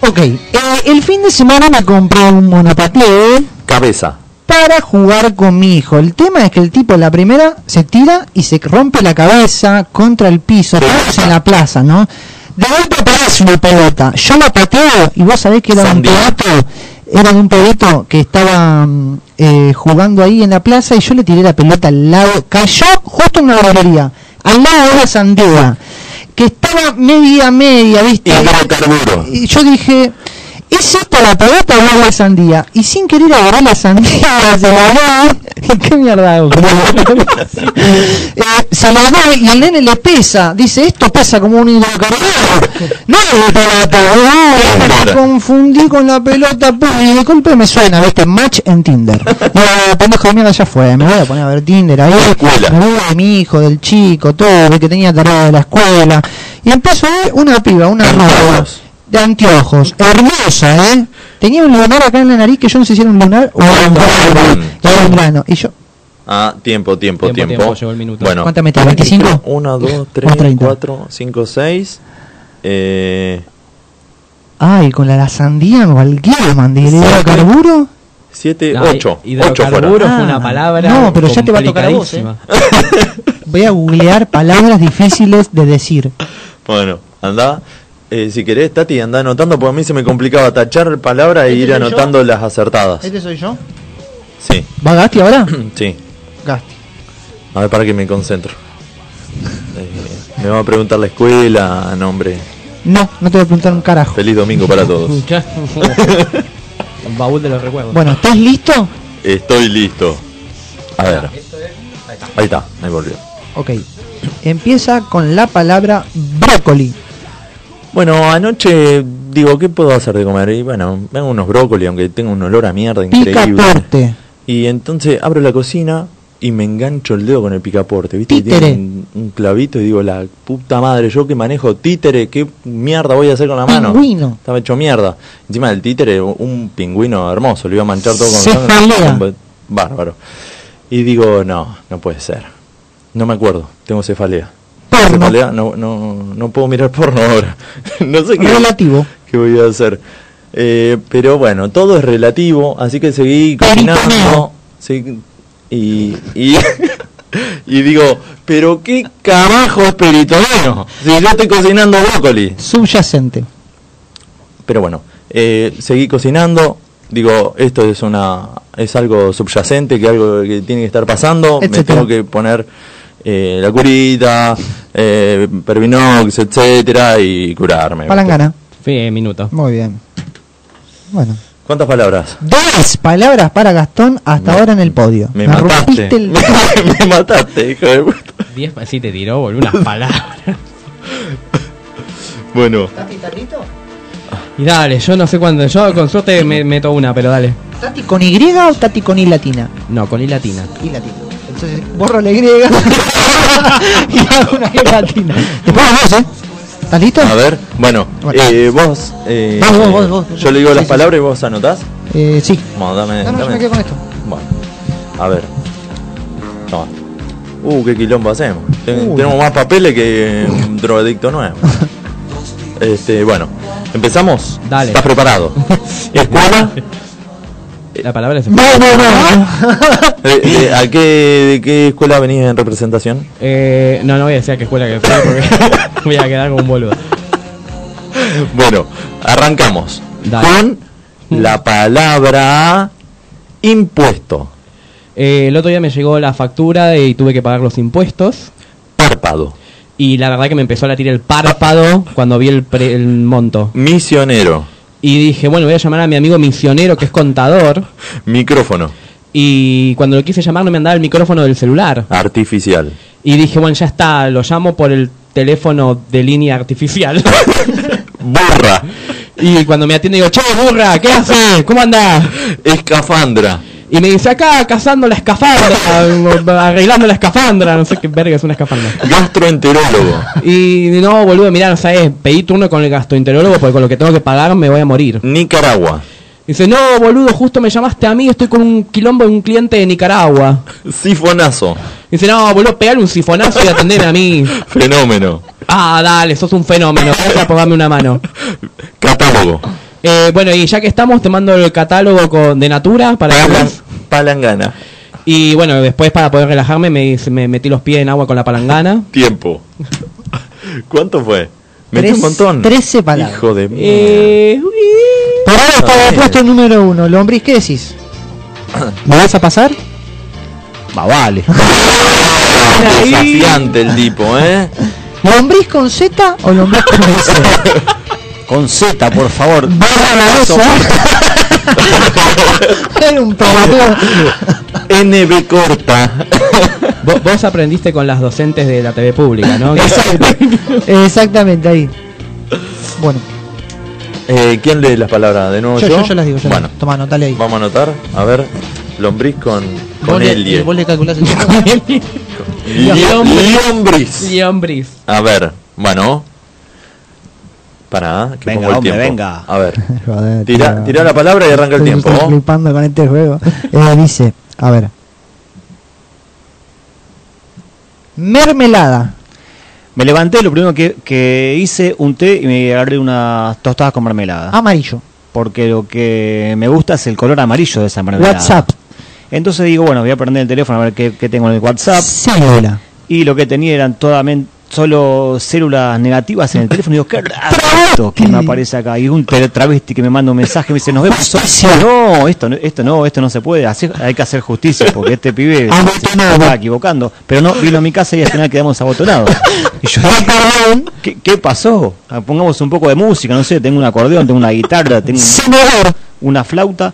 Ok, eh, el fin de semana me compré un monopatín Cabeza. para jugar con mi hijo. El tema es que el tipo en la primera se tira y se rompe la cabeza contra el piso, en la plaza, ¿no? De golpe aparece una pelota, yo la pateo y vos sabés que era un pedato, era de un pedito que estaba mm, eh, jugando ahí en la plaza y yo le tiré la pelota al lado, cayó justo en una barbería, al lado de una sandía, que estaba media media, ¿viste? Y yo dije, ¿es esta la pelota o es la sandía? Y sin querer agarrar la sandía, se la doy. ¿Qué mierda hago? Eh, se la doy y al nene le pesa. Dice, esto pesa como un hidrocarburo. No es de pelota. no, me confundí con la pelota. pum, Y de golpe me suena, ¿viste? Match en Tinder. No, pendejo de mierda, ya fue. Me voy a poner a ver Tinder ahí. Me voy de mi hijo, del chico, todo, que tenía tarea de la escuela. Y empezó a ver una piba, una rubia de anteojos, hermosa, ¿eh? Tenía un lunar acá en la nariz que yo no sé si era un lunar o un grano. Era un grano. Y yo, Ah, tiempo, tiempo, Tiempo, tiempo. tiempo, llegó el minuto. Bueno. ¿Cuántas metes? ¿25? 1, 2, 3, 4, 5, 6. Eh, ay, con la, la sandía cualquiera mandé. ¿Le dio carburo? 7, No, 8. 8 hidrocarburo fue una palabra. No, pero ya te va a tocar a vos, ¿eh? Voy a googlear palabras difíciles de decir. Bueno, anda. Eh, si querés, Tati, anda anotando, porque a mí se me complicaba tachar palabras e ¿Este ir yo? anotando las acertadas. ¿Este soy yo? Sí, ¿Va Gasti ahora? sí. Gasti. A ver, para que me concentro. Eh, me va a preguntar la escuela, nombre. No, no te voy a preguntar un carajo. Feliz domingo para todos. Baúl de los recuerdos. Bueno, ¿estás listo? Estoy listo. A ver. Ahí está, ahí volvió. Ok. Empieza con la palabra brócoli. Bueno, anoche digo, ¿qué puedo hacer de comer? Y bueno, me hago unos brócoli, aunque tenga un olor a mierda increíble. Picaporte. Y entonces abro la cocina y me engancho el dedo con el picaporte, ¿viste? Que Títere. tiene un, un clavito y digo, la puta madre, yo que manejo títere, ¿qué mierda voy a hacer con la mano? Pingüino. Estaba hecho mierda. Encima del títere, un pingüino hermoso, lo iba a manchar todo con Cefalea. sangre. Bárbaro. Y digo, no, no puede ser. No me acuerdo, tengo cefalea. Cefalea, no, no, no puedo mirar porno ahora. no sé qué, Relativo. qué voy a hacer. Eh, pero bueno, todo es relativo, así que seguí cocinando. y, y, y digo, pero qué carajo es peritoneo. Si yo estoy cocinando brócoli. Subyacente. Pero bueno, eh, seguí cocinando. Digo, esto es una es algo subyacente, que algo que tiene que estar pasando. Me tengo que poner eh, la curita, eh, Pervinox, etcétera, y curarme. Palangana. Sí, minuto. Muy bien. Bueno. ¿Cuántas palabras? Dos palabras para Gastón hasta ahora en el podio. Me mataste. el- me mataste, hijo de puta. Diez sí te tiró, boludo, unas palabras. Bueno, Y dale, yo no sé cuándo. Yo con suerte me meto una, pero dale. ¿Tati con Y o Tati con I latina? No, con I latina. I latina. Entonces borro la Y y hago una I latina. Después vos, ¿eh? ¿Estás listo? a ver, bueno, eh, vos, eh, Vos, vos, vos, vos. yo le digo Sí, las sí. palabras y vos anotás. Eh, sí. Bueno, dame, No, no, yo me quedo con esto. Bueno, a ver. Toma. Uh, qué quilombo hacemos. Ten-. Tenemos más papeles que un drogadicto nuevo. este, bueno, empezamos. Dale. ¿Estás preparado? ¿Escuela? La palabra es. No, no, no. Eh, eh, ¿A qué, de qué escuela venís en representación? Eh, no, no voy a decir a qué escuela que fue porque voy a quedar como un boludo. Bueno, arrancamos Dale. con la palabra impuesto. Eh, el otro día me llegó la factura y tuve que pagar los impuestos. Párpado. Y la verdad que me empezó a latir el párpado cuando vi el, pre- el monto. Misionero. Y dije, bueno, voy a llamar a mi amigo misionero que es contador. Micrófono. Y cuando lo quise llamar no me andaba el micrófono del celular. Artificial. Y dije, bueno, ya está, lo llamo por el teléfono de línea artificial. Burra. y cuando me atiende digo, che, burra, ¿qué haces? ¿Cómo andás? Escafandra. Y me dice, acá cazando la escafandra, arreglando la escafandra, no sé qué verga es una escafandra. Gastroenterólogo. Y no, boludo, mirá, no sabes, pedí turno con el gastroenterólogo porque con lo que tengo que pagar me voy a morir. Nicaragua. Dice, no, boludo, justo me llamaste a mí, estoy con un quilombo de un cliente de Nicaragua. Sifonazo. Dice, no, boludo, pegale un sifonazo y atendeme a mí. Fenómeno. Ah, dale, sos un fenómeno, por darme una mano. Catálogo. Eh, bueno, y ya que estamos, te mando el catálogo con, de Natura para que Palan- veas. palangana. Y bueno, después para poder relajarme me, me metí los pies en agua con la palangana. Tiempo. ¿Cuánto fue? Metí Tres- un montón. 13 palabras. Hijo de mierda. Eh, Por ahora está Ah, el puesto número uno. Lombriz, ¿qué decís? ¿Me vas a pasar? Va, vale. Desafiante el tipo, ¿eh? ¿Lombriz con Z o lombriz con S? Con Z, por favor. Era un. NB corta. Vos, vos aprendiste con las docentes de la TV pública, ¿no? Exactamente, ahí. Bueno, Eh, ¿Quién lee las palabras? ¿De nuevo yo, yo? yo, yo las digo. Yo bueno, las digo. Toma, anotale ahí. vamos a anotar. A ver, lombriz con, con Vos le- Elie. Vos le calculás el. Lombriz. Lombriz. A ver, bueno. Para, que Venga, pongo el hombre, tiempo. venga. A ver, Joder, tira, tira la palabra y arranca el Estoy- tiempo. Estoy flipando con este juego. Eh, dice, a ver. Mermelada. Me levanté, lo primero que, que hice un té y me agarré unas tostadas con mermelada. Amarillo. Porque lo que me gusta es el color amarillo de esa mermelada. WhatsApp. Entonces digo, bueno, voy a prender el teléfono a ver qué, qué tengo en el WhatsApp. Célula. Y lo que tenía eran todamen- solo células negativas en el teléfono. Y digo, qué raro que me aparece acá. Y un travesti que me manda un mensaje me dice, nos vemos. No, esto, no- esto no, esto no se puede. Hay que hacer justicia porque este pibe se estaba equivocando. Pero no, vino a mi casa y al final quedamos abotonados. Y yo ¿qué, qué pasó? Ah, Pongamos un poco de música, no sé, tengo un acordeón, tengo una guitarra, tengo una flauta.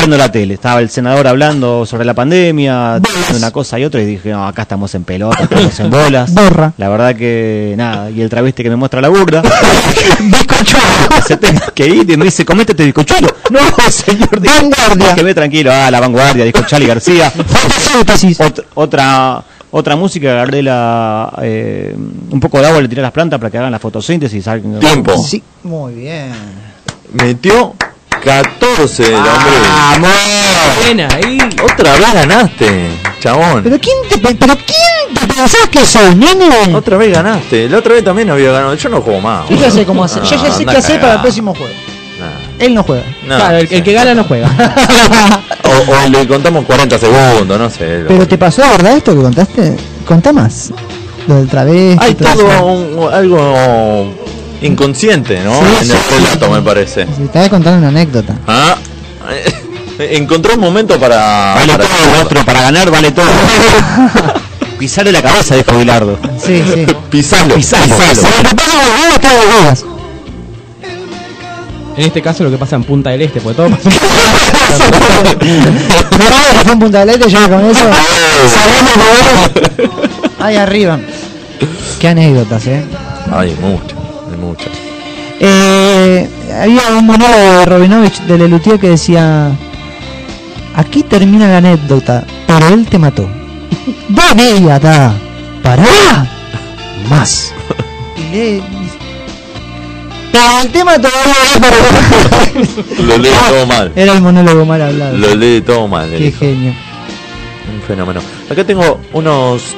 Prendo la tele, estaba el senador hablando sobre la pandemia, de una cosa y otra, y dije, no, acá estamos en pelota, estamos en bolas. Borra. La verdad que nada, y el travesti que me muestra la burda, se tenga que ir y me dice, comete este bizcochuelo. No, señor, Vanguardia. que ve tranquilo, ah, la vanguardia, dijo Charlie García. Ot- otra otra música, agarré la, eh, un poco de agua, le tiré a las plantas para que hagan la fotosíntesis. Tiempo. Sí, muy bien. Metió 14 el hombre. Buena, ahí. Otra vez ganaste, chabón. ¿Pero quién te, pe- pero quién te pensás que sos, nene? Otra vez ganaste. La otra vez también había ganado. Yo no juego más. Yo ya sé cómo hacer. Yo ya sé qué hacer para el próximo juego. Nah. Él no juega. No. Claro, el, el que gana no juega. O, o le contamos 40 segundos, no sé. Pero te pasó, ¿verdad? Esto que contaste. Contá más. Lo del travesti. Hay todo un- algo inconsciente, ¿no? Sí, en sí, el sí. relato, me parece. Sí, Te voy a contar una anécdota. Ah, encontró un momento para. Vale para- todo, maestro, para ganar vale todo. Pisarle la cabeza, dijo Bilardo. Sí, sí. Pisalo. Pisalo. En este caso lo que pasa en Punta del Este, porque todo pasa un punta del este, ya con eso. Ahí arriba. Qué anécdotas, eh. Hay muchas, hay muchas. Eh, había un monólogo de Robinovich de Lelutier que decía: Aquí termina la anécdota, pero él te mató. ¡Dame, ata! ¡Pará! Más. Y le. Pero el tema todavía para- Lo lee todo mal. Era el monólogo mal hablado. Lo lee todo mal. Qué genio. Un fenómeno. Acá tengo unos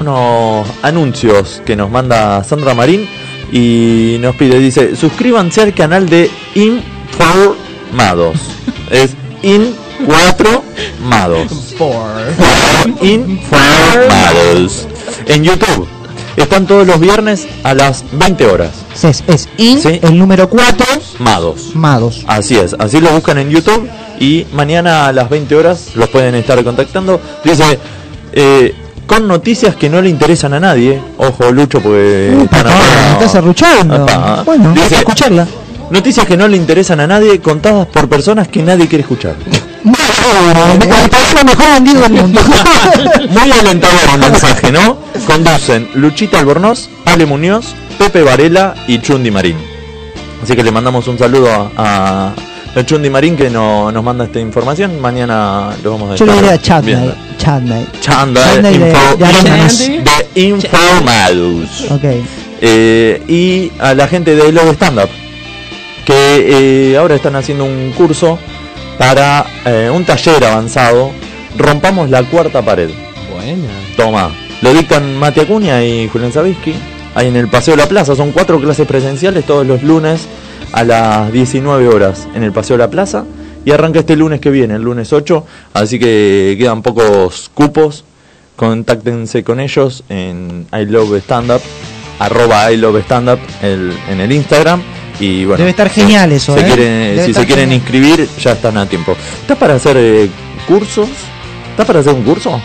unos anuncios que nos manda Sandra Marín y nos pide, dice, suscríbanse al canal de Informados. es In 4 Mados. Informados. En YouTube. Están todos los viernes a las 20 horas. Es, es in, Sí. el número 4, Mados. Mados. Así es, así lo buscan en YouTube y mañana a las 20 horas los pueden estar contactando. Dice, eh, con noticias que no le interesan a nadie. Ojo, Lucho, porque acá. estás arruchando. Bueno, hay Dice, que escucharla. Noticias que no le interesan a nadie contadas por personas que nadie quiere escuchar. Me parece lo mejor vendido del mundo. Muy alentador el mensaje, ¿no? Conducen Luchita Albornoz, Ale Muñoz, Pepe Varela y Chundi Marín. Así que le mandamos un saludo a, a Chundi Marín que no- nos manda esta información. Mañana lo vamos a Yo le diría a Chad Knight de- Informados. Ok. Eh, y a la gente de Love Stand Up, que eh, ahora están haciendo un curso para eh, un taller avanzado. Rompamos la cuarta pared. Buena. Toma. Lo dictan Mati Acuña y Julián Sabisky. Ahí en el Paseo de la Plaza. Son cuatro clases presenciales todos los lunes a las 19 horas en el Paseo de la Plaza. Y arranca este lunes que viene, el lunes 8. Así que quedan pocos cupos. Contáctense con ellos en I Love Stand Up. Arroba I Love Stand Up el- en el Instagram. Y bueno, Debe estar genial eso, se ¿eh? quieren- si se quieren genial. inscribir, ya están a tiempo. ¿Estás para hacer eh, cursos? ¿Estás para hacer un curso?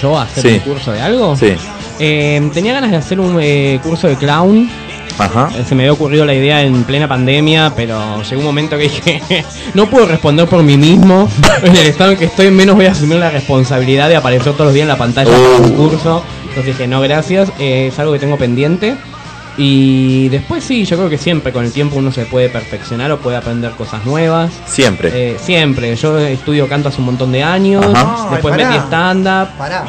¿Yo hacer Sí. un curso de algo? Sí. Eh, tenía ganas de hacer un eh, curso de clown. Ajá. Se me había ocurrido la idea en plena pandemia, pero llegó un momento que dije, no puedo responder por mí mismo. En el estado en que estoy, menos voy a asumir la responsabilidad de aparecer todos los días en la pantalla para un Uh. curso. Entonces dije, no, gracias, eh, es algo que tengo pendiente. Y después sí, yo creo que siempre con el tiempo uno se puede perfeccionar o puede aprender cosas nuevas. Siempre. Eh, siempre. Yo estudio canto hace un montón de años. Ajá. Después Ay, pará. metí stand-up. Pará,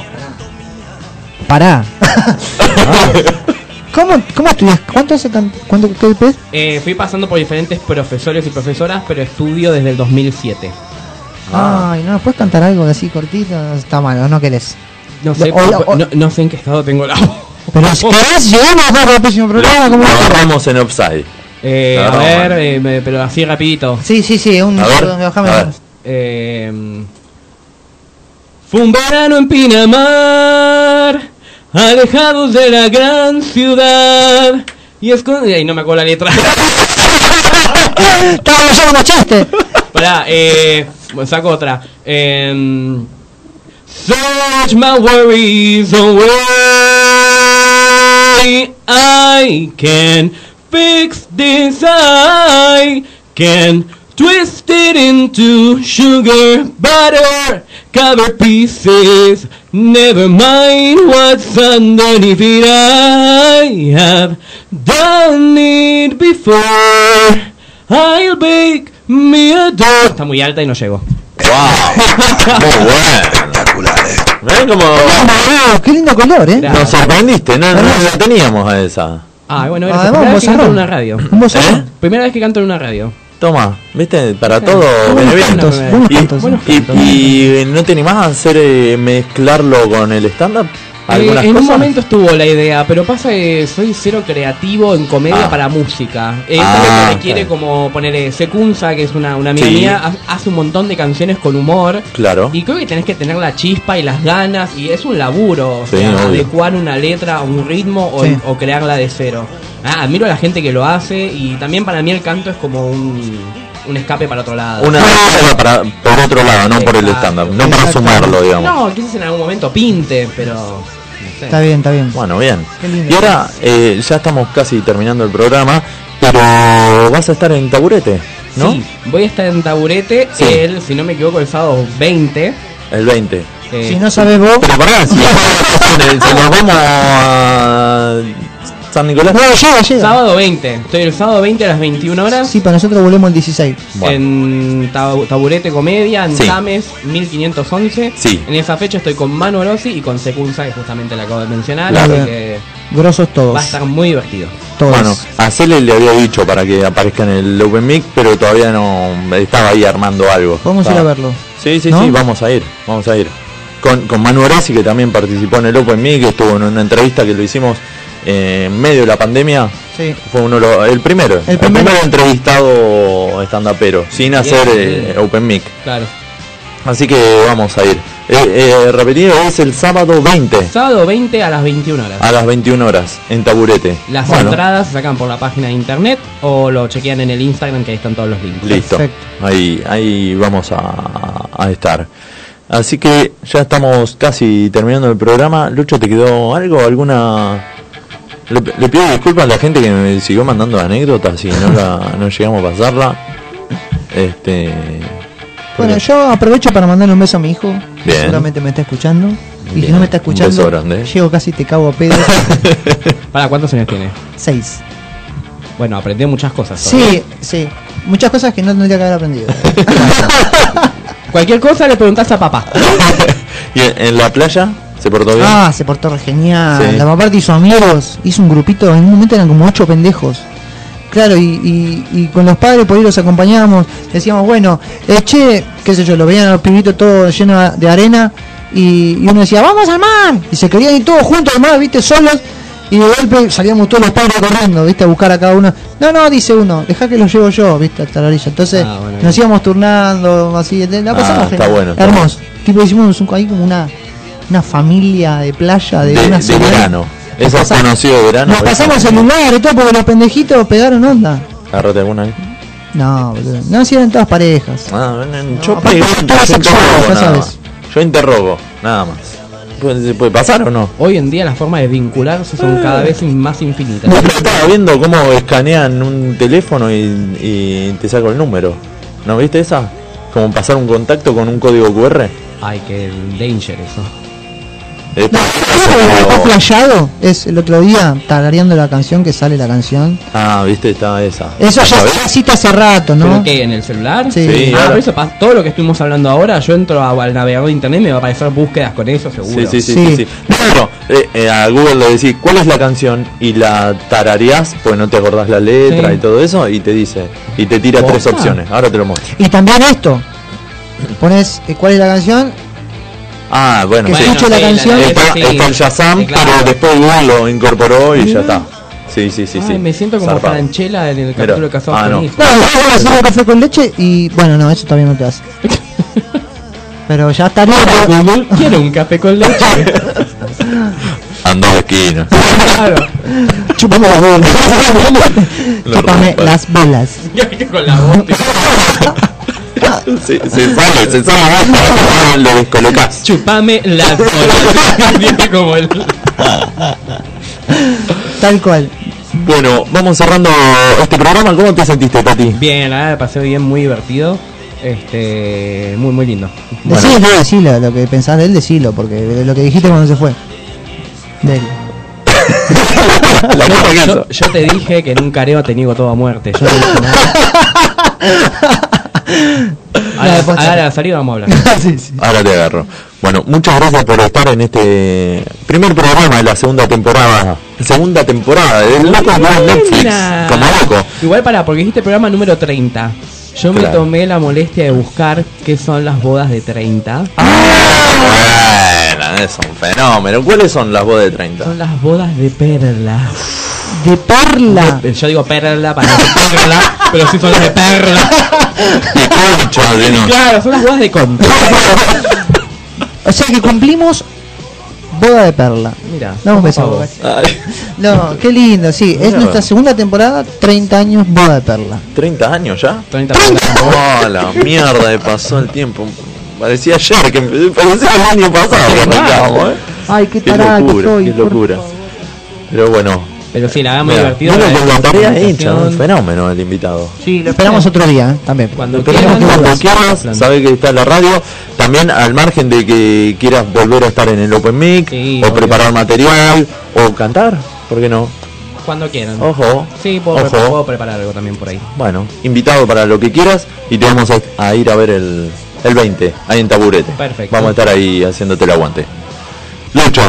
pará. Pará. ¿Cómo, ¿Cómo estudias? ¿Cuánto hace tan, cuánto qué? Eh, fui pasando por diferentes profesores y profesoras, pero estudio desde el 2007. Ay, ¿no puedes cantar algo así cortito? Está mal, ¿no querés? No sé, O- o- o- no, no sé en qué estado tengo la voz. Pero es que llegamos a el próximo programa. ¿cómo? Agarramos en offside. Eh, a No, ver, bueno. eh, me- pero así rapidito. Sí, sí, sí, un A ver, a ver. Eh, fue un verano en Pinamar, alejados de la gran ciudad. Y escondido. Y no me acuerdo la letra. Yo un chiste. Pará, eh. bueno, Saco otra. Eh, Search my worries away. I can fix this. I can twist it into sugar, butter, cover pieces. Never mind what's underneath it. I have done it before. I'll bake me a dough. Está muy alta y no llego. ¡Wow! Muy bueno. ¿Ven cómo Ah, qué lindo color, ¿eh? nos sorprendiste? No, no, no la teníamos a esa. Ah, bueno, Ah, era la vamos, primera vez que canto en una radio. ¿Eh? Primera vez que canto en una radio. Toma, ¿viste? Para todo Buenos cantos, buenos Y, cantos. y- y no te animás a hacer eh, mezclarlo con el stand-up? Eh, ¿Algunas en un momento estuvo la idea, pero pasa que soy cero creativo en comedia Ah. para música. Eh, Ah, Esto que requiere claro. como poner Secunza, que es una, una amiga Sí. mía, ha- hace un montón de canciones con humor. Claro. Y creo que tenés que tener la chispa y las ganas, y es un laburo, o Sí, sea, obvio. adecuar una letra a un ritmo o, Sí. o crearla de cero. Ah, admiro a la gente que lo hace, y también para mí el canto es como un, un escape para otro lado. Una para, por otro lado, no por el stand-up. No para sumarlo, digamos. No, quizás en algún momento pinte, pero... no sé. Está bien, está bien. Bueno, bien. Qué lindo. Y ahora eh, ya estamos casi terminando el programa, pero vas a estar en taburete, ¿no? Sí, voy a estar en Taburete Sí. el, si no me equivoco, el sábado 20. El 20. eh, Si no sabes vos. Pero pará, si, si nos vamos a San Nicolás. No, llega, llega. sábado 20. Estoy el sábado 20 a las 21 horas Sí, para nosotros volvemos el 16. Bueno. en Tabu- Taburete Comedia, en Sí. Tames 1511. Sí. En esa fecha estoy con Manu Rossi y con Secunza, que justamente la acabo de mencionar. Claro. Así que Grosos todos. va a estar muy divertido. Todos. Bueno, a Cele le había dicho para que aparezca en el Open Mic, pero todavía no estaba ahí armando algo. Vamos a ir a verlo. Sí, sí, ¿No? sí, vamos a ir, vamos a ir. Con, con Manu Orasi, que también participó en el Open Mic, que estuvo en una entrevista que lo hicimos eh, en medio de la pandemia. Sí. Fue uno los- el primero, el, primero. primer entrevistado estandapero, sin hacer eh, Open Mic. Claro. Así que vamos a ir. Eh, eh, repetido, es el sábado 20 Sábado 20 a las 21 horas. a las 21 horas en Taburete. Las Bueno, entradas se sacan por la página de internet o lo chequean en el Instagram que ahí están todos los links. Listo. Perfecto. Ahí, ahí vamos a, a estar. Así que ya estamos casi terminando el programa. Lucho, ¿te quedó algo? ¿Alguna...? Le, le pido disculpas a la gente que me siguió mandando anécdotas y no, la, no llegamos a pasarla. Este... Bueno, yo aprovecho para mandarle un beso a mi hijo. que Bien. Seguramente me está escuchando. Y si no me está Un escuchando, beso grande. llego casi te cago a pedo. ¿Para cuántos años tiene? Seis. Bueno, aprendió muchas cosas. Sí, sí. Muchas cosas que no tendría que haber aprendido. Cualquier cosa le preguntás a papá. ¿Y en la playa se portó bien? Ah, se portó re genial. Sí. La papá hizo amigos, hizo un grupito, en un momento eran como ocho pendejos. Claro, y, y- y con los padres por ahí los acompañábamos, decíamos, bueno, eh, che, qué sé yo, lo veían a los pibitos todos llenos de arena y, y uno decía, vamos al mar, y se querían ir todos juntos al mar, viste, solos, y de golpe salíamos todos los padres corriendo, viste, a buscar a cada uno. No, no, dice uno, deja que los llevo yo, viste, hasta la orilla. Entonces Ah, bueno, nos íbamos turnando, así, la Ah, pasamos está genial. bueno, está Hermoso. Tipo, hicimos un- ahí como una, una familia de playa de, de, una de verano. Eso es conocido de verano. Nos pasamos el lugar y todo porque los pendejitos pegaron onda. Agarrate alguna ahí. No, boludo. No, si eran todas parejas. Ah, ven, yo pregunto, yo interrogo ya nada sabes. más. Yo interrogo, nada más. ¿Puede, puede pasar o no? Hoy en día las formas de vincularse son cada vez más infinitas. No, estaba viendo cómo escanean un teléfono y, y te saco el número. ¿No viste esa? Como pasar un contacto con un código QR. Ay, qué danger eso. Eh, Está flayado. Es el otro día tarareando la canción que sale la canción. Ah, viste, está esa. Eso ya cita hace rato, ¿no? ¿Pero qué? ¿En el celular? Sí. Sí, Ah, pero eso pasa. Todo lo que estuvimos hablando ahora, yo entro a- al navegador de internet y me va a aparecer búsquedas con eso, seguro. Sí, sí, sí, Sí. sí, sí. No, no, eh, eh, a Google le decís cuál es la canción y la tarareás, pues no te acordás la letra Sí. y todo eso, y te dice, y te tira tres opciones. Ahora te lo muestro. Y también esto. Pones eh, cuál es la canción. Ah, bueno, Que sí. escuche la canción. Está, está el Shazam, Sí, claro. pero después Google lo incorporó y ya está. Sí, sí, sí, Ay, sí. me siento como. Franchella en el Mira. capítulo de Casados Ah, con no. Hijos. No, yo hacer un café con leche y. Bueno, no, eso todavía no te hace. Pero ya estaría. Google quiere un café con leche. Ando de esquina. claro. Chupame las Chúpame rompa. las velas. con la voz. Sí, se sale, se sale. Ah, Lo descolocás. Chupame las bolas. Dice como el. Tal cual. Bueno, vamos cerrando este programa. ¿Cómo te sentiste, Tati? Bien, la verdad pasé bien, muy divertido. Este, muy, muy lindo. Decilo, decilo, lo que pensás de él, decilo, porque lo que dijiste cuando se fue. De él. Yo, hizo. yo te dije que en un careo te niego toda muerte. Yo no dije nada. Ahora, después ahora a charla. la salida vamos a hablar. sí, sí. Ahora te agarro. Bueno, muchas gracias por estar en este primer programa de la segunda temporada. Segunda temporada del Loco con Netflix. Como loco. Igual para, porque dijiste programa número 30. Yo me tomé la molestia de buscar qué son las bodas de 30. Bueno, es un fenómeno. ¿Cuáles son las bodas de 30? Son las bodas de perla. De perla. De- yo digo perla para no perla, pero sí son las de perla. De concha, de no. Claro, son las bodas de contra. O sea que cumplimos boda de perla. Mira, Dame un beso. No, qué lindo, sí. Es nuestra segunda temporada, 30 años boda de perla. 30 años ya. 30 Oh, la mierda pasó el tiempo. Parecía ayer que empecé, parecía el año pasado ¿eh? Ay, qué Qué tarada que locura, soy. qué locura. Pero bueno. Pero sí, la verdad muy divertido. bueno, con la tarea hecha, un fenómeno el invitado. Sí, lo esperamos otro día, ¿eh? también. Cuando que cuando nos quieras, sabe que está en la radio. También al margen de que quieras volver a estar en el Open Mic, Sí, o obvio. preparar material, o cantar, ¿por qué no? Cuando quieran. Ojo. Sí, puedo, Ojo. pre- puedo preparar algo también por ahí. Bueno, invitado para lo que quieras y te vamos a, a ir a ver el, el 20, ahí en Taburete. Perfecto. Vamos a estar ahí haciéndote el aguante. Lucho,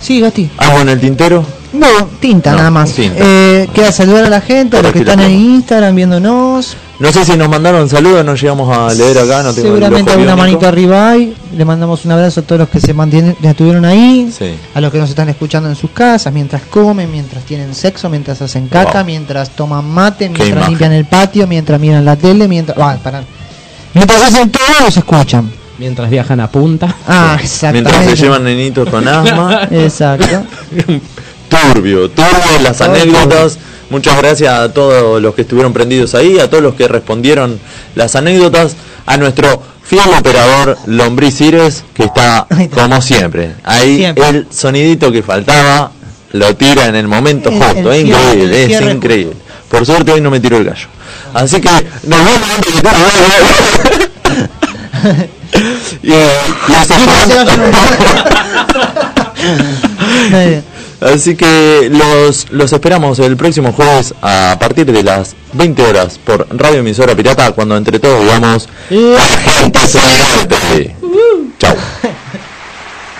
Sí, Gasti. ¿algo en el tintero? No, tinta No, nada más. tinta. Eh, queda saludar a la gente, a los que están en. Instagram viéndonos. No sé si nos mandaron saludos, no llegamos a leer acá, no tengo Seguramente alguna manito arriba hay. Le mandamos un abrazo a todos los que se mantienen, ya estuvieron ahí. Sí. A los que nos están escuchando en sus casas, mientras comen, mientras tienen sexo, mientras hacen caca, Wow. mientras toman mate, mientras imagen. limpian el patio, mientras miran la tele, mientras. Ah, pará. Mientras hacen todo, los escuchan. Mientras viajan a punta. Ah, Mientras exactamente. se llevan nenitos con asma. Exacto. turbio, turbio las anécdotas. Muchas gracias a todos los que estuvieron prendidos ahí, a todos los que respondieron las anécdotas, a nuestro fiel operador Lombriz Cires, que está como siempre. Ahí Siempre. el sonidito que faltaba lo tira en el momento El- justo, el es cierre, increíble, es increíble. Por suerte hoy no me tiró el gallo. Así que nos vemos antes que tarde. Y, eh, esperamos- Así que los, los esperamos el próximo jueves a partir de las 20 horas por Radio Emisora Pirata cuando entre todos digamos la gente se divierte. Chao.